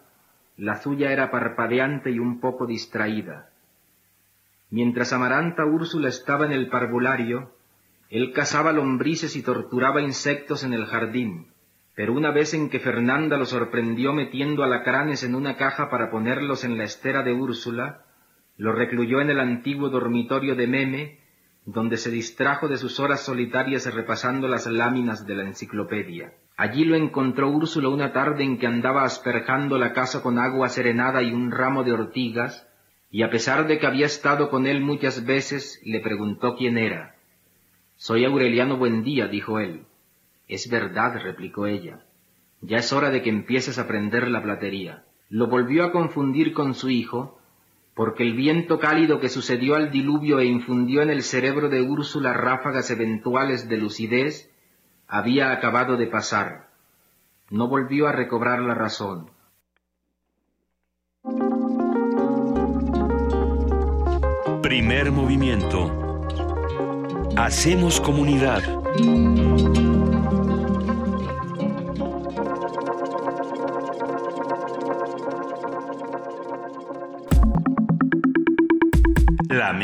la suya era parpadeante y un poco distraída. Mientras Amaranta Úrsula estaba en el parvulario, él cazaba lombrices y torturaba insectos en el jardín, pero una vez en que Fernanda lo sorprendió metiendo alacranes en una caja para ponerlos en la estera de Úrsula, lo recluyó en el antiguo dormitorio de Meme, donde se distrajo de sus horas solitarias repasando las láminas de la enciclopedia. Allí lo encontró Úrsula una tarde en que andaba asperjando la casa con agua serenada y un ramo de ortigas, y a pesar de que había estado con él muchas veces, le preguntó quién era. Soy Aureliano Buendía, dijo él. Es verdad, replicó ella. Ya es hora de que empieces a aprender la platería. Lo volvió a confundir con su hijo, porque el viento cálido que sucedió al diluvio e infundió en el cerebro de Úrsula ráfagas eventuales de lucidez, había acabado de pasar. No volvió a recobrar la razón. Primer movimiento. Hacemos comunidad.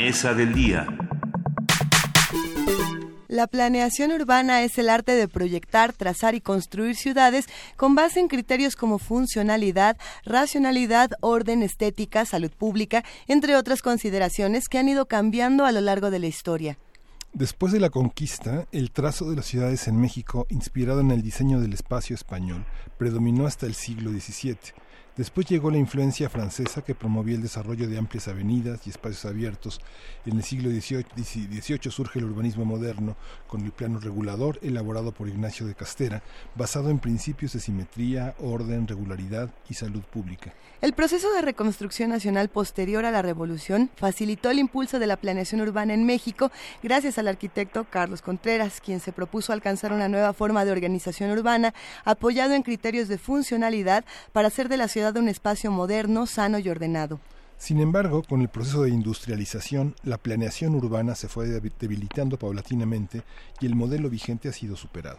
Mesa del día. La planeación urbana es el arte de proyectar, trazar y construir ciudades con base en criterios como funcionalidad, racionalidad, orden, estética, salud pública, entre otras consideraciones que han ido cambiando a lo largo de la historia. Después de la conquista, el trazo de las ciudades en México, inspirado en el diseño del espacio español, predominó hasta el siglo XVII Después llegó la influencia francesa que promovía el desarrollo de amplias avenidas y espacios abiertos. En el siglo XVIII, surge el urbanismo moderno con el plano regulador elaborado por Ignacio de Castera, basado en principios de simetría, orden, regularidad y salud pública. El proceso de reconstrucción nacional posterior a la revolución facilitó el impulso de la planeación urbana en México gracias al arquitecto Carlos Contreras, quien se propuso alcanzar una nueva forma de organización urbana apoyado en criterios de funcionalidad para hacer de la ciudad un espacio moderno, sano y ordenado. Sin embargo, con el proceso de industrialización, la planeación urbana se fue debilitando paulatinamente y el modelo vigente ha sido superado.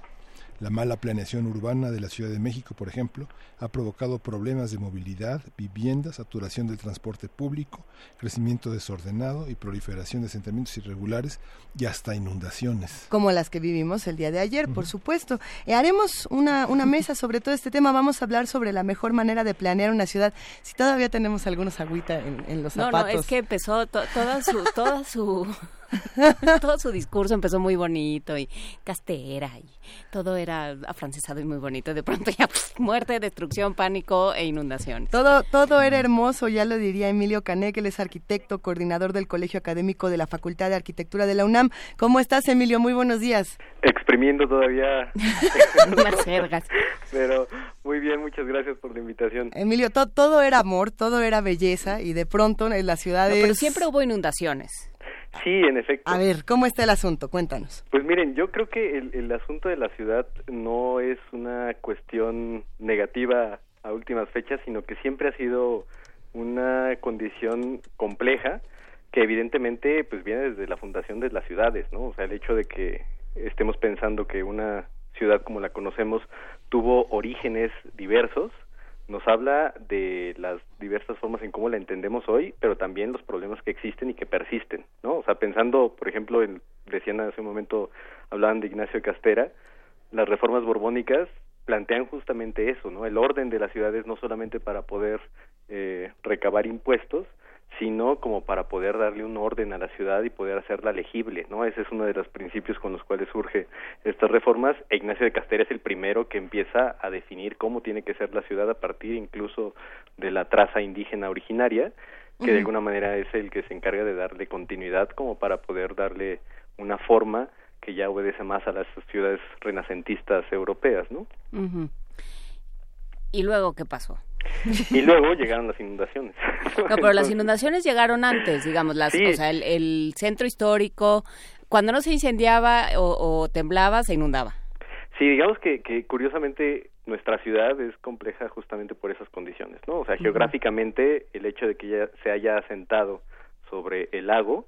La mala planeación urbana de la Ciudad de México, por ejemplo, ha provocado problemas de movilidad, vivienda, saturación del transporte público, crecimiento desordenado y proliferación de asentamientos irregulares y hasta inundaciones. Como las que vivimos el día de ayer, por supuesto. Eh, haremos una, una mesa sobre todo este tema. Vamos a hablar sobre la mejor manera de planear una ciudad. Si todavía tenemos algunos agüita en, los zapatos. No, no, es que empezó toda su... Toda su todo su discurso empezó muy bonito y castera y todo era afrancesado y muy bonito. De pronto ya muerte, destrucción, pánico e inundación. Todo, todo era hermoso, ya lo diría Emilio Cané, que él es arquitecto, coordinador del Colegio Académico de la Facultad de Arquitectura de la UNAM. ¿Cómo estás, Emilio? Muy buenos días. Exprimiendo todavía las. Pero muy bien, muchas gracias por la invitación. Emilio, todo era amor, todo era belleza y de pronto en la ciudad Pero siempre hubo inundaciones. Sí, en efecto. A ver, ¿cómo está el asunto? Cuéntanos. Pues miren, yo creo que el, asunto de la ciudad no es una cuestión negativa a últimas fechas, sino que siempre ha sido una condición compleja que evidentemente pues viene desde la fundación de las ciudades, ¿no? O sea, el hecho de que estemos pensando que una ciudad como la conocemos tuvo orígenes diversos nos habla de las diversas formas en cómo la entendemos hoy, pero también los problemas que existen y que persisten, ¿no? O sea, pensando, por ejemplo, en, decían hace un momento, hablaban de Ignacio Castera, las reformas borbónicas plantean justamente eso, ¿no? El orden de las ciudades no solamente para poder eh, recabar impuestos, sino como para poder darle un orden a la ciudad y poder hacerla legible, ¿no? Ese es uno de los principios con los cuales surge estas reformas. E Ignacio de Castera es el primero que empieza a definir cómo tiene que ser la ciudad a partir incluso de la traza indígena originaria, que de alguna manera es el que se encarga de darle continuidad como para poder darle una forma que ya obedece más a las ciudades renacentistas europeas, ¿no? ¿Y luego qué pasó? Y luego llegaron las inundaciones. No, pero las inundaciones llegaron antes, digamos, las, o sea, el, centro histórico, cuando no se incendiaba o, temblaba, se inundaba. Sí, digamos que, que, curiosamente nuestra ciudad es compleja justamente por esas condiciones, ¿no? O sea, geográficamente el hecho de que ya se haya asentado sobre el lago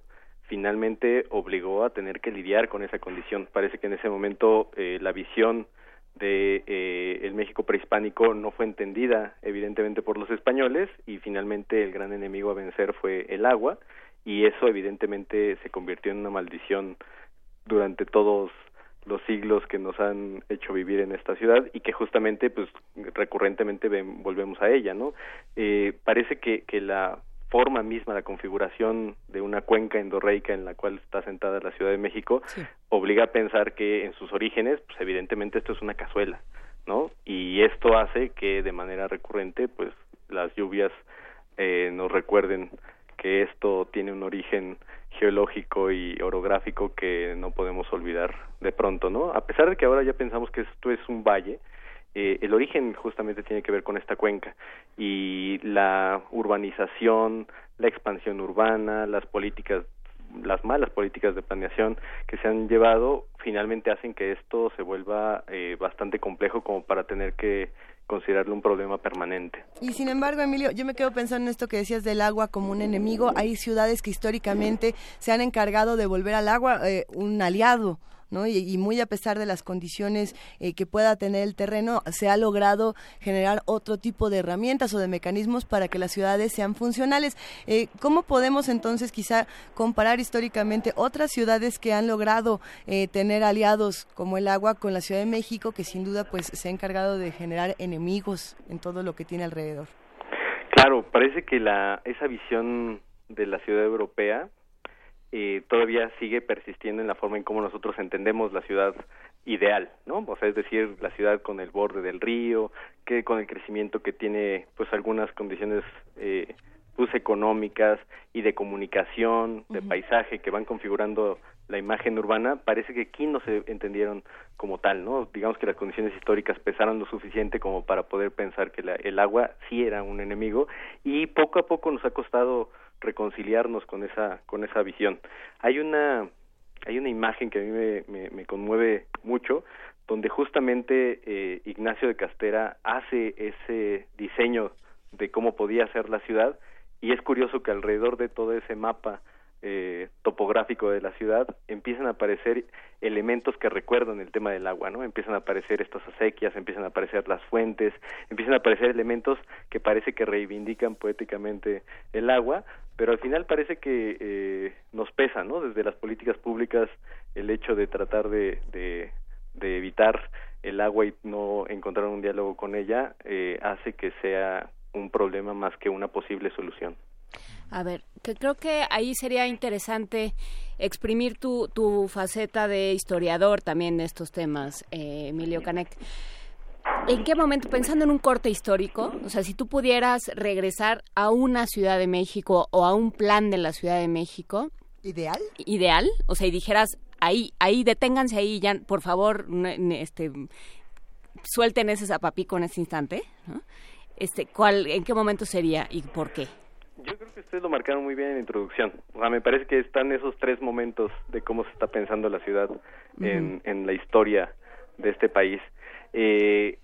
finalmente obligó a tener que lidiar con esa condición. Parece que en ese momento eh, la visión de eh, el México prehispánico no fue entendida evidentemente por los españoles y finalmente el gran enemigo a vencer fue el agua y eso evidentemente se convirtió en una maldición durante todos los siglos que nos han hecho vivir en esta ciudad y que justamente pues recurrentemente volvemos a ella no eh, parece que, que la forma misma, la configuración de una cuenca endorreica en la cual está sentada la Ciudad de México, obliga a pensar que en sus orígenes, pues evidentemente esto es una cazuela, ¿no? Y esto hace que de manera recurrente, pues las lluvias eh, nos recuerden que esto tiene un origen geológico y orográfico que no podemos olvidar de pronto, ¿no? A pesar de que ahora ya pensamos que esto es un valle, eh, el origen justamente tiene que ver con esta cuenca y la urbanización, la expansión urbana, las políticas las malas políticas de planeación que se han llevado finalmente hacen que esto se vuelva eh, bastante complejo como para tener que considerarlo un problema permanente. Y sin embargo, Emilio, yo me quedo pensando en esto que decías del agua como un enemigo. Hay ciudades que históricamente se han encargado de volver al agua eh, un aliado y, muy a pesar de las condiciones eh, que pueda tener el terreno, se ha logrado generar otro tipo de herramientas o de mecanismos para que las ciudades sean funcionales. Eh, ¿Cómo podemos entonces quizá comparar históricamente otras ciudades que han logrado eh, tener aliados como el agua con la Ciudad de México, que sin duda pues se ha encargado de generar enemigos en todo lo que tiene alrededor? Claro, parece que la esa visión de la ciudad europea eh, todavía sigue persistiendo en la forma en cómo nosotros entendemos la ciudad ideal, ¿no? O sea, es decir, la ciudad con el borde del río, que con el crecimiento que tiene, pues algunas condiciones eh, pues económicas y de comunicación, de paisaje que van configurando la imagen urbana, parece que aquí no se entendieron como tal, ¿no? Digamos que las condiciones históricas pesaron lo suficiente como para poder pensar que la, el agua sí era un enemigo y poco a poco nos ha costado reconciliarnos con esa con esa visión. Hay una hay una imagen que a mí me, me, conmueve mucho donde justamente eh, Ignacio de Castera hace ese diseño de cómo podía ser la ciudad y es curioso que alrededor de todo ese mapa eh, topográfico de la ciudad empiezan a aparecer elementos que recuerdan el tema del agua, ¿no? Empiezan a aparecer estas acequias, empiezan a aparecer las fuentes, empiezan a aparecer elementos que parece que reivindican poéticamente el agua, pero al final parece que eh, nos pesa, ¿no? Desde las políticas públicas el hecho de tratar de, evitar el agua y no encontrar un diálogo con ella eh, hace que sea un problema más que una posible solución. A ver, que creo que ahí sería interesante exprimir tu, tu faceta de historiador también de estos temas, eh, Emilio Canek. ¿En qué momento, pensando en un corte histórico, o sea, si tú pudieras regresar a una Ciudad de México o a un plan de la Ciudad de México? ¿Ideal? Ideal, o sea, y dijeras, ahí, ahí, deténganse ahí, ya, por favor, este, suelten ese zapapico en ese instante, Este, ¿cuál, ¿En qué momento sería y por qué? Yo creo que ustedes lo marcaron muy bien en la introducción. O sea, me parece que están esos tres momentos de cómo se está pensando la ciudad en, en la historia de este país. Eh,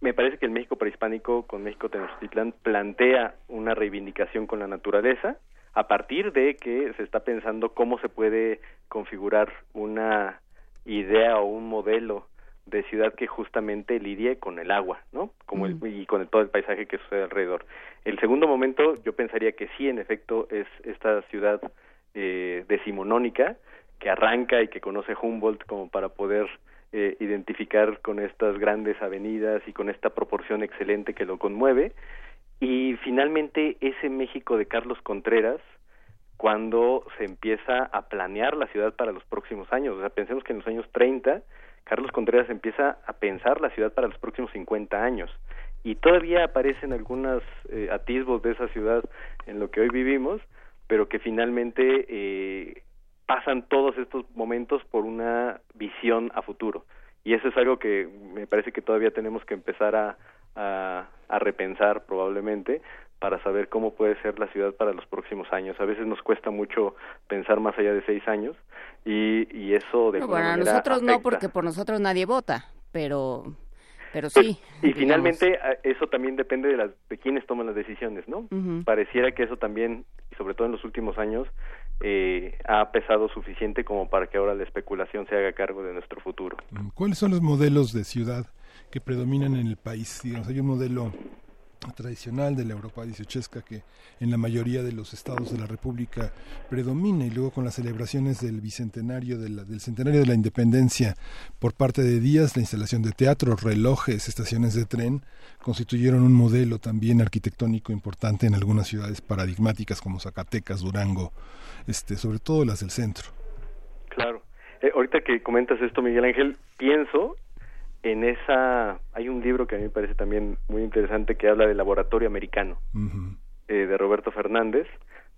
me parece que el México prehispánico con México Tenochtitlán plantea una reivindicación con la naturaleza a partir de que se está pensando cómo se puede configurar una idea o un modelo de ciudad que justamente lidie con el agua, ¿no? Como el, y con todo el paisaje que sucede alrededor. El segundo momento, yo pensaría que sí, en efecto, es esta ciudad eh, decimonónica que arranca y que conoce Humboldt como para poder eh, identificar con estas grandes avenidas y con esta proporción excelente que lo conmueve. Y finalmente ese México de Carlos Contreras, cuando se empieza a planear la ciudad para los próximos años. O sea, pensemos que en los años 30 Carlos Contreras empieza a pensar la ciudad para los próximos 50 años y todavía aparecen algunos eh, atisbos de esa ciudad en lo que hoy vivimos, pero que finalmente eh, pasan todos estos momentos por una visión a futuro. Y eso es algo que me parece que todavía tenemos que empezar a, a repensar probablemente, para saber cómo puede ser la ciudad para los próximos años. A veces nos cuesta mucho pensar más allá de seis años y, y eso de no, bueno, nosotros no porque por nosotros nadie vota, pero pero sí. y finalmente eso también depende de las de quienes toman las decisiones, ¿no? Pareciera que eso también, y sobre todo en los últimos años, eh, ha pesado suficiente como para que ahora la especulación se haga cargo de nuestro futuro. ¿Cuáles son los modelos de ciudad que predominan en el país? Digamos, hay un modelo tradicional de la Europa dieciochesca que en la mayoría de los estados de la República predomina y luego con las celebraciones del bicentenario del centenario de la independencia por parte de Díaz, la instalación de teatros, relojes, estaciones de tren constituyeron un modelo también arquitectónico importante en algunas ciudades paradigmáticas como Zacatecas, Durango, este, sobre todo las del centro. Claro. Eh, ahorita que comentas esto, Miguel Ángel, pienso en esa hay un libro que a mí me parece también muy interesante que habla del laboratorio americano eh, de Roberto Fernández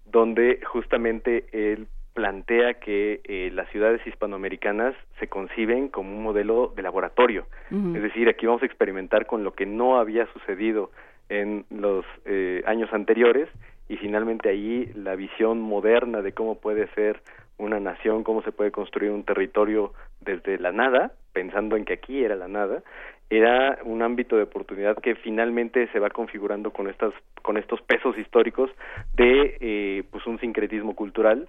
donde justamente él plantea que eh, las ciudades hispanoamericanas se conciben como un modelo de laboratorio. Es decir aquí vamos a experimentar con lo que no había sucedido en los eh, años anteriores y finalmente ahí la visión moderna de cómo puede ser una nación, cómo se puede construir un territorio desde la nada, pensando en que aquí era la nada, era un ámbito de oportunidad que finalmente se va configurando con estas con estos pesos históricos de eh, pues un sincretismo cultural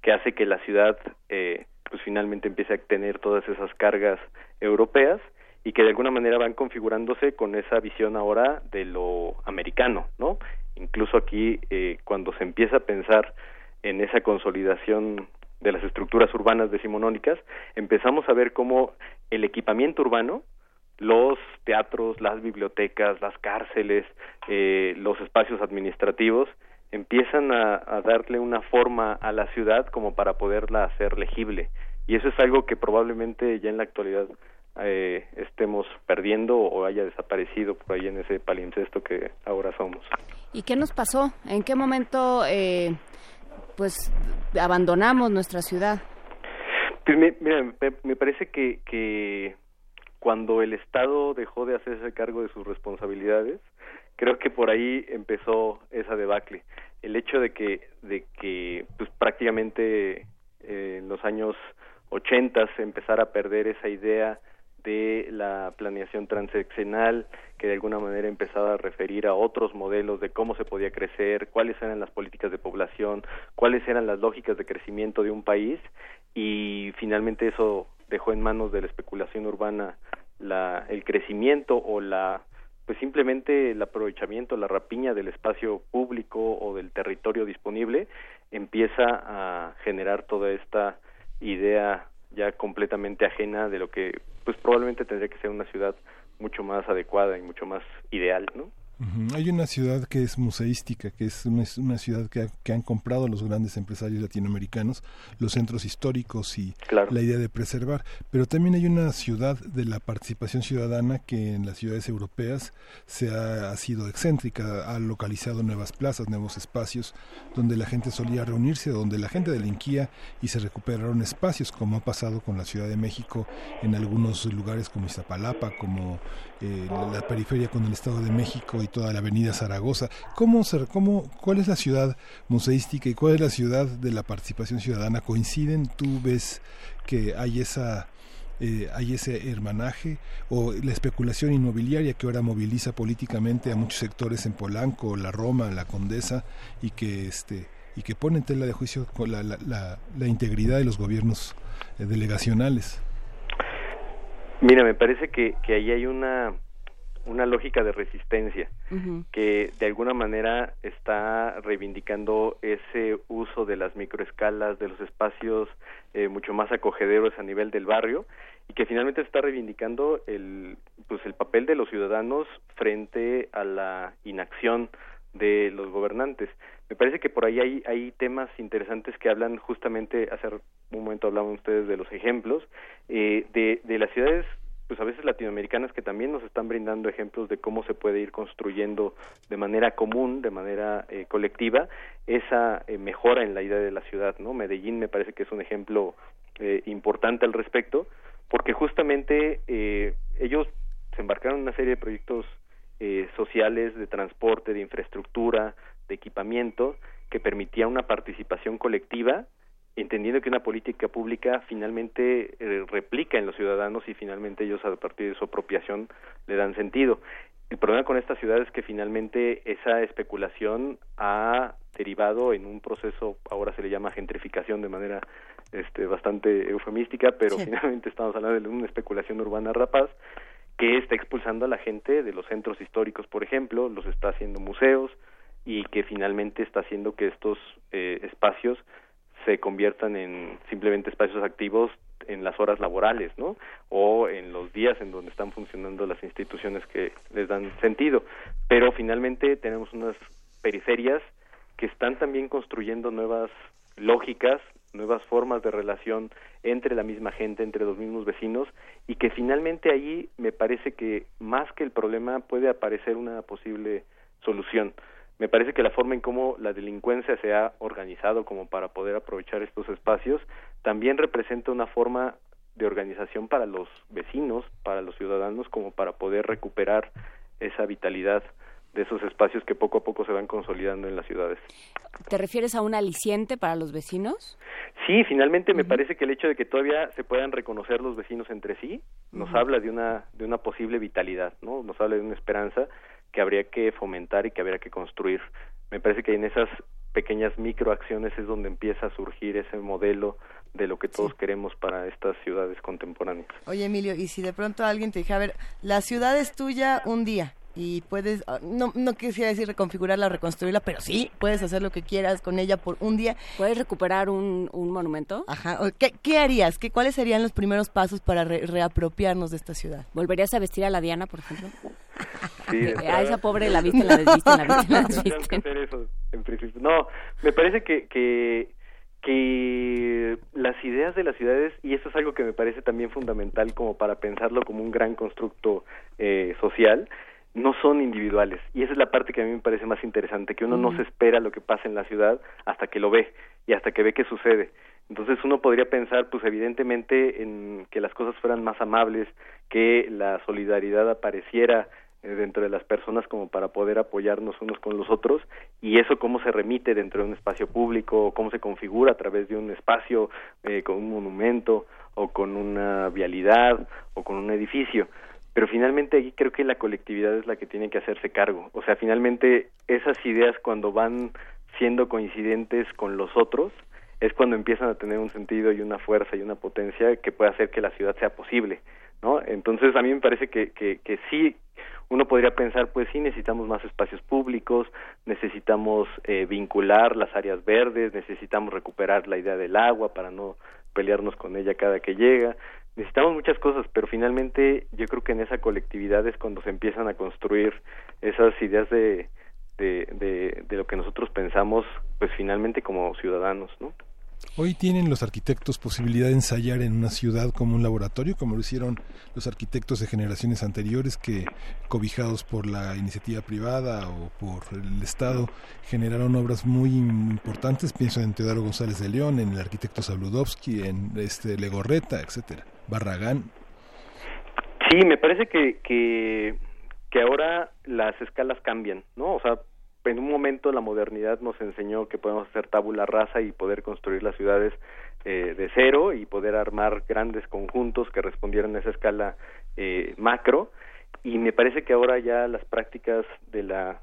que hace que la ciudad eh, pues finalmente empiece a tener todas esas cargas europeas y que de alguna manera van configurándose con esa visión ahora de lo americano, ¿no? Incluso aquí eh, cuando se empieza a pensar en esa consolidación de las estructuras urbanas decimonónicas, empezamos a ver cómo el equipamiento urbano, los teatros, las bibliotecas, las cárceles, eh, los espacios administrativos, empiezan a, a, darle una forma a la ciudad como para poderla hacer legible. Y eso es algo que probablemente ya en la actualidad eh, estemos perdiendo o haya desaparecido por ahí en ese palimpsesto que ahora somos. ¿Y qué nos pasó? ¿En qué momento eh, pues abandonamos nuestra ciudad? Pues me, mira, me, parece que, que cuando el Estado dejó de hacerse cargo de sus responsabilidades, creo que por ahí empezó esa debacle. El hecho de que, de que pues, prácticamente eh, en los años 80 se empezara a perder esa idea de la planeación transeccional que de alguna manera empezaba a referir a otros modelos de cómo se podía crecer, cuáles eran las políticas de población, cuáles eran las lógicas de crecimiento de un país y finalmente eso dejó en manos de la especulación urbana la, el crecimiento o la pues simplemente el aprovechamiento, la rapiña del espacio público o del territorio disponible empieza a generar toda esta idea ya completamente ajena de lo que pues probablemente tendría que ser una ciudad mucho más adecuada y mucho más ideal, ¿no? Hay una ciudad que es museística, que es una, ciudad que, han comprado los grandes empresarios latinoamericanos, los centros históricos y la idea de preservar. Pero también hay una ciudad de la participación ciudadana que en las ciudades europeas se ha, sido excéntrica, ha localizado nuevas plazas, nuevos espacios donde la gente solía reunirse, donde la gente delinquía y se recuperaron espacios, como ha pasado con la Ciudad de México en algunos lugares como Iztapalapa, como eh, la, periferia con el Estado de México y toda la avenida Zaragoza. ¿Cómo, cómo, ¿Cuál es la ciudad museística y cuál es la ciudad de la participación ciudadana? ¿Coinciden? ¿Tú ves que hay esa... Eh, hay ese hermanaje o la especulación inmobiliaria que ahora moviliza políticamente a muchos sectores en Polanco, la Roma, la Condesa y que este y que pone en tela de juicio la, la, la, integridad de los gobiernos eh, delegacionales. Mira, me parece que, que ahí hay una, una lógica de resistencia que de alguna manera está reivindicando ese uso de las microescalas, de los espacios eh, mucho más acogederos a nivel del barrio y que finalmente está reivindicando el, pues el papel de los ciudadanos frente a la inacción de los gobernantes. Me parece que por ahí hay, temas interesantes que hablan justamente, hace un momento hablaban ustedes de los ejemplos, eh, de, de las ciudades pues a veces latinoamericanas que también nos están brindando ejemplos de cómo se puede ir construyendo de manera común, de manera eh, colectiva, esa eh, mejora en la idea de la ciudad, ¿no? Medellín me parece que es un ejemplo eh, importante al respecto, porque justamente ellos se embarcaron en una serie de proyectos sociales de transporte, de infraestructura, de equipamiento, que permitía una participación colectiva entendiendo que una política pública finalmente eh, replica en los ciudadanos y finalmente ellos a partir de su apropiación le dan sentido. El problema con esta ciudad es que finalmente esa especulación ha derivado en un proceso, ahora se le llama gentrificación de manera este, bastante eufemística, pero finalmente estamos hablando de una especulación urbana rapaz que está expulsando a la gente de los centros históricos, por ejemplo, los está haciendo museos y que finalmente está haciendo que estos eh, espacios se conviertan en simplemente espacios activos en las horas laborales, ¿no? O en los días en donde están funcionando las instituciones que les dan sentido. Pero finalmente tenemos unas periferias que están también construyendo nuevas lógicas, nuevas formas de relación entre la misma gente, entre los mismos vecinos, y que finalmente allí me parece que más que el problema puede aparecer una posible solución me parece que la forma en cómo la delincuencia se ha organizado como para poder aprovechar estos espacios también representa una forma de organización para los vecinos, para los ciudadanos, como para poder recuperar esa vitalidad de esos espacios que poco a poco se van consolidando en las ciudades. ¿Te refieres a un aliciente para los vecinos? Sí, finalmente me parece que el hecho de que todavía se puedan reconocer los vecinos entre sí nos habla de una de una posible vitalidad, ¿no? Nos habla de una esperanza que habría que fomentar y que habría que construir. Me parece que en esas pequeñas microacciones es donde empieza a surgir ese modelo de lo que todos queremos para estas ciudades contemporáneas. Oye Emilio, y si de pronto alguien te dijera, a ver, la ciudad es tuya un día y puedes, ah, no, no quisiera decir reconfigurarla, reconstruirla, pero sí, puedes hacer lo que quieras con ella por un día. ¿Puedes recuperar un, un monumento? Ajá, ¿Qué, qué harías? ¿Qué, ¿Cuáles serían los primeros pasos para reapropiarnos de esta ciudad? ¿Volverías a vestir a la Diana, por ejemplo? a esa pobre la viste, la desviste, la viste, la desviste. No, me parece que, que que las ideas de las ciudades, y eso es algo que me parece también fundamental como para pensarlo como un gran constructo eh, social, no son individuales. Y esa es la parte que a mí me parece más interesante, que uno no se espera lo que pasa en la ciudad hasta que lo ve y hasta que ve qué sucede. Entonces uno podría pensar, pues evidentemente, en que las cosas fueran más amables, que la solidaridad apareciera dentro de las personas como para poder apoyarnos unos con los otros y eso cómo se remite dentro de un espacio público, cómo se configura a través de un espacio eh, con un monumento o con una vialidad o con un edificio pero finalmente aquí creo que la colectividad es la que tiene que hacerse cargo. O sea, finalmente esas ideas cuando van siendo coincidentes con los otros, es cuando empiezan a tener un sentido y una fuerza y una potencia que puede hacer que la ciudad sea posible, ¿no? Entonces a mí me parece que, que, que sí, uno podría pensar, pues sí, necesitamos más espacios públicos, necesitamos eh, vincular las áreas verdes, necesitamos recuperar la idea del agua para no pelearnos con ella cada que llega, necesitamos muchas cosas, pero finalmente yo creo que en esa colectividad es cuando se empiezan a construir esas ideas de, de, de, de lo que nosotros pensamos, pues finalmente como ciudadanos, ¿no? Hoy tienen los arquitectos posibilidad de ensayar en una ciudad como un laboratorio, como lo hicieron los arquitectos de generaciones anteriores que, cobijados por la iniciativa privada o por el Estado, generaron obras muy importantes. Pienso en Teodoro González de León, en el arquitecto Sabludowski, en este Legorreta, etcétera, Barragán. Sí, me parece que, que que ahora las escalas cambian, ¿no? O sea, en un momento la modernidad nos enseñó que podemos hacer tabula rasa y poder construir las ciudades eh, de cero y poder armar grandes conjuntos que respondieran a esa escala eh, macro. Y me parece que ahora ya las prácticas de la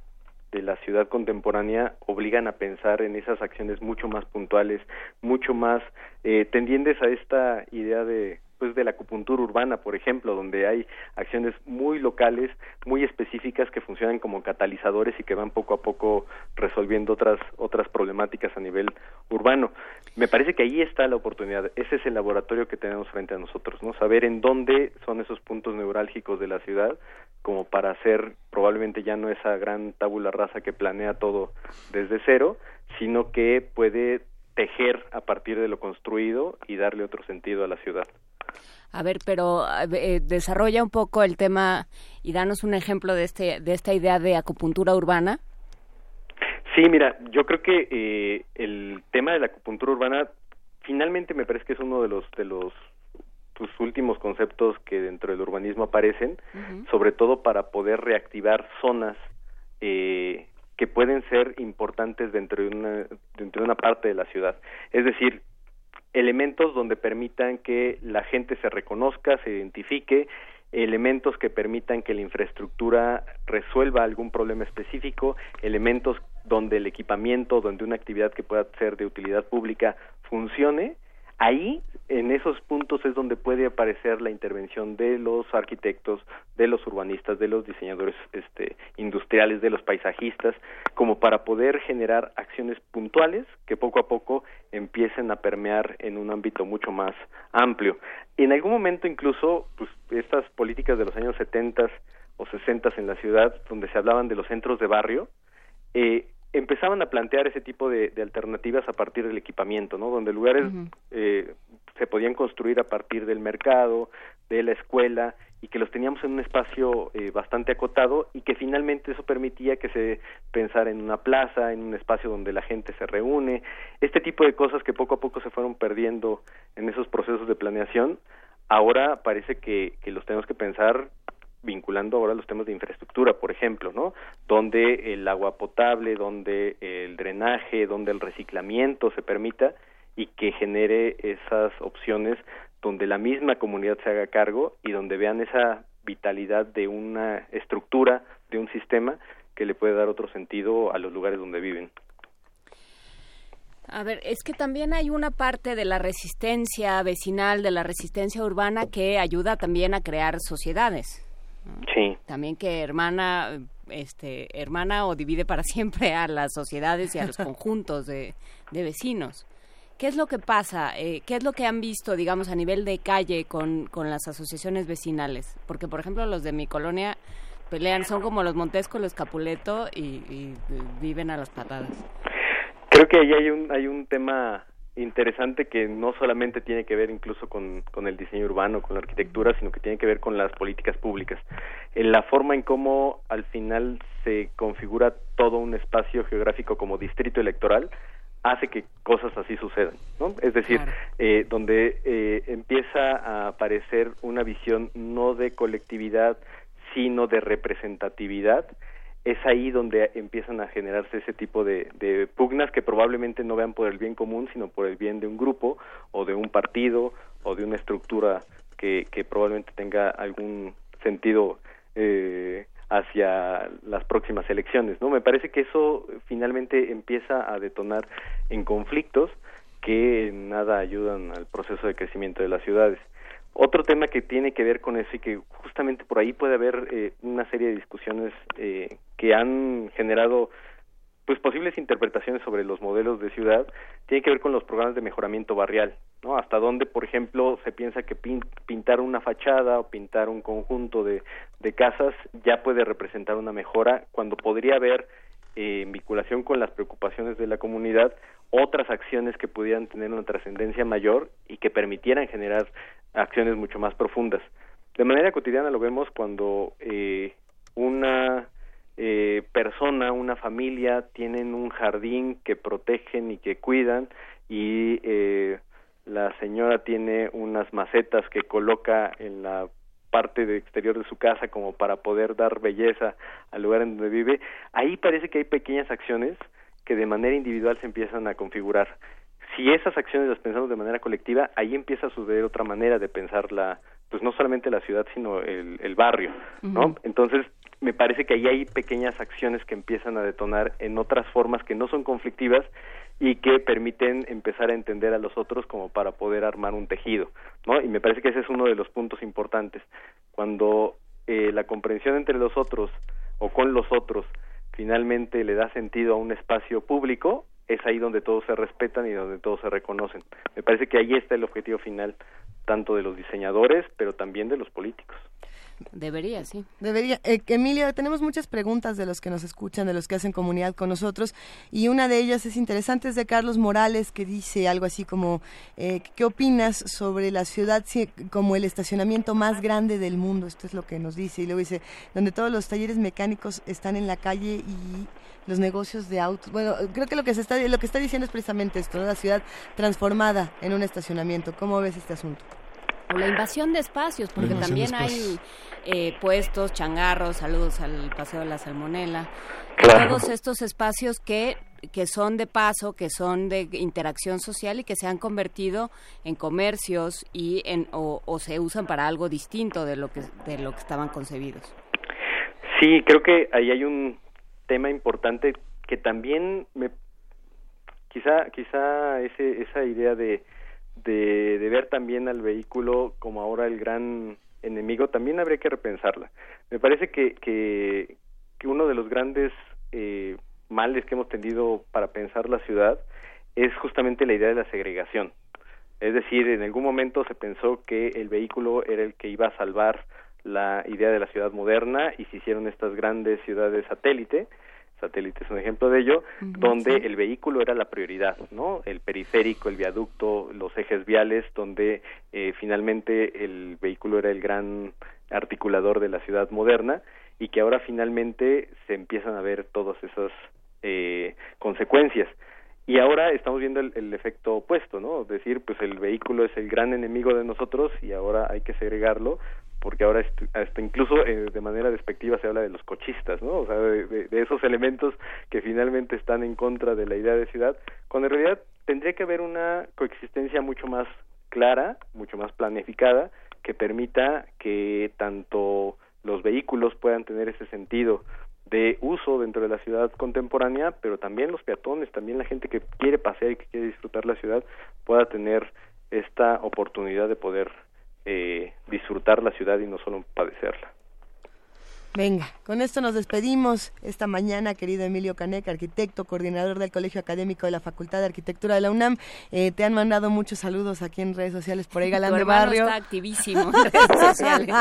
de la ciudad contemporánea obligan a pensar en esas acciones mucho más puntuales, mucho más eh, tendientes a esta idea de pues de la acupuntura urbana, por ejemplo, donde hay acciones muy locales, muy específicas que funcionan como catalizadores y que van poco a poco resolviendo otras otras problemáticas a nivel urbano. Me parece que ahí está la oportunidad. Ese es el laboratorio que tenemos frente a nosotros, ¿no? Saber en dónde son esos puntos neurálgicos de la ciudad como para hacer probablemente ya no esa gran tabula rasa que planea todo desde cero, sino que puede tejer a partir de lo construido y darle otro sentido a la ciudad. A ver, pero eh, desarrolla un poco el tema y danos un ejemplo de este de esta idea de acupuntura urbana. Sí, mira, yo creo que eh, el tema de la acupuntura urbana finalmente me parece que es uno de los de los pues, últimos conceptos que dentro del urbanismo aparecen, sobre todo para poder reactivar zonas eh, que pueden ser importantes dentro de una dentro de una parte de la ciudad. Es decir, elementos donde permitan que la gente se reconozca, se identifique, elementos que permitan que la infraestructura resuelva algún problema específico, elementos donde el equipamiento, donde una actividad que pueda ser de utilidad pública funcione ahí en esos puntos es donde puede aparecer la intervención de los arquitectos, de los urbanistas, de los diseñadores este, industriales, de los paisajistas, como para poder generar acciones puntuales que poco a poco empiecen a permear en un ámbito mucho más amplio. En algún momento incluso, pues, estas políticas de los años 70 o 60 en la ciudad, donde se hablaban de los centros de barrio, eh, empezaban a plantear ese tipo de, alternativas a partir del equipamiento, ¿no? Donde lugares eh, se podían construir a partir del mercado, de la escuela y que los teníamos en un espacio eh, bastante acotado y que finalmente eso permitía que se pensara en una plaza, en un espacio donde la gente se reúne, este tipo de cosas que poco a poco se fueron perdiendo en esos procesos de planeación, ahora parece que, que los tenemos que pensar vinculando ahora los temas de infraestructura, por ejemplo, ¿no? Donde el agua potable, donde el drenaje, donde el reciclamiento se permita y que genere esas opciones donde la misma comunidad se haga cargo y donde vean esa vitalidad de una estructura, de un sistema que le puede dar otro sentido a los lugares donde viven. A ver, es que también hay una parte de la resistencia vecinal, de la resistencia urbana que ayuda también a crear sociedades. Sí. También que hermana, este, hermana o divide para siempre a las sociedades y a los conjuntos de, vecinos. ¿Qué es lo que pasa? Eh, ¿Qué es lo que han visto, digamos, a nivel de calle con, con las asociaciones vecinales? Porque, por ejemplo, los de mi colonia pelean, son como los Montesco, los Capuleto y, y viven a las patadas. Creo que ahí hay un, hay un tema interesante que no solamente tiene que ver incluso con, con el diseño urbano, con la arquitectura, sino que tiene que ver con las políticas públicas. En la forma en cómo al final se configura todo un espacio geográfico como distrito electoral hace que cosas así sucedan, ¿no? Es decir, eh, donde eh, empieza a aparecer una visión no de colectividad, sino de representatividad, es ahí donde empiezan a generarse ese tipo de, de, pugnas que probablemente no vean por el bien común, sino por el bien de un grupo o de un partido o de una estructura que, que probablemente tenga algún sentido eh, hacia las próximas elecciones, ¿no? Me parece que eso finalmente empieza a detonar en conflictos que nada ayudan al proceso de crecimiento de las ciudades. Otro tema que tiene que ver con eso y que justamente por ahí puede haber eh, una serie de discusiones eh, que han generado pues posibles interpretaciones sobre los modelos de ciudad tiene que ver con los programas de mejoramiento barrial, ¿no? Hasta dónde, por ejemplo, se piensa que pintar una fachada o pintar un conjunto de, de casas ya puede representar una mejora cuando podría haber eh, en vinculación con las preocupaciones de la comunidad otras acciones que pudieran tener una trascendencia mayor y que permitieran generar acciones mucho más profundas. De manera cotidiana lo vemos cuando eh, una eh, persona, una familia tienen un jardín que protegen y que cuidan y eh, la señora tiene unas macetas que coloca en la parte de exterior de su casa como para poder dar belleza al lugar en donde vive, ahí parece que hay pequeñas acciones que de manera individual se empiezan a configurar si esas acciones las pensamos de manera colectiva, ahí empieza a suceder otra manera de pensar la, pues no solamente la ciudad, sino el, el barrio, ¿no? Entonces, me parece que ahí hay pequeñas acciones que empiezan a detonar en otras formas que no son conflictivas y que permiten empezar a entender a los otros como para poder armar un tejido, ¿no? Y me parece que ese es uno de los puntos importantes. Cuando eh, la comprensión entre los otros o con los otros finalmente le da sentido a un espacio público, es ahí donde todos se respetan y donde todos se reconocen. Me parece que ahí está el objetivo final, tanto de los diseñadores, pero también de los políticos. Debería, sí. Debería. Eh, Emilia, tenemos muchas preguntas de los que nos escuchan, de los que hacen comunidad con nosotros, y una de ellas es interesante, es de Carlos Morales, que dice algo así como, eh, ¿qué opinas sobre la ciudad como el estacionamiento más grande del mundo? Esto es lo que nos dice, y luego dice, donde todos los talleres mecánicos están en la calle y los negocios de autos. Bueno, creo que lo que se está lo que está diciendo es precisamente esto, la ciudad transformada en un estacionamiento. ¿Cómo ves este asunto? O la invasión de espacios, porque también hay eh, puestos, changarros, saludos al Paseo de la Salmonela, todos estos espacios que que son de paso, que son de interacción social y que se han convertido en comercios y en o, o se usan para algo distinto de lo que de lo que estaban concebidos. Sí, creo que ahí hay un tema importante que también me quizá quizá ese, esa idea de, de, ver también al vehículo como ahora el gran enemigo también habría que repensarla. Me parece que que, que uno de los grandes eh, males que hemos tenido para pensar la ciudad es justamente la idea de la segregación. Es decir en algún momento se pensó que el vehículo era el que iba a salvar la idea de la ciudad moderna y se hicieron estas grandes ciudades satélite satélite es un ejemplo de ello, donde el vehículo era la prioridad, ¿no? El periférico, el viaducto, los ejes viales, donde eh, finalmente el vehículo era el gran articulador de la ciudad moderna y que ahora finalmente se empiezan a ver todas esas eh, consecuencias. Y ahora estamos viendo el, el, efecto opuesto, ¿no? Es decir, pues el vehículo es el gran enemigo de nosotros y ahora hay que segregarlo porque ahora hasta incluso eh, de manera despectiva se habla de los cochistas, ¿no? O sea, de, esos elementos que finalmente están en contra de la idea de ciudad, cuando en realidad tendría que haber una coexistencia mucho más clara, mucho más planificada, que permita que tanto los vehículos puedan tener ese sentido de uso dentro de la ciudad contemporánea, pero también los peatones, también la gente que quiere pasear y que quiere disfrutar la ciudad pueda tener esta oportunidad de poder eh, disfrutar la ciudad y no solo padecerla. Venga, con esto nos despedimos esta mañana, querido Emilio Caneca, arquitecto, coordinador del Colegio Académico de la Facultad de Arquitectura de la UNAM. Eh, te han mandado muchos saludos aquí en redes sociales por ahí, Galán Tu de Barrio. está activísimo en redes sociales.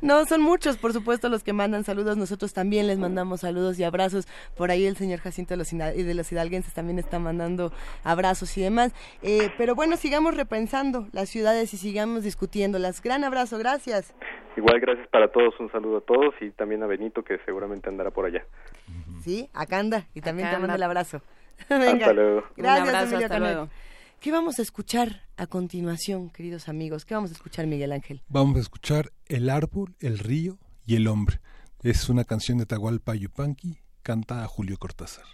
no, son muchos, por supuesto, los que mandan saludos. Nosotros también les mandamos saludos y abrazos. Por ahí el señor Jacinto de los, de los Hidalguenses también está mandando abrazos y demás. Eh, pero bueno, sigamos repensando las ciudades y sigamos discutiéndolas. Gran abrazo, gracias. Igual gracias para todos, un saludo a todos y también a Benito que seguramente andará por allá. Sí, acá anda. Y también Acá te mando el abrazo. Hasta luego. Gracias, Un abrazo, Emilio hasta luego. ¿Qué vamos a escuchar a continuación, queridos amigos? ¿Qué vamos a escuchar, Miguel Ángel? Vamos a escuchar El árbol, el río y el hombre. Es una canción de Tahualpa Yupanqui, canta a Julio Cortázar.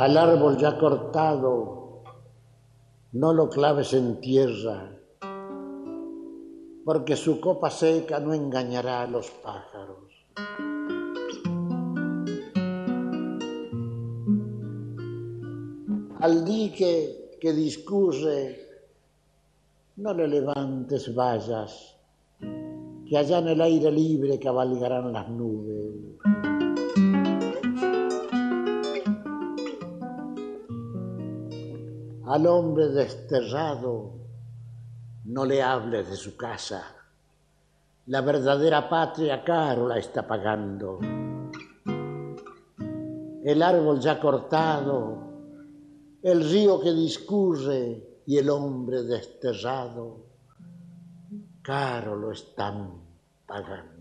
Al árbol ya cortado, no lo claves en tierra, porque su copa seca no engañará a los pájaros. Al dique que discurre, no le levantes vallas, que allá en el aire libre cabalgarán las nubes. Al hombre desterrado no le hables de su casa. La verdadera patria caro la está pagando. El árbol ya cortado, el río que discurre y el hombre desterrado, caro lo están pagando.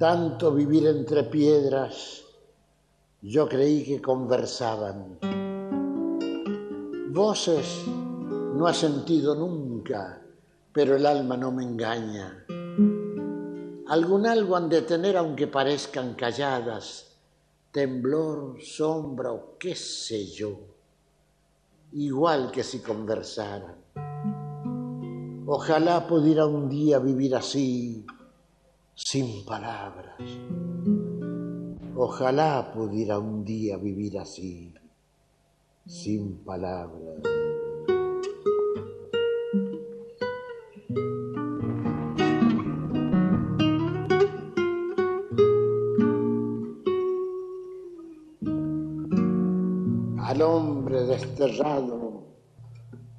Tanto vivir entre piedras, yo creí que conversaban. Voces no ha sentido nunca, pero el alma no me engaña. Algún algo han de tener aunque parezcan calladas, temblor, sombra o qué sé yo, igual que si conversaran. Ojalá pudiera un día vivir así, sin palabras. Ojalá pudiera un día vivir así, sin palabras. Al hombre desterrado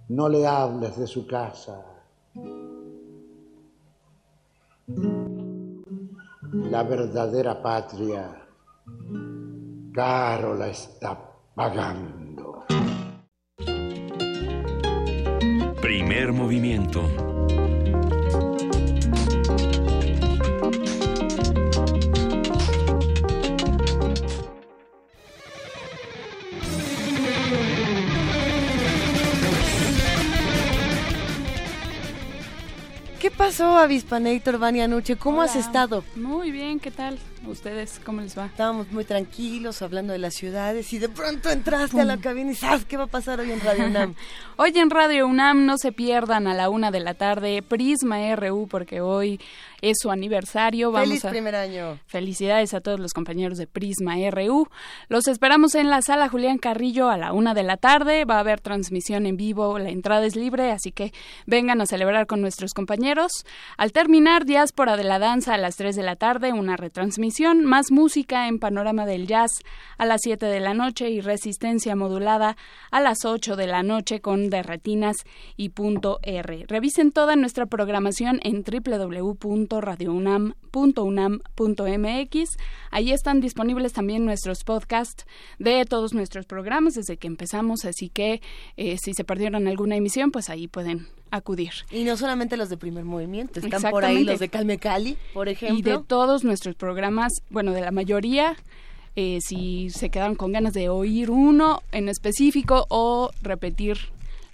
no le hables de su casa. La verdadera patria caro la está pagando. Primer movimiento. Pasó, Avispanator Vania Nuche? ¿Cómo has estado? Muy bien, ¿qué tal? ¿Ustedes cómo les va? Estábamos muy tranquilos hablando de las ciudades y de pronto entraste a la cabina y ¿sabes qué va a pasar hoy en Radio UNAM? hoy en Radio UNAM no se pierdan a la una de la tarde Prisma RU porque hoy es su aniversario. Vamos Feliz primer año. Felicidades a todos los compañeros de Prisma RU. Los esperamos en la sala Julián Carrillo a la una de la tarde. Va a haber transmisión en vivo, la entrada es libre, así que vengan a celebrar con nuestros compañeros. Al terminar, Diáspora de la Danza a las tres de la tarde, una retransmisión, más música en Panorama del Jazz a las siete de la noche y Resistencia Modulada a las ocho de la noche con Derretinas y punto R. Revisen toda nuestra programación en www radiounam.unam.mx. Ahí están disponibles también nuestros podcasts de todos nuestros programas desde que empezamos, así que eh, si se perdieron alguna emisión, pues ahí pueden acudir. Y no solamente los de primer movimiento, están por ahí los de Calme Cali, por ejemplo. Y de todos nuestros programas, bueno, de la mayoría, eh, si se quedaron con ganas de oír uno en específico o repetir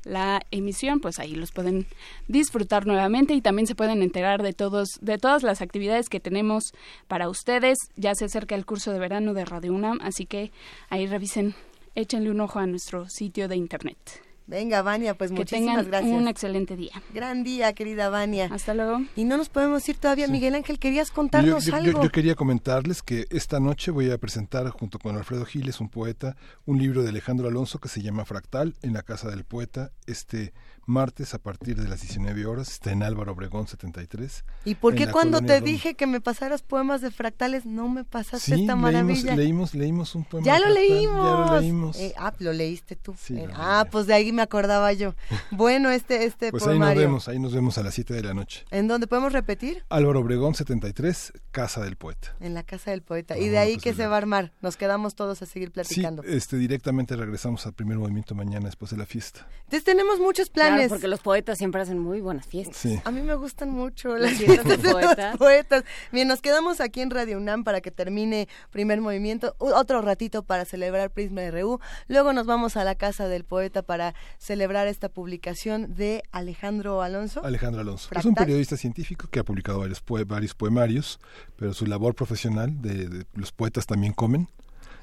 la emisión, pues ahí los pueden disfrutar nuevamente y también se pueden enterar de todos de todas las actividades que tenemos para ustedes. Ya se acerca el curso de verano de Radio UNAM, así que ahí revisen, échenle un ojo a nuestro sitio de internet. Venga, Vania, pues que muchísimas gracias. Un excelente día. Gran día, querida Vania. Hasta luego. Y no nos podemos ir todavía, Miguel Ángel, querías contarnos algo. Yo, quería comentarles que esta noche voy a presentar junto con Alfredo Giles, un poeta, un libro de Alejandro Alonso que se llama Fractal en la casa del poeta. Este martes a partir de las 19 horas. Está en Álvaro Obregón 73. ¿Y por qué cuando te dije que me pasaras poemas de fractales no me pasaste esta maravilla? Leímos, leímos, un poema. Ya lo leímos. Ya lo leímos. Eh, ah, lo leíste tú. Eh, ah, pues de ahí me acordaba yo. Bueno, este, este pues ahí nos vemos, ahí nos vemos a las 7 de la noche. ¿En dónde podemos repetir? Álvaro Obregón 73, Casa del Poeta. En la Casa del Poeta. ¿Y de ahí qué se va a armar? Nos quedamos todos a seguir platicando. Sí, este, directamente regresamos al primer movimiento mañana después de la fiesta. Entonces tenemos muchos planes. Porque los poetas siempre hacen muy buenas fiestas. A mí me gustan mucho las fiestas de los poetas. Bien, nos quedamos aquí en Radio UNAM para que termine primer movimiento, otro ratito para celebrar Prisma RU. Luego nos vamos a la casa del poeta para celebrar esta publicación de Alejandro Alonso. Alejandro Alonso. Es un periodista científico que ha publicado varios, varios poemarios, pero su labor profesional de los poetas también comen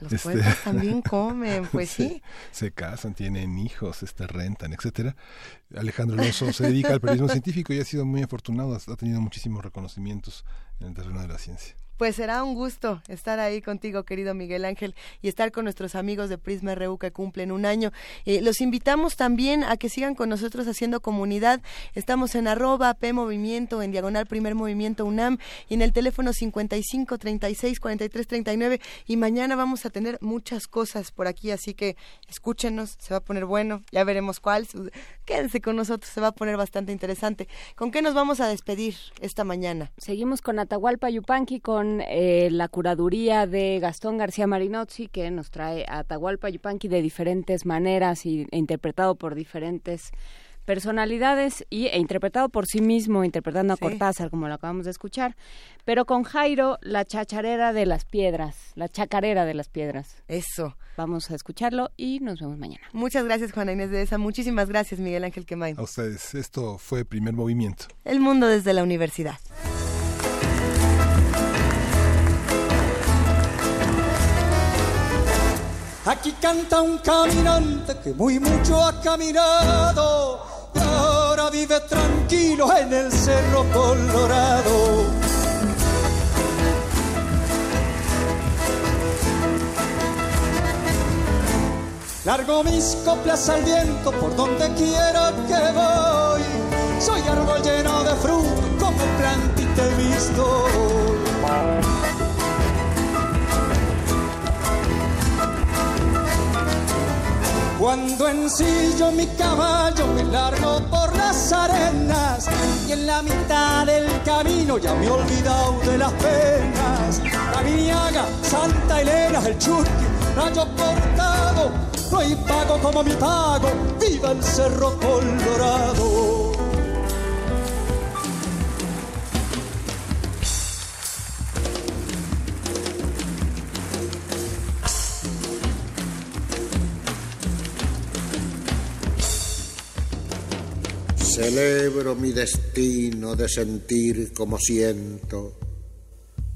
los este, poetas también comen, pues sí. Se casan, tienen hijos, este, rentan, etcétera. Alejandro Alonso se dedica al periodismo científico y ha sido muy afortunado, ha tenido muchísimos reconocimientos en el terreno de la ciencia. Pues será un gusto estar ahí contigo, querido Miguel Ángel, y estar con nuestros amigos de Prisma RU que cumplen un año. Eh, los invitamos también a que sigan con nosotros haciendo comunidad. Estamos en arroba P Movimiento, en diagonal Primer Movimiento UNAM, y en el teléfono 55 36 43 39. Y mañana vamos a tener muchas cosas por aquí, así que escúchenos, se va a poner bueno, ya veremos cuál. Quédense con nosotros, se va a poner bastante interesante. ¿Con qué nos vamos a despedir esta mañana? Seguimos con Atahualpa Yupanqui, con eh, la curaduría de Gastón García Marinozzi, que nos trae a Atahualpa Yupanqui de diferentes maneras y, e interpretado por diferentes personalidades y, e interpretado por sí mismo, interpretando a Cortázar, como lo acabamos de escuchar, pero con Jairo, la chacharera de las piedras, la chacarera de las piedras. Eso. Vamos a escucharlo y nos vemos mañana. Muchas gracias, Juana Inés de esa. Muchísimas gracias, Miguel Ángel Quemain. A ustedes. Esto fue Primer Movimiento. El mundo desde la universidad. Aquí canta un caminante que muy mucho ha caminado y ahora vive tranquilo en el Cerro Colorado. Largo mis coplas al viento por donde quiera que voy. Soy árbol lleno de fruto como plantita visto. Cuando ensillo mi caballo me largo por las arenas y en la mitad del camino ya me he olvidado de las penas. La Viniaga, Santa Elena, el Churqui, Rayo Cortado, no hay pago como mi pago, viva el Cerro Colorado. Celebro mi destino de sentir como siento,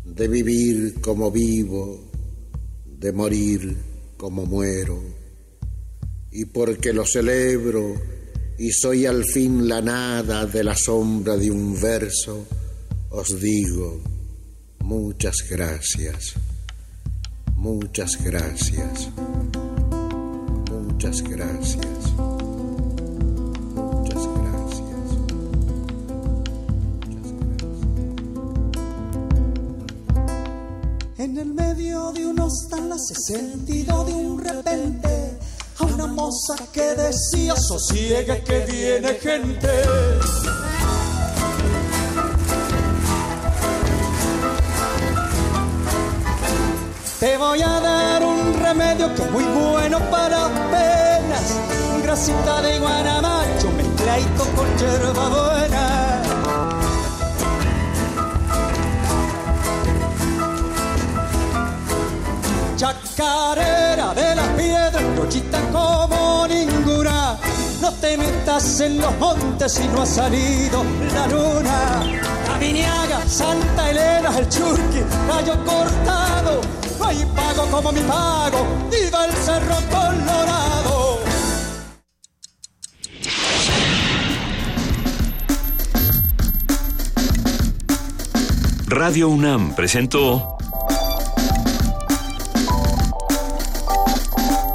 de vivir como vivo, de morir como muero. Y porque lo celebro y soy al fin la nada de la sombra de un verso, os digo muchas gracias, muchas gracias, muchas gracias. En el medio de unos talas he sentido de un repente a una moza que decía sosiegue que viene gente. Te voy a dar un remedio que es muy bueno para penas. Grasita de guanamacho mezcladito con hierba buena. Chacarera de las piedras, brochita como ninguna. No te metas en los montes si no ha salido la luna. Caminiaga, Santa Elena, el Churqui, gallo cortado. No hay pago como mi pago, viva el Cerro Colorado. Radio UNAM presentó